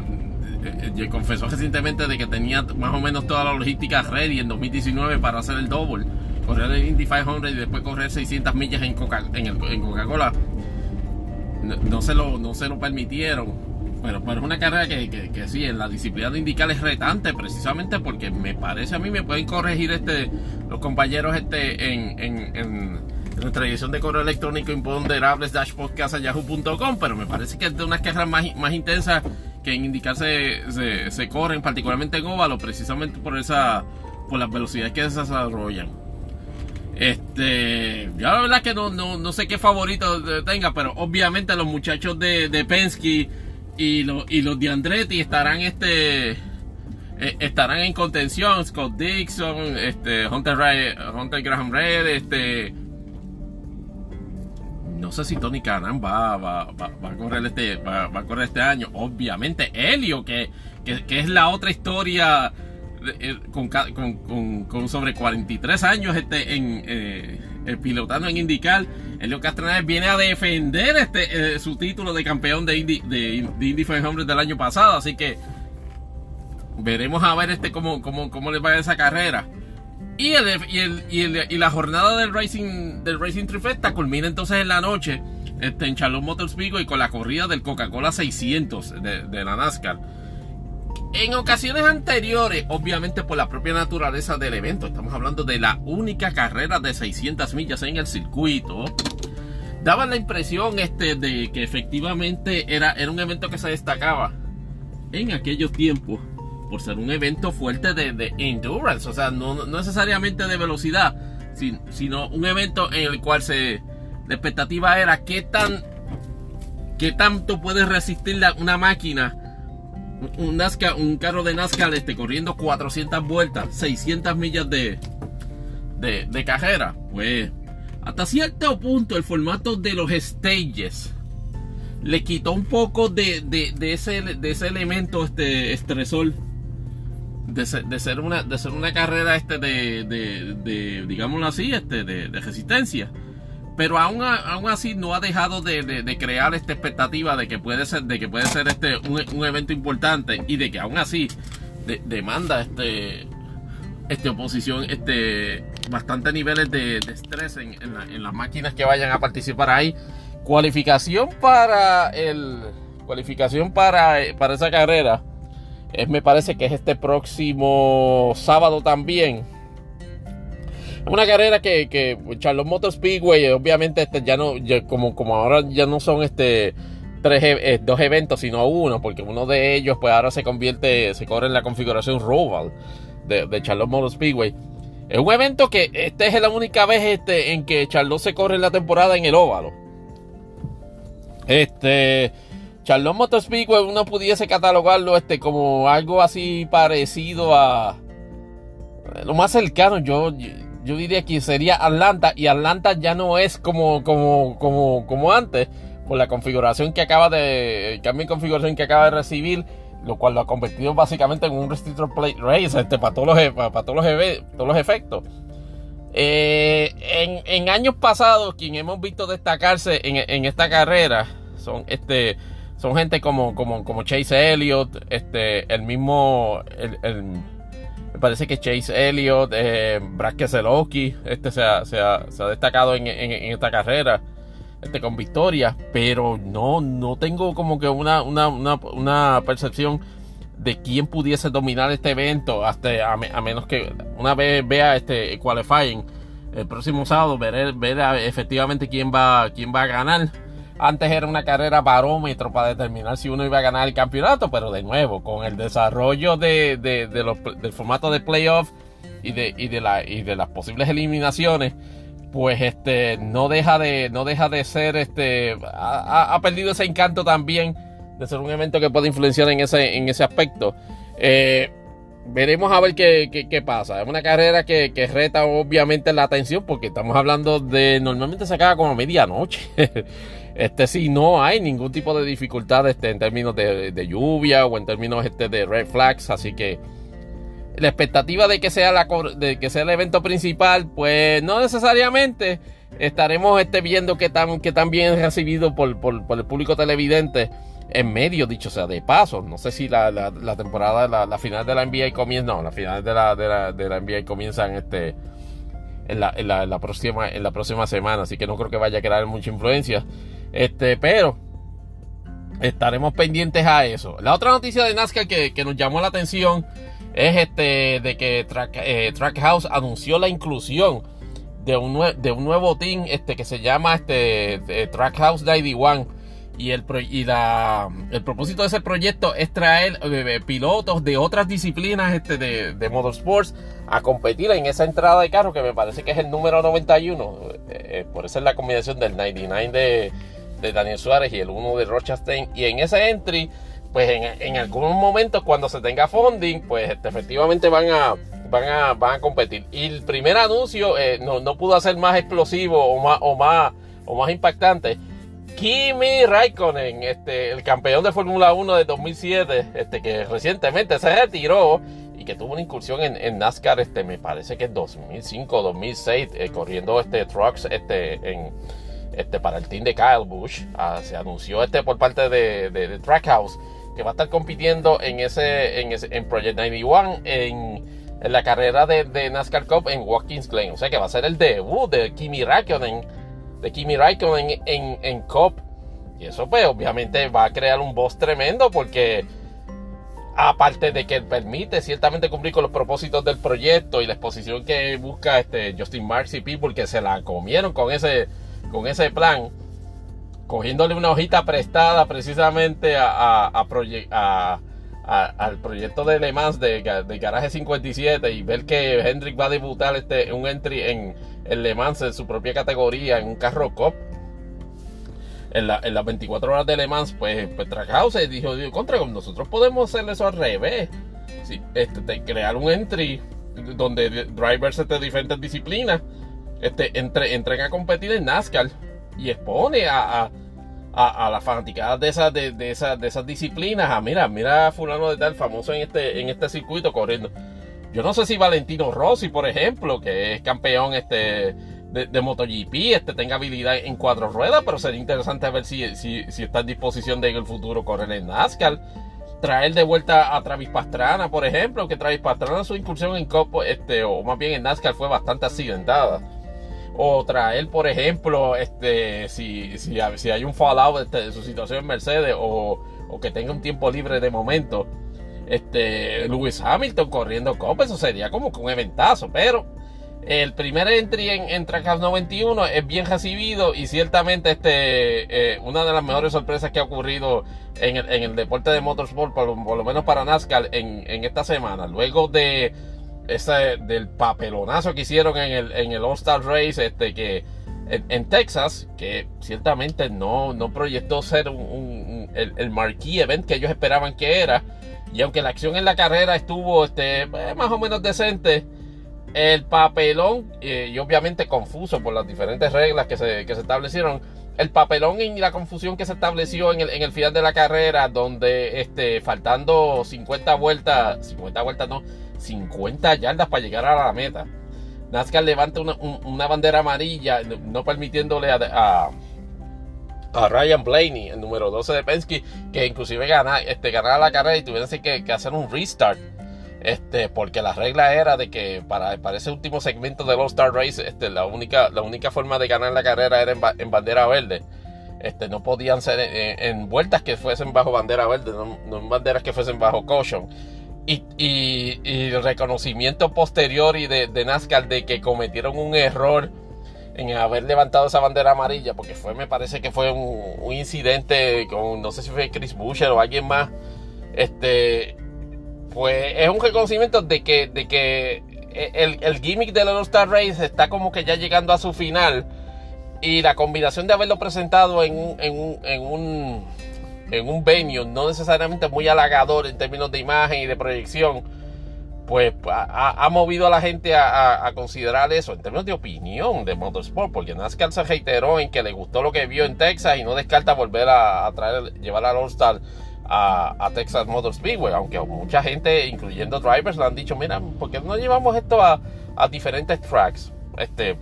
eh, eh, confesó recientemente de que tenía más o menos toda la logística ready en 2019 para hacer el double, correr el Indy 500 y después correr 600 millas en Coca-Cola. En, Coca no, se lo, no se lo permitieron. Pero, pero es una carrera que, que, sí, en la disciplina de indicar es retante, precisamente porque me parece a mí, me pueden corregir este los compañeros este en, en, en nuestra edición de correo electrónico imponderables yahoo.com, pero me parece que es de unas carreras más, más intensas que en indicar se, corren, particularmente en óvalo, precisamente por esa por las velocidades que se desarrollan. Este, ya la verdad que no, no, sé qué favorito tenga, pero obviamente los muchachos de, de Penske y, los y los de Andretti estarán este eh, estarán en contención. Scott Dixon, este Hunter, Hunter Graham Red, este no sé si Tony Canan va, va, a correr este va, a correr este año. Obviamente Helio que, que, es la otra historia eh, con, con, sobre 43 años este en eh, pilotando en IndyCar. Helio Castanedas viene a defender este eh, su título de campeón de Indy de, Indy 500 del año pasado. Así que veremos a ver este cómo, cómo, cómo le va esa carrera y, y, la jornada del Racing, del Racing Trifecta culmina entonces en la noche este, en Charlotte Motors y con la corrida del Coca-Cola 600 de, la NASCAR. En ocasiones anteriores, obviamente por la propia naturaleza del evento, estamos hablando de la única carrera de 600 millas en el circuito, daba la impresión este, de que efectivamente era, era un evento que se destacaba en aquellos tiempos por ser un evento fuerte de, endurance, o sea, no, necesariamente de velocidad, sino un evento en el cual la expectativa era qué tan, qué tanto puede resistir una máquina, un, carro de NASCAR este, corriendo 400 vueltas, 600 millas de, de, carrera. Pues hasta cierto punto el formato de los stages le quitó un poco de, de, ese, de ese elemento este, estresor de ser, una de ser una carrera este de, de, digámoslo así este de, resistencia. Pero aún, aún así no ha dejado de, crear esta expectativa de que puede ser de que puede ser este un, evento importante y de que aún así demanda este este oposición este bastante niveles de, estrés en, en, las máquinas que vayan a participar ahí. Cualificación para el cualificación para, para esa carrera me parece que es este próximo sábado también. Una carrera que, que Charlotte Motor Speedway, obviamente este ya no, como, como ahora ya no son este tres, e, eh, dos eventos, sino uno, porque uno de ellos pues ahora se convierte, se corre en la configuración Roval de, de Charlotte Motor Speedway. Es un evento que esta es la única vez este, en que Charlotte se corre en la temporada en el óvalo. Este, Charlotte Motor Speedway uno pudiese catalogarlo este como algo así parecido a lo más cercano yo, yo, diría que sería Atlanta y Atlanta ya no es como como como como antes por la configuración que acaba de el configuración que acaba de recibir lo cual lo ha convertido básicamente en un restrictor plate race este, para todos los e, para, todos los, todos los efectos. Eh, en, años pasados quien hemos visto destacarse en esta carrera son este son gente como, como, como Chase Elliott, este, el mismo, el, parece que Chase Elliott, eh, Brad este se ha, se ha, destacado en, esta carrera este, con victoria, pero no, no tengo como que una, una, una, una percepción de quién pudiese dominar este evento hasta a, menos que una vez vea este qualifying el próximo sábado ver, ver efectivamente quién va quién va a ganar antes era una carrera barómetro para determinar si uno iba a ganar el campeonato, pero de nuevo, con el desarrollo de, del formato de playoff y de, y de, la, y de las posibles eliminaciones, pues este no deja de, no deja de ser, este, ha, perdido ese encanto también de ser un evento que puede influenciar en ese, en ese aspecto. Eh, veremos a ver qué, qué, pasa. Es una carrera que, que, reta obviamente la atención porque estamos hablando de normalmente se acaba como medianoche. Este sí, no hay ningún tipo de dificultad este, en términos de, lluvia o en términos este, de red flags, así que la expectativa de que sea la de que sea el evento principal, pues no necesariamente estaremos este, viendo que tan, que tan bien recibido por, el público televidente en medio, dicho sea de paso. No sé si la, temporada, la, final de la NBA comienza, no, la final de la, de la, de la NBA comienzan este, en, la, en, la, próxima, en la próxima semana, así que no creo que vaya a crear mucha influencia. Este, pero estaremos pendientes a eso. La otra noticia de NASCAR que, nos llamó la atención es este de que eh, Trackhouse anunció la inclusión de un, de un nuevo team este, que se llama este, Trackhouse 91. Y, el, y la, el propósito de ese proyecto es traer eh, pilotos de otras disciplinas este, de, de, motorsports a competir en esa entrada de carro que me parece que es el número 91. Eh, por eso es la combinación del 99 de, Daniel Suárez y el 1 de Rochester. Y en ese entry, pues en, en algún momento cuando se tenga funding, pues este, efectivamente van a, van a, van a competir. Y el primer anuncio eh, no, no, pudo ser más explosivo o más, o más, o más impactante. Kimi Raikkonen, este, el campeón de Fórmula 1 de 2007, este, que recientemente se retiró y que tuvo una incursión en, NASCAR, este, me parece que en 2005 2006, eh, corriendo este trucks este, en, este, para el team de Kyle Busch. Ah, se anunció este por parte de, de, Trackhouse que va a estar compitiendo en ese en, ese, en Project 91 en, en la carrera de, de, NASCAR Cup en Watkins Glen. O sea que va a ser el debut de Kimi Raikkonen, de Kimi Raikkonen en, en Cup. Y eso pues obviamente va a crear un boss tremendo porque aparte de que permite ciertamente cumplir con los propósitos del proyecto y la exposición que busca este Justin Marks y People que se la comieron con ese con ese plan, cogiéndole una hojita prestada precisamente al proyecto de Le Mans de, Garaje 57 y ver que Hendrick va a debutar este, un entry en, el Le Mans en su propia categoría, en un carro COP. En, las 24 horas de Le Mans, pues, pues Trackhouse dijo, contra, nosotros podemos hacer eso al revés. este, crear un entry donde drivers de diferentes disciplinas este, entre, entren a competir en NASCAR y expone a, a, a, las fanaticadas de esas, de, de, esas, de esas disciplinas. A, mira, mira a fulano de tal famoso en este, en este circuito corriendo. Yo no sé si Valentino Rossi, por ejemplo, que es campeón este, de, de MotoGP, este, tenga habilidad en cuatro ruedas, pero sería interesante ver si, si, si está en disposición de en el futuro correr en NASCAR traer de vuelta a Travis Pastrana, por ejemplo, que Travis Pastrana su incursión en Copo, este, o más bien en NASCAR fue bastante accidentada o traer, por ejemplo, este, si, si, si hay un fallout este, de su situación en Mercedes o, o, que tenga un tiempo libre de momento, este, Lewis Hamilton corriendo Copa, eso sería como que un eventazo, pero el primer entry en, en Trackhouse 91 es bien recibido y ciertamente este, eh, una de las mejores sorpresas que ha ocurrido en el, en el deporte de motorsport, por, por, lo menos para NASCAR en, en esta semana, luego de ese, del papelonazo que hicieron en el, en el All-Star Race este, que, en, Texas, que ciertamente no, no proyectó ser el, el, marquee event que ellos esperaban que era. Y aunque la acción en la carrera estuvo este, pues, más o menos decente, el papelón, eh, y obviamente confuso por las diferentes reglas que se, que se establecieron, el papelón y la confusión que se estableció en el, en el final de la carrera, donde este, faltando 50 vueltas, 50 vueltas no, 50 yardas para llegar a la meta. NASCAR levanta una, bandera amarilla, no permitiéndole a, Ryan Blaney, el número 12 de Penske, que inclusive gana, este, ganara la carrera y tuviera que, hacer un restart Este, porque la regla era de que para, para ese último segmento del All-Star Race, este, la, única, la única forma de ganar la carrera era en, bandera verde. Este, no podían ser en, vueltas que fuesen bajo bandera verde, no, en banderas que fuesen bajo caution. Y, y, el reconocimiento posterior y de, de NASCAR de que cometieron un error en haber levantado esa bandera amarilla, porque fue, me parece que fue un, incidente con, no sé si fue Chris Buescher o alguien más, este, pues es un reconocimiento de que, de que el, el gimmick del All-Star Race está como que ya llegando a su final. Y la combinación de haberlo presentado en, en, en, un, en un venue no necesariamente muy halagador en términos de imagen y de proyección, pues ha, movido a la gente a, considerar eso en términos de opinión de motorsport, porque NASCAR se reiteró en que le gustó lo que vio en Texas y no descarta volver a, traer, llevar al All-Star a, Texas Motor Speedway, aunque mucha gente, incluyendo drivers, le han dicho, mira, ¿por qué no llevamos esto a, diferentes tracks? Este,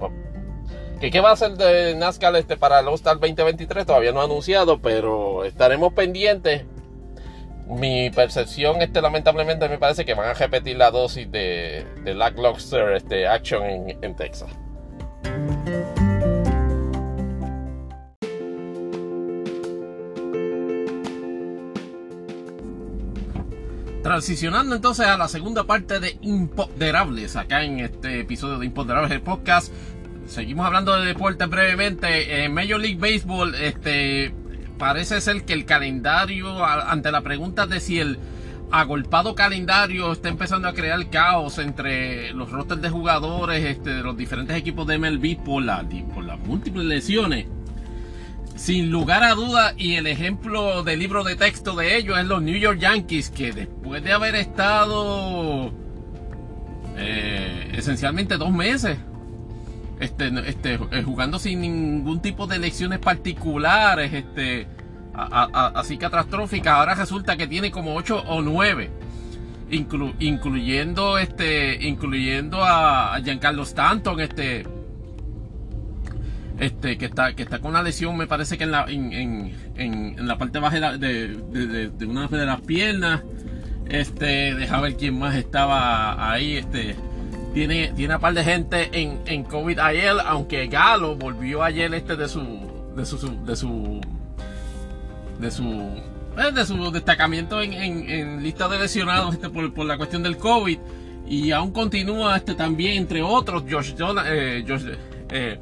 ¿qué, va a hacer de NASCAR este, para el All-Star 2023? Todavía no ha anunciado, pero estaremos pendientes. Mi percepción, este, lamentablemente, me parece que van a repetir la dosis de, de Lackluster este, Action en, en Texas. Transicionando entonces a la segunda parte de Imponderables, acá en este episodio de Imponderables el podcast. Seguimos hablando de deporte brevemente. En Major League Baseball, este parece ser que el calendario, ante la pregunta de si el agolpado calendario está empezando a crear caos entre los rosters de jugadores este, de los diferentes equipos de MLB por, la, las múltiples lesiones sin lugar a duda, y el ejemplo del libro de texto de ellos es los New York Yankees, que después de haber estado eh, esencialmente dos meses este, este, eh, jugando sin ningún tipo de elecciones particulares, este, así catastróficas, ahora resulta que tiene como 8 o 9. incluyendo este incluyendo a Giancarlo Stanton este este, que está, que está con una lesión, me parece que en la, en, la parte baja de, una de las piernas. Este, deja ver quién más estaba ahí. Este, tiene, tiene a par de gente en, en COVID ayer, aunque Galo volvió ayer este de su, de su, de su, de su, eh, destacamiento en, lista de lesionados este, por, por la cuestión del COVID. Y aún continúa este también, entre otros, Josh, eh, Josh eh,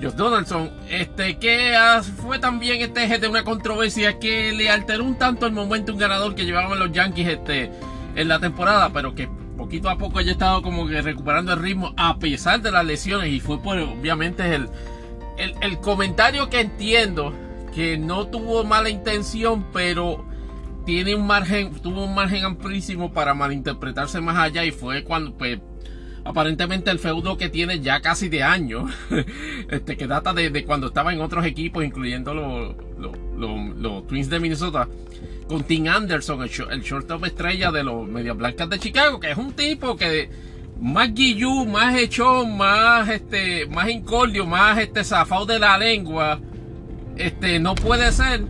Josh Donaldson, este, que fue también este eje de una controversia que le alteró un tanto el momento un ganador que llevaban los Yankees este, en la temporada, pero que poquito a poco estado como que recuperando el ritmo a pesar de las lesiones y fue por obviamente el, el, el comentario que entiendo que no tuvo mala intención, pero tiene un margen, tuvo un margen amplísimo para malinterpretarse más allá y fue cuando pues aparentemente el feudo que tiene ya casi de años, este, que data de, cuando estaba en otros equipos, incluyendo los, Twins de Minnesota, con Tim Anderson, el, el shortstop estrella de los Medias Blancas de Chicago, que es un tipo que más guillú, más hechón, más este, más incordio, más este zafado de la lengua, este, no puede ser,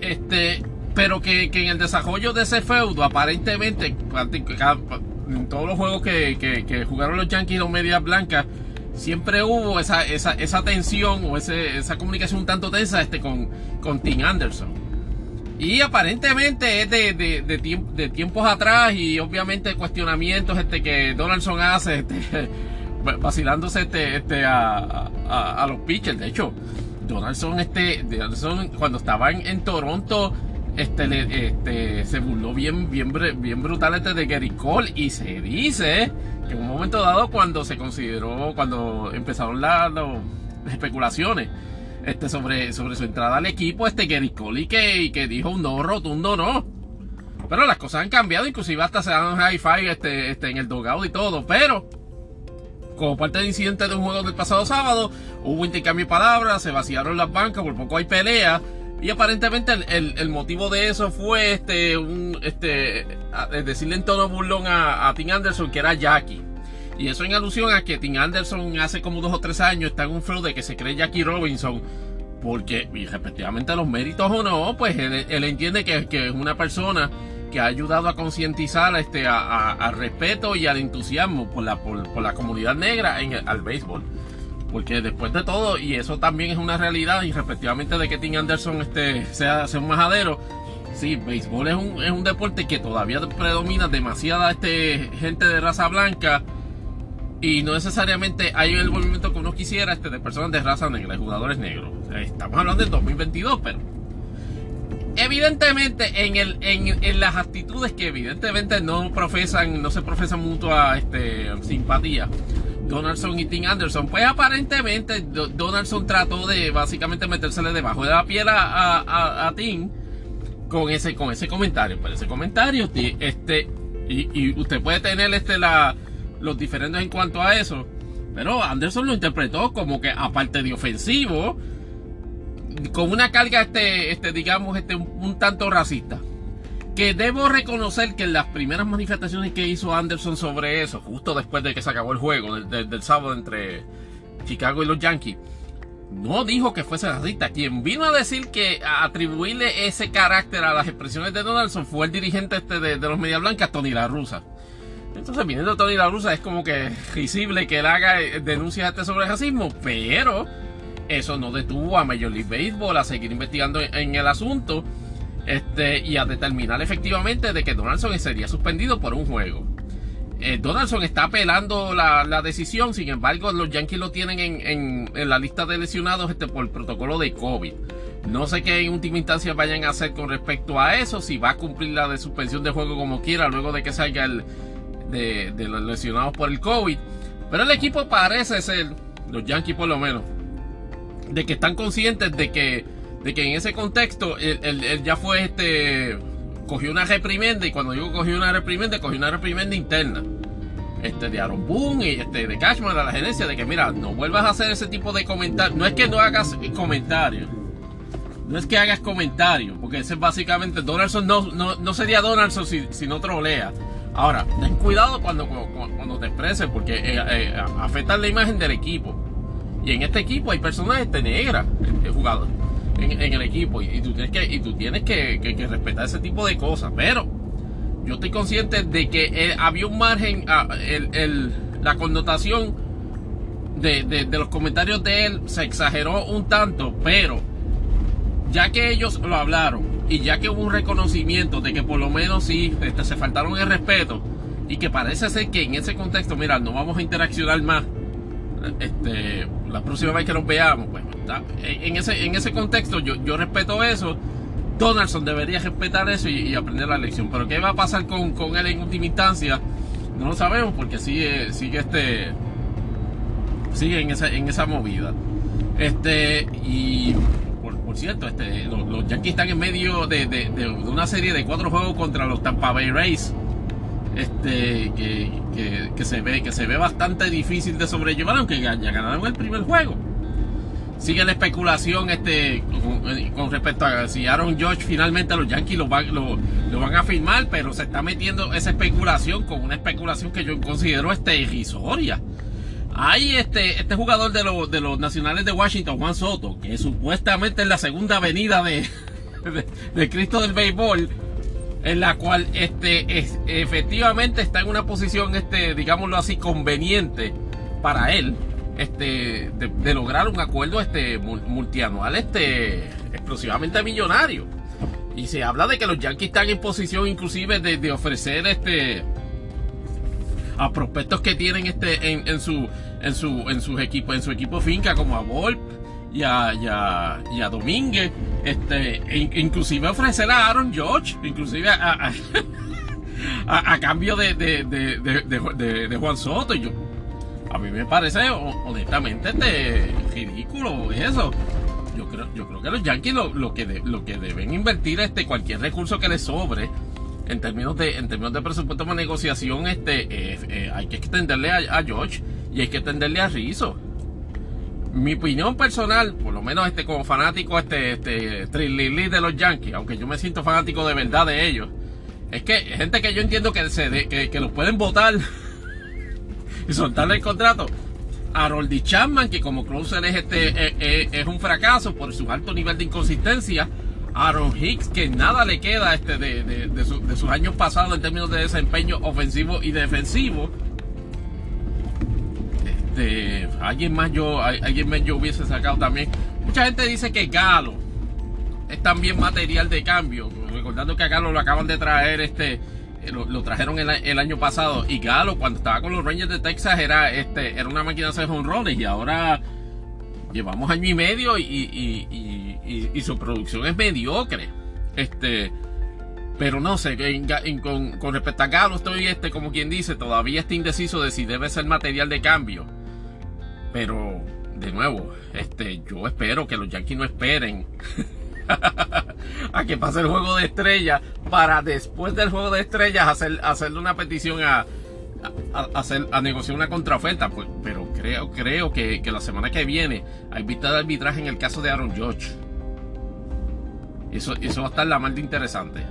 este, pero que, que en el desarrollo de ese feudo, aparentemente, en todos los juegos que, jugaron los Yankees y los Medias Blancas, siempre hubo esa, esa, esa tensión o esa comunicación un tanto tensa este, con, con Tim Anderson. Y aparentemente es de, de, tiempos atrás y obviamente cuestionamientos este, que Donaldson hace este, vacilándose este, este, a, los pitchers. De hecho, Donaldson, este, Donaldson cuando estaba en Toronto este, este, se burló bien, bien, bien brutal este de Gary Cole y se dice que en un momento dado cuando se consideró, cuando empezaron las especulaciones este, sobre, sobre su entrada al equipo, este y que, que dijo un no rotundo no. Pero las cosas han cambiado, inclusive hasta se dan hi-fi este, este, en el dogado y todo, pero como parte del incidente de un juego del pasado sábado, hubo intercambio de palabras, se vaciaron las bancas, por poco hay pelea y aparentemente el, motivo de eso fue este, este, decirle en tono burlón a, Tim Anderson que era Jackie. Y eso en alusión a que Tim Anderson hace como dos o tres años está en un flow de que se cree Jackie Robinson. Porque, respectivamente los méritos o no, pues él, entiende que, es una persona que ha ayudado a concientizar este, al respeto y al entusiasmo por la, por, la comunidad negra en al béisbol. Porque después de todo, y eso también es una realidad, y respectivamente de que Tim Anderson este, sea, sea un majadero, sí, béisbol es un, es un deporte que todavía predomina demasiada este, gente de raza blanca y no necesariamente hay el movimiento que uno quisiera este, de personas de raza negra, de jugadores negros. estamos hablando del 2022, pero evidentemente en, el, en, las actitudes que evidentemente no profesan, no se profesan mutua este, simpatía. Donaldson y Tim Anderson, pues aparentemente Donaldson trató de básicamente metérsele debajo de la piel a, a, Tim con ese, con ese comentario. Pero ese comentario, este, y, y usted puede tener este la los diferentes en cuanto a eso. Pero Anderson lo interpretó como que aparte de ofensivo, con una carga este, este digamos, este un, tanto racista. Que debo reconocer que en las primeras manifestaciones que hizo Anderson sobre eso, justo después de que se acabó el juego del, sábado entre Chicago y los Yankees, no dijo que fuese racista. Quien vino a decir que a atribuirle ese carácter a las expresiones de Donaldson fue el dirigente este de, de los Media Blancas, Tony La Russa. Entonces, viniendo Tony La Russa, es como que risible que él haga eh, denuncias este sobre racismo, pero eso no detuvo a Major League Baseball a seguir investigando en el asunto este, y a determinar efectivamente de que Donaldson sería suspendido por un juego. Eh, Donaldson está apelando la, decisión, sin embargo, los Yankees lo tienen en, en, la lista de lesionados este, por el protocolo de COVID. No sé qué en última instancia vayan a hacer con respecto a eso, si va a cumplir la de suspensión de juego como quiera luego de que salga el, de, los lesionados por el COVID. Pero el equipo parece ser, los Yankees por lo menos, de que están conscientes de que, de que en ese contexto él, ya fue este. Cogió una reprimenda, y cuando digo cogió una reprimenda, cogió una reprimenda interna. Este, de Aaron Boone y este, de Cashman a la gerencia, de que mira, no vuelvas a hacer ese tipo de comentarios. No es que no hagas comentarios. No es que hagas comentarios, porque ese es básicamente Donaldson no, no, sería Donaldson si no trolea. Ahora, ten cuidado cuando, cuando, te expreses porque eh, eh, afecta la imagen del equipo. Y en este equipo hay personas este, negras este, jugadores en, el equipo. Y, tú tienes, que, y tú tienes que, respetar ese tipo de cosas. Pero yo estoy consciente de que eh, había un margen, ah, el, la connotación de, de los comentarios de él se exageró un tanto. Pero ya que ellos lo hablaron y ya que hubo un reconocimiento de que por lo menos sí este, se faltaron el respeto y que parece ser que en ese contexto, mira, no vamos a interaccionar más este, la próxima vez que nos veamos, pues en, ese, en ese contexto yo, yo respeto eso. Donaldson debería respetar eso y, aprender la lección. Pero qué va a pasar con, con, él en última instancia, no lo sabemos porque sigue, sigue este. Sigue en esa, en esa movida. Este. Y por cierto, este, los, Yankees están en medio de, una serie de cuatro juegos contra los Tampa Bay Rays. Este, que, se ve, que se ve bastante difícil de sobrellevar, aunque ya, ganaron el primer juego. Sigue la especulación este, con, respecto a si Aaron George finalmente los Yankees lo, van a firmar, pero se está metiendo esa especulación con una especulación que yo considero este, irrisoria. Hay este, este jugador de, los, de los nacionales de Washington, Juan Soto, que supuestamente es la segunda avenida de, de, Cristo del Béisbol, en la cual este, es, efectivamente está en una posición, este, digámoslo así, conveniente para él, este, de, lograr un acuerdo este, multianual este, explosivamente millonario. Y se habla de que los Yankees están en posición inclusive de, de ofrecer este a prospectos que tienen este en, su en su en sus equipos en su equipo finca como a Volp y a, y a, Domínguez. Este e inclusive ofrecer a Aaron George inclusive a, a, cambio de de, de, de, Juan Soto. Y yo a mí me parece honestamente este ridículo eso. Yo creo yo creo que los Yankees lo, lo que lo que deben invertir este cualquier recurso que les sobre en términos de en términos de presupuesto de negociación este eh, eh, hay que extenderle a, George y hay que extenderle a Rizzo. Mi opinión personal por lo menos este como fanático este este de los Yankees aunque yo me siento fanático de verdad de ellos es que gente que yo entiendo que se que, que, los pueden votar y soltarle el contrato. A Roldy Chapman que como closer es este es un fracaso por su alto nivel de inconsistencia Aaron Hicks, que nada le queda este de, sus años pasados en términos de desempeño ofensivo y defensivo. Este, alguien más yo, alguien más yo hubiese sacado también. Mucha gente dice que Galo es también material de cambio. Recordando que a Galo lo acaban de traer este. Lo, trajeron el, año pasado y Galo cuando estaba con los Rangers de Texas era este era una máquina de hacer home runs y ahora llevamos año y medio y, su producción es mediocre. Este, pero no sé, con, respecto a Galo estoy, este, como quien dice, todavía está indeciso de si debe ser material de cambio. Pero, de nuevo, este, yo espero que los Yankees no esperen a que pase el juego de estrellas para después del juego de estrellas hacer, hacerle una petición a, a, hacer, a negociar una contraoferta, pues, pero creo, creo que, la semana que viene hay vista de arbitraje en el caso de Aaron George. Eso, eso va a estar la más interesante.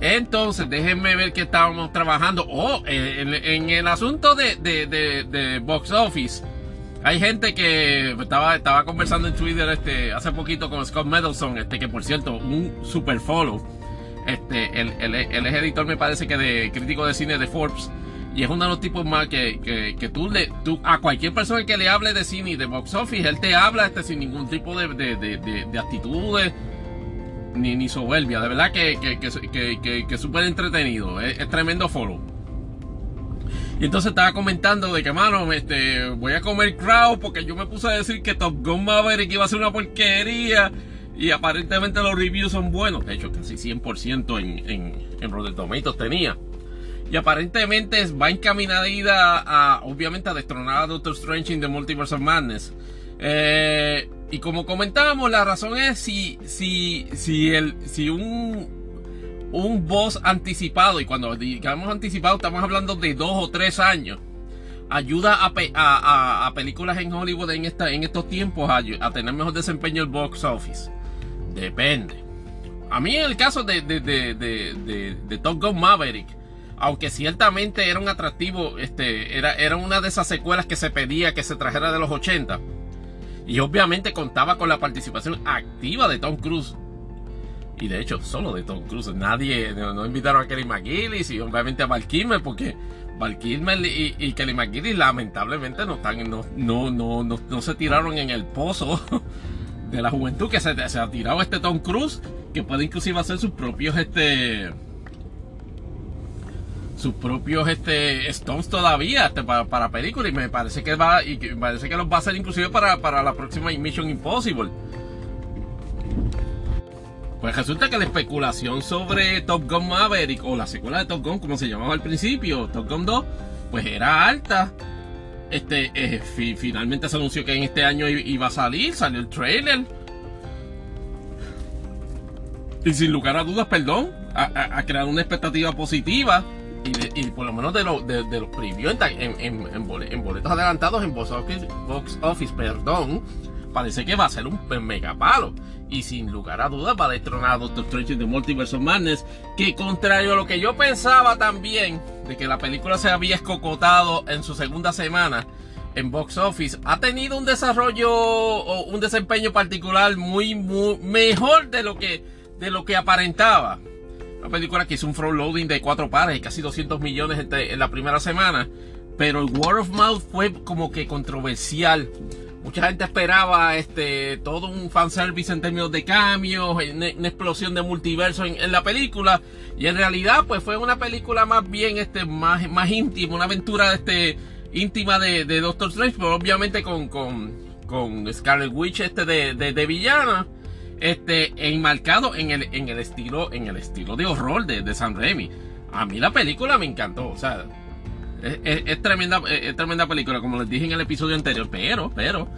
Entonces, déjenme ver que estábamos trabajando. Oh, en, el asunto de, Box Office. Hay gente que estaba, estaba conversando en Twitter este, hace poquito con Scott Medelson, este, que por cierto, un super follow. Este, él, él es editor, me parece que de crítico de cine de Forbes. Y es uno de los tipos más que, que, tú, le, tú, a cualquier persona que le hable de cine y de box office, él te habla este, sin ningún tipo de, de, actitudes ni, ni, soberbia. De verdad que, que, es súper entretenido. Es, tremendo follow. Y entonces estaba comentando de que, mano, este, voy a comer crowd porque yo me puse a decir que Top Gun Maverick iba a ser una porquería. Y aparentemente los reviews son buenos. De hecho, casi 100% en, en, en Rotten Tomatoes tenía. Y aparentemente va encaminada a, obviamente, a destronar a Doctor Strange in the Multiverse of Madness. Eh, y como comentábamos, la razón es si, si, si, el, si un, un boss anticipado, y cuando digamos anticipado estamos hablando de dos o tres años, ayuda a, a, películas en Hollywood en, esta, en estos tiempos a, tener mejor desempeño el box office. Depende. A mí en el caso de, de, de, de, Top Gun Maverick, aunque ciertamente era un atractivo, este, era, era una de esas secuelas que se pedía que se trajera de los 80. Y obviamente contaba con la participación activa de Tom Cruise. Y de hecho, solo de Tom Cruise. Nadie, no, invitaron a Kelly McGillis y obviamente a Val Kilmer porque Val Kilmer y, Kelly McGillis lamentablemente no, están, no, no, no, no, se tiraron en el pozo de la juventud que se, se ha tirado este Tom Cruise, que puede inclusive hacer sus propios este sus propios este, Stones todavía este, para, para películas y me parece que va y parece que los va a hacer inclusive para, para la próxima Mission Impossible. Pues resulta que la especulación sobre Top Gun Maverick o la secuela de Top Gun, como se llamaba al principio, Top Gun 2, pues era alta. Este, eh, finalmente se anunció que en este año iba a salir, salió el trailer. Y sin lugar a dudas, perdón, ha creado una expectativa positiva y, por lo menos de, de, los previews en, en, boletos adelantados en Box Office, perdón, parece que va a ser un mega palo. Y sin lugar a dudas va a destronar a Doctor Strange de Multiverse of Madness. Que contrario a lo que yo pensaba también, de que la película se había escocotado en su segunda semana en Box Office, ha tenido un desarrollo o un desempeño particular muy, muy mejor de lo que, de lo que aparentaba. Una película que hizo un front loading de cuatro pares y casi 200 millones en la primera semana. Pero el word of mouth fue como que controversial. Mucha gente esperaba este todo un fanservice en términos de cambios, una, explosión de multiverso en, la película. Y en realidad, pues fue una película más bien este, más, más íntima, una aventura este, íntima de, Doctor Strange, pero obviamente con, con, con Scarlet Witch este de, de, de villana este, enmarcado en el, en el estilo, en el estilo de horror de, de San Remy. A mí la película me encantó, o sea, es, tremenda, es, tremenda película, como les dije en el episodio anterior, pero, pero,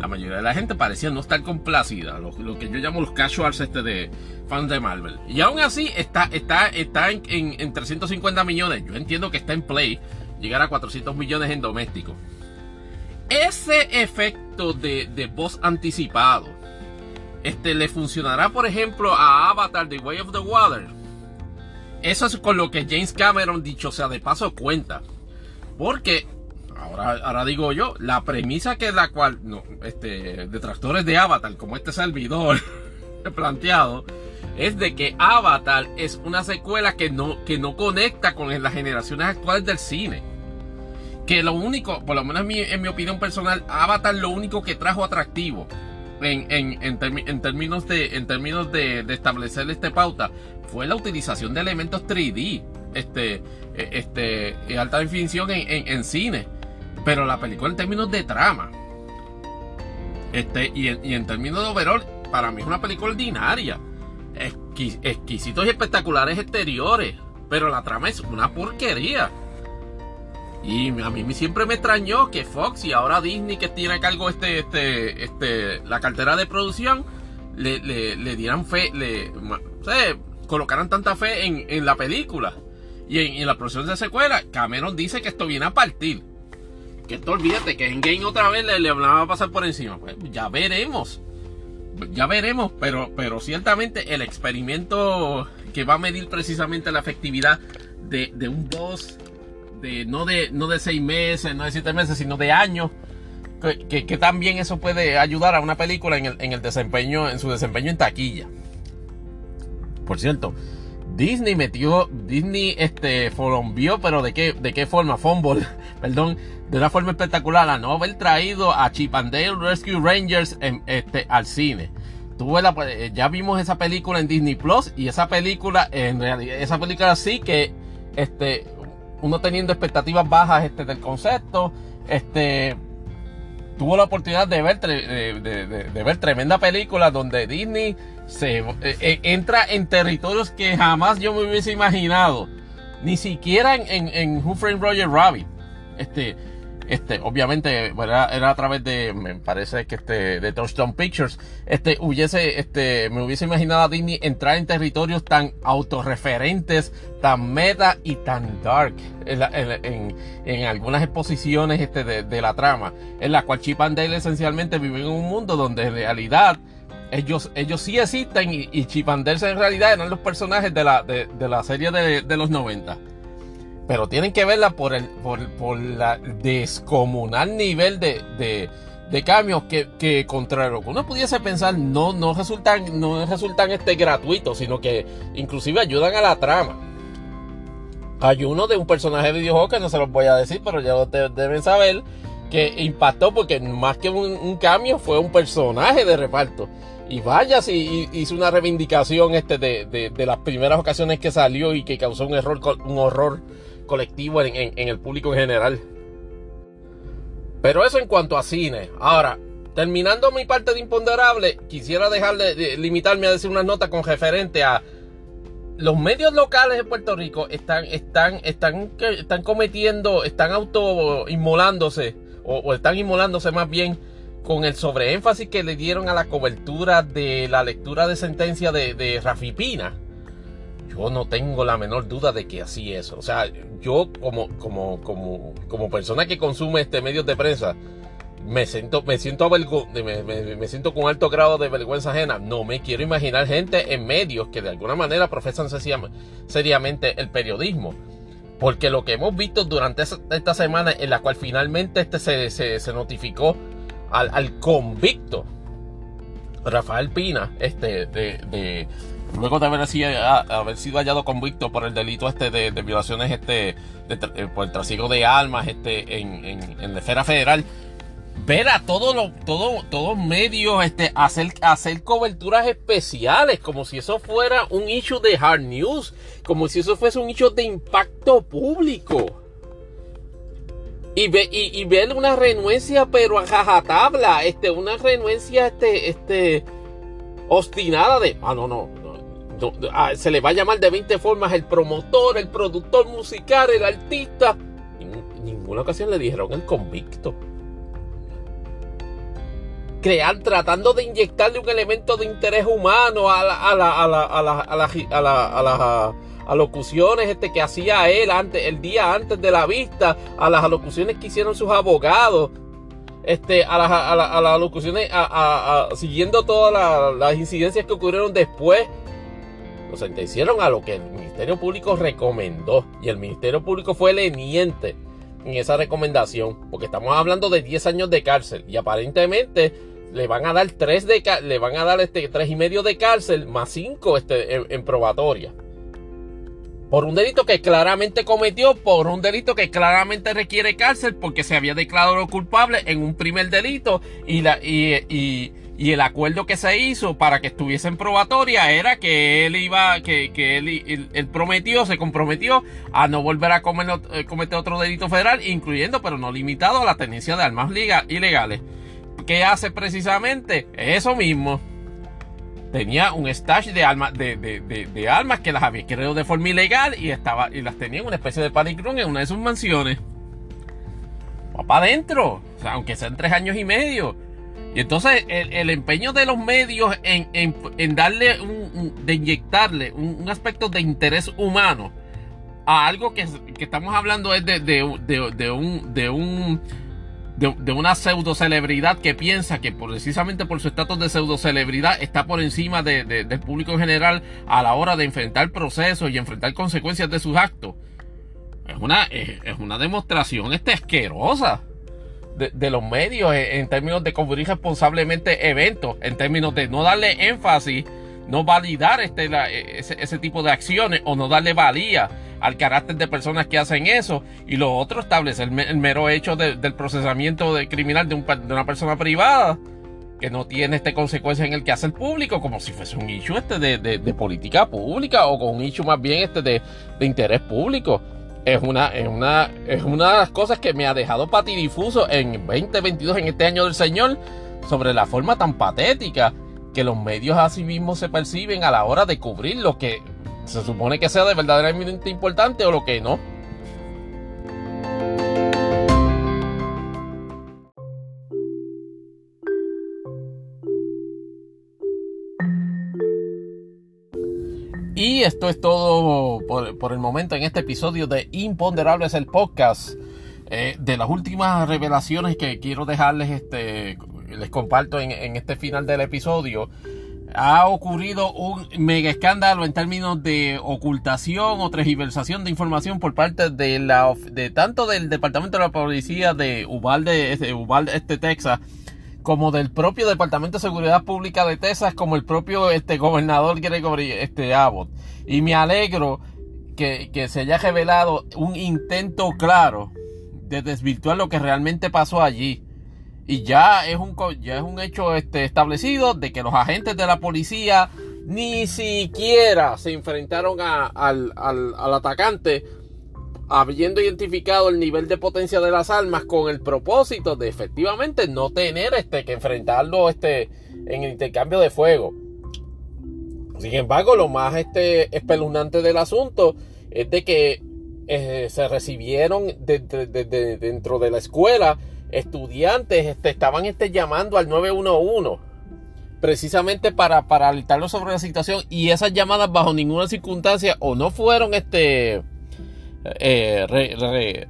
la mayoría de la gente parecía no estar complacida, lo, que yo llamo los casuals este de fans de Marvel. Y aún así está, está, está en, en, 350 millones, yo entiendo que está en play, llegar a 400 millones en doméstico. Ese efecto de, de voz anticipado este, le funcionará, por ejemplo, a Avatar The Way of the Water. Eso es con lo que James Cameron, dicho sea de paso, cuenta. Porque, ahora, ahora digo yo, la premisa que la cual, no, este, detractores de Avatar, como este servidor, planteado es de que Avatar es una secuela que no, que no conecta con las generaciones actuales del cine. Que lo único, por lo menos en mi, opinión personal, Avatar lo único que trajo atractivo en, términos, de, en términos de, establecer esta pauta fue la utilización de elementos 3D, este, e, este, alta definición en, en, cine. Pero la película en términos de trama, este, y, en, y en términos de overall, para mí es una película ordinaria exquisitos y espectaculares exteriores, pero la trama es una porquería. Y a mí siempre me extrañó que Fox y ahora Disney que tiene a cargo este, este, este, la cartera de producción, le, dieran fe, le colocaran tanta fe en, la película y en, la producción de secuela. Cameron dice que esto viene a partir. Que esto olvídate que en Game otra vez le, le hablaba a pasar por encima. Pues ya veremos ya veremos, pero, pero ciertamente el experimento que va a medir precisamente la efectividad de, un boss, no, de, no de seis meses, no de siete meses, sino de años, que, que, también eso puede ayudar a una película en el, en el desempeño, en su desempeño en taquilla. Por cierto, Disney metió, Disney este forombió, pero de qué, de qué forma, fumble, perdón, de una forma espectacular a no haber traído a Chip and Dale Rescue Rangers en, este, al cine. La, eh, ya vimos esa película en Disney Plus y esa película, en realidad, esa película sí que, este, uno teniendo expectativas bajas este, del concepto, este, tuvo la oportunidad de ver, de, ver tremenda película donde Disney se eh, eh, entra en territorios que jamás yo me hubiese imaginado. Ni siquiera en, en, en Who Roger Rabbit. Este, este, obviamente era, a través de, me parece que este, de Pictures, este, hubiese, este, me hubiese imaginado a Disney entrar en territorios tan autorreferentes, tan meta y tan dark en, algunas exposiciones este, de, la trama, en la cual Chip and Dale esencialmente viven en un mundo donde en realidad ellos, ellos sí existen y, Chip and Dale en realidad eran los personajes de la, de, la serie de, de los 90 pero tienen que verla por el por, por la descomunal nivel de, de, cambios que, que contrario uno pudiese pensar no, no resultan, no resultan este gratuitos, sino que inclusive ayudan a la trama. Hay uno de un personaje de videojuego que no se los voy a decir, pero ya deben saber que impactó porque más que un, cambio fue un personaje de reparto. Y vaya si hizo una reivindicación este de, de, de, las primeras ocasiones que salió y que causó un error, un horror colectivo en, el público en general. Pero eso en cuanto a cine. Ahora, terminando mi parte de imponderable, quisiera dejar de, limitarme a decir una nota con referente a los medios locales de Puerto Rico están, están, están, están cometiendo, están auto inmolándose, o, están inmolándose más bien con el sobreénfasis que le dieron a la cobertura de la lectura de sentencia de, de Rafi Pina yo no tengo la menor duda de que así es. O sea, yo como, como, como, como persona que consume este medios de prensa, me siento, me siento me, me, siento con alto grado de vergüenza ajena. No me quiero imaginar gente en medios que de alguna manera profesan seriamente el periodismo. Porque lo que hemos visto durante esta semana en la cual finalmente este se, se, notificó al, al, convicto Rafael Pina, este, de luego de haber sido, haber sido hallado convicto por el delito este de, violaciones este eh, por el trasiego de armas este en, la esfera federal ver a todos los todo, medios este hacer hacer coberturas especiales como si eso fuera un issue de hard news como si eso fuese un issue de impacto público. Y, ve, y, ver una renuencia pero a jajatabla este una renuencia este este obstinada de ah no no Se le va a llamar de 20 formas el promotor, el productor musical, el artista. En ninguna ocasión le dijeron el convicto. Crear, tratando de inyectarle un elemento de interés humano a, la, a, la, a, la, a, la, a, las alocuciones este, que hacía él antes, el día antes de la vista, a las alocuciones que hicieron sus abogados, este, a, las, a, a las alocuciones, siguiendo todas las incidencias que ocurrieron después lo sentenciaron a lo que el Ministerio Público recomendó. Y el Ministerio Público fue leniente en esa recomendación. Porque estamos hablando de 10 años de cárcel. Y aparentemente le van a dar tres de le van a dar este tres y medio de cárcel más cinco este, en, probatoria. Por un delito que claramente cometió, por un delito que claramente requiere cárcel, porque se había declarado culpable en un primer delito y, la, y, el acuerdo que se hizo para que estuviese en probatoria era que él iba, que, que él, prometió, se comprometió a no volver a cometer, cometer otro delito federal, incluyendo, pero no limitado, a la tenencia de armas ilegales. ¿qué hace precisamente? Eso mismo. Tenía un stash de armas, de, armas que las había creado de forma ilegal y, estaba, y las tenía en una especie de panic room en una de sus mansiones. Va para adentro, aunque sean tres años y medio. Y entonces el, empeño de los medios en, darle, un, de inyectarle un, aspecto de interés humano a algo que, que estamos hablando es de, un, de un de, una pseudo celebridad que piensa que precisamente por su estatus de pseudo celebridad está por encima del público en general a la hora de enfrentar procesos y enfrentar consecuencias de sus actos. Es una, es, una demostración este asquerosa de, los medios en, términos de cubrir responsablemente eventos, en términos de no darle énfasis, no validar este, ese, ese tipo de acciones o no darle valía al carácter de personas que hacen eso. Y lo otro establece el, mero hecho del procesamiento de criminal de, una persona privada que no tiene este consecuencia en el que hace el público como si fuese un issue este de, política pública o con un issue más bien este de, interés público es una, es, una, es una de las cosas que me ha dejado patidifuso en 2022 en este año del señor sobre la forma tan patética que los medios a sí mismos se perciben a la hora de cubrir lo que se supone que sea de verdaderamente importante o lo que no. Y esto es todo por, el momento en este episodio de Imponderables el podcast. Eh, de las últimas revelaciones que quiero dejarles, este, les comparto en, en este final del episodio ha ocurrido un mega escándalo en términos de ocultación o transversación de información por parte de la de tanto del departamento de la policía de Uvalde, este, Uvalde este Texas como del propio departamento de seguridad pública de Texas como el propio este gobernador Gregory este Abbott. Y me alegro que, que se haya revelado un intento claro de desvirtuar lo que realmente pasó allí. Y ya es un, ya es un hecho este, establecido de que los agentes de la policía ni siquiera se enfrentaron al, atacante habiendo identificado el nivel de potencia de las armas con el propósito de efectivamente no tener este, que enfrentarlo este, en el intercambio de fuego. Sin embargo, lo más este, espeluznante del asunto es de que eh, se recibieron dentro de la escuela estudiantes este, estaban este, llamando al 911 precisamente para, para sobre la situación y esas llamadas bajo ninguna circunstancia o no fueron este eh,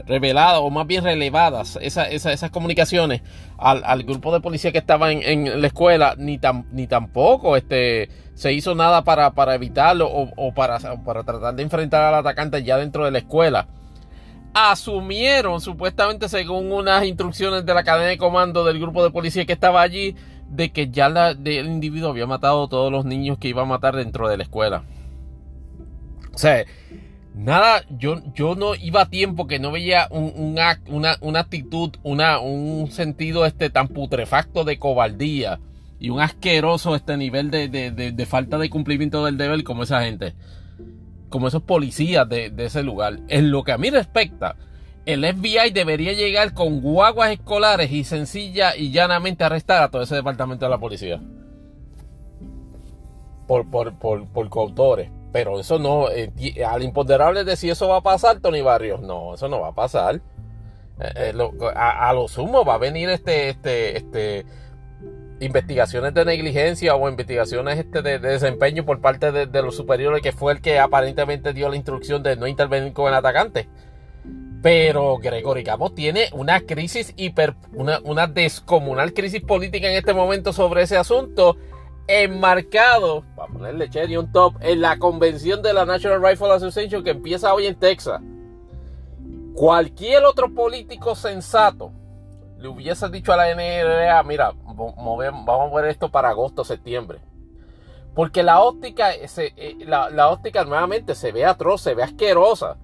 reveladas o más bien relevadas esas comunicaciones al, grupo de policía que estaba en, la escuela ni, ni tampoco este, se hizo nada para, para evitarlo o, para, para tratar de enfrentar al atacante ya dentro de la escuela asumieron, supuestamente según unas instrucciones de la cadena de comando del grupo de policía que estaba allí, de que ya el individuo había matado a todos los niños que iba a matar dentro de la escuela. O sea, nada, yo, yo no iba a tiempo que no veía un, una, una, actitud, una, un sentido este tan putrefacto de cobardía y un asqueroso este nivel de, de falta de cumplimiento del deber como esa gente como esos policías de, ese lugar. En lo que a mí respecta, el FBI debería llegar con guaguas escolares y sencilla y llanamente arrestar a todo ese departamento de la policía. Por, por, por, coautores. Pero eso no, eh, al imponderable de si eso va a pasar, Tony Barrios, no, eso no va a pasar. Eh, eh, a, lo sumo va a venir este, este, este, investigaciones de negligencia o investigaciones este de, desempeño por parte de, los superiores que fue el que aparentemente dio la instrucción de no intervenir con el atacante. Pero Gregory Gabo tiene una crisis hiper, una, una descomunal crisis política en este momento sobre ese asunto, enmarcado, para ponerle cherry on top, en la convención de la National Rifle Association que empieza hoy en Texas. Cualquier otro político sensato le hubiese dicho a la NRA, mira, vamos a ver esto para agosto, septiembre. Porque la óptica, eh, la, óptica nuevamente se ve atroz, se ve asquerosa.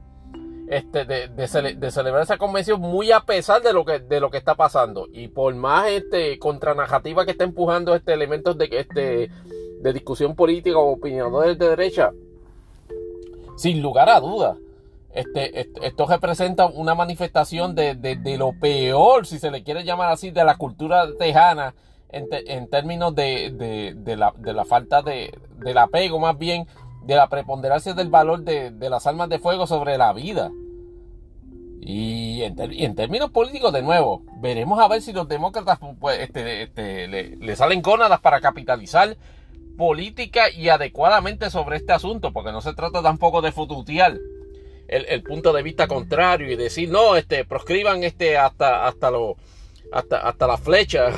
Este, de, celebrar esa convención muy a pesar de lo que, de lo que está pasando. Y por más este, contranarrativa que está empujando este elementos de, este, de discusión política o opiniones de derecha, sin lugar a dudas, este, esto representa una manifestación de, lo peor, si se le quiere llamar así, de la cultura tejana en, términos de, la, falta de, del apego, más bien de la preponderancia del valor de, las armas de fuego sobre la vida. Y en, términos políticos, de nuevo, veremos a ver si los demócratas pues, este, este, le, le, salen gónadas para capitalizar política y adecuadamente sobre este asunto, porque no se trata tampoco de fututear el, punto de vista contrario y decir, no, este, proscriban este hasta, hasta, lo, hasta, hasta la flecha.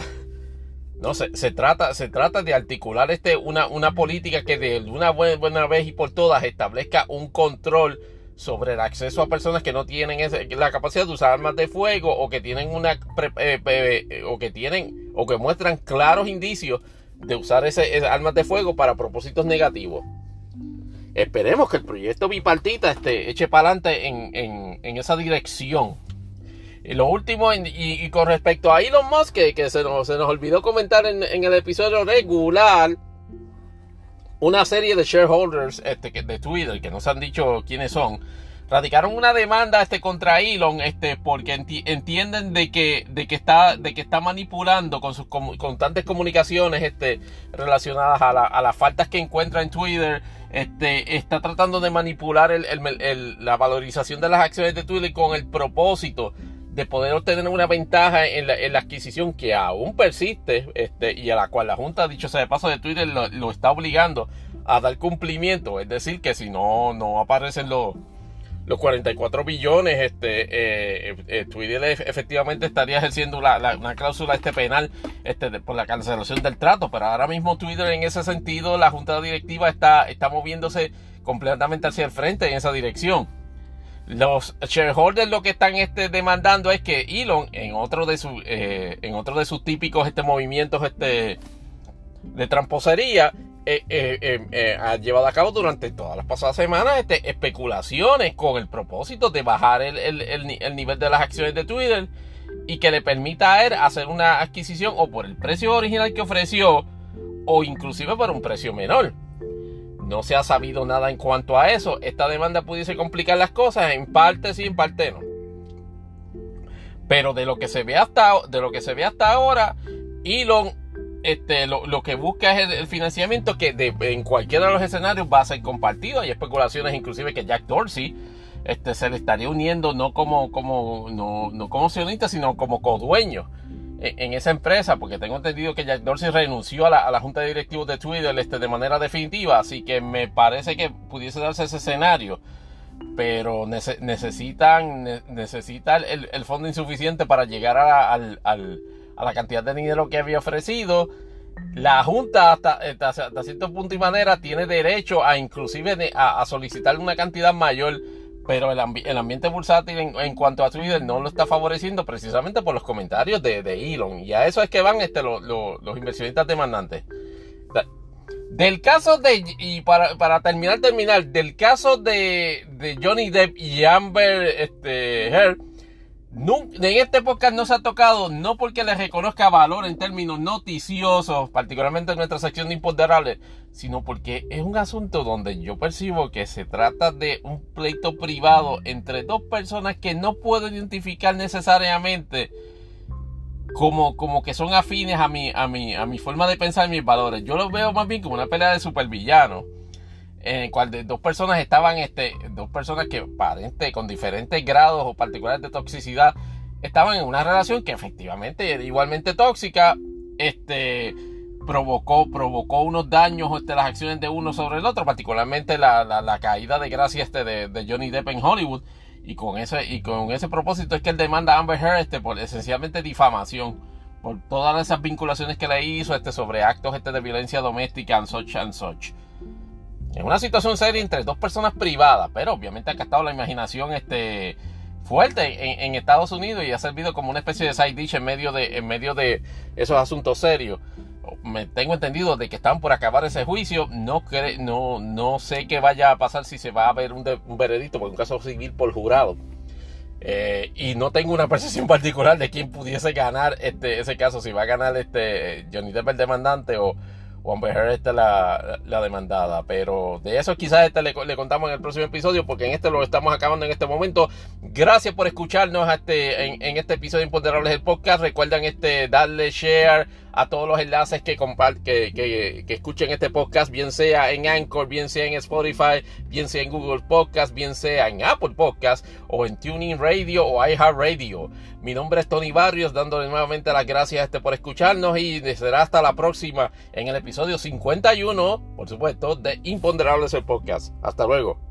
No, se, se, trata, se trata de articular este, una, una política que de una buena, buena vez y por todas establezca un control sobre el acceso a personas que no tienen la capacidad de usar armas de fuego o que tienen una eh, eh, o que tienen o que muestran claros indicios de usar ese, armas de fuego para propósitos negativos. Esperemos que el proyecto bipartita este, eche para adelante en, esa dirección. Y lo último, y, con respecto a Elon Musk, que, se, nos, se, nos, olvidó comentar en, el episodio regular, una serie de shareholders este, de Twitter, que nos han dicho quiénes son, radicaron una demanda este, contra Elon este, porque entienden de que, de, que está, de que está manipulando con sus constantes comunicaciones este, relacionadas a, a las faltas que encuentra en Twitter este, está tratando de manipular la valorización de las acciones de Twitter con el propósito de poder obtener una ventaja en la, adquisición que aún persiste este, y a la cual la Junta, dicho sea de paso de Twitter, lo, está obligando a dar cumplimiento. Es decir, que si no, no aparecen los los 44 billones, este, eh, eh, Twitter efectivamente estaría ejerciendo una cláusula este penal este, por la cancelación del trato, pero ahora mismo Twitter en ese sentido, la junta directiva está, está moviéndose completamente hacia el frente en esa dirección. Los shareholders lo que están este, demandando es que Elon, en otro de, sus eh, en otro de sus típicos este, movimientos este, de tramposería, eh, eh, ha llevado a cabo durante todas las pasadas semanas este, especulaciones con el propósito de bajar el, nivel de las acciones de Twitter y que le permita a él hacer una adquisición o por el precio original que ofreció o inclusive por un precio menor. No se ha sabido nada en cuanto a eso. Esta demanda pudiese complicar las cosas, en parte sí, en parte no. Pero de lo que se ve hasta, de lo que se ve hasta ahora, Elon este, lo, que busca es el, financiamiento que en cualquiera de los escenarios va a ser compartido. Hay especulaciones inclusive que Jack Dorsey este, se le estaría uniendo no como, como, no, no como sionista, sino como codueño en, esa empresa, porque tengo entendido que Jack Dorsey renunció a la, junta de directivos de Twitter este, de manera definitiva, así que me parece que pudiese darse ese escenario. Pero necesitan, necesita el, fondo insuficiente para llegar a, al a la cantidad de dinero que había ofrecido. La Junta hasta, hasta, cierto punto y manera tiene derecho a inclusive a, solicitar una cantidad mayor, pero el, ambiente bursátil en, cuanto a Twitter no lo está favoreciendo precisamente por los comentarios de, Elon. Y a eso es que van este, los inversionistas demandantes. Del caso de, y para, para terminar, terminar, del caso de, de Johnny Depp y Amber este, Heard, en este podcast no se ha tocado, no porque le reconozca valor en términos noticiosos, particularmente en nuestra sección de imponderables, sino porque es un asunto donde yo percibo que se trata de un pleito privado entre dos personas que no puedo identificar necesariamente como, como que son afines a mi, a, mi, a mi forma de pensar y mis valores. Yo lo veo más bien como una pelea de supervillanos en el cual dos personas estaban, este, dos personas que aparente con diferentes grados o particulares de toxicidad, estaban en una relación que efectivamente era igualmente tóxica, este, provocó, provocó unos daños este, las acciones de uno sobre el otro, particularmente la, la, caída de gracia este de, de, Johnny Depp en Hollywood. Y con ese, y con ese propósito es que él demanda a Amber Heard este, por esencialmente difamación por todas esas vinculaciones que le hizo este, sobre actos este, de violencia doméstica and such and such. Es una situación seria entre dos personas privadas, pero obviamente ha estado la imaginación este, fuerte en, Estados Unidos y ha servido como una especie de side dish en medio de, en medio de esos asuntos serios. Me tengo entendido de que están por acabar ese juicio. No, no, no sé qué vaya a pasar si se va a ver un, un veredicto por un caso civil por jurado. Eh, y no tengo una percepción particular de quién pudiese ganar este, ese caso, si va a ganar este Johnny Depp el demandante o Amber Heard este la, la, demandada. Pero de eso quizás este le, le, contamos en el próximo episodio, porque en este lo estamos acabando en este momento. Gracias por escucharnos este, en, en este episodio de Imponderables del podcast. Recuerden este, darle share a todos los enlaces que, que, que, que, escuchen este podcast, bien sea en Anchor, bien sea en Spotify, bien sea en Google Podcast, bien sea en Apple Podcast o en Tuning Radio o iHeartRadio. Mi nombre es Tony Barrios, dándole nuevamente las gracias a este por escucharnos y será hasta la próxima en el episodio 51, por supuesto, de Imponderables el Podcast. Hasta luego.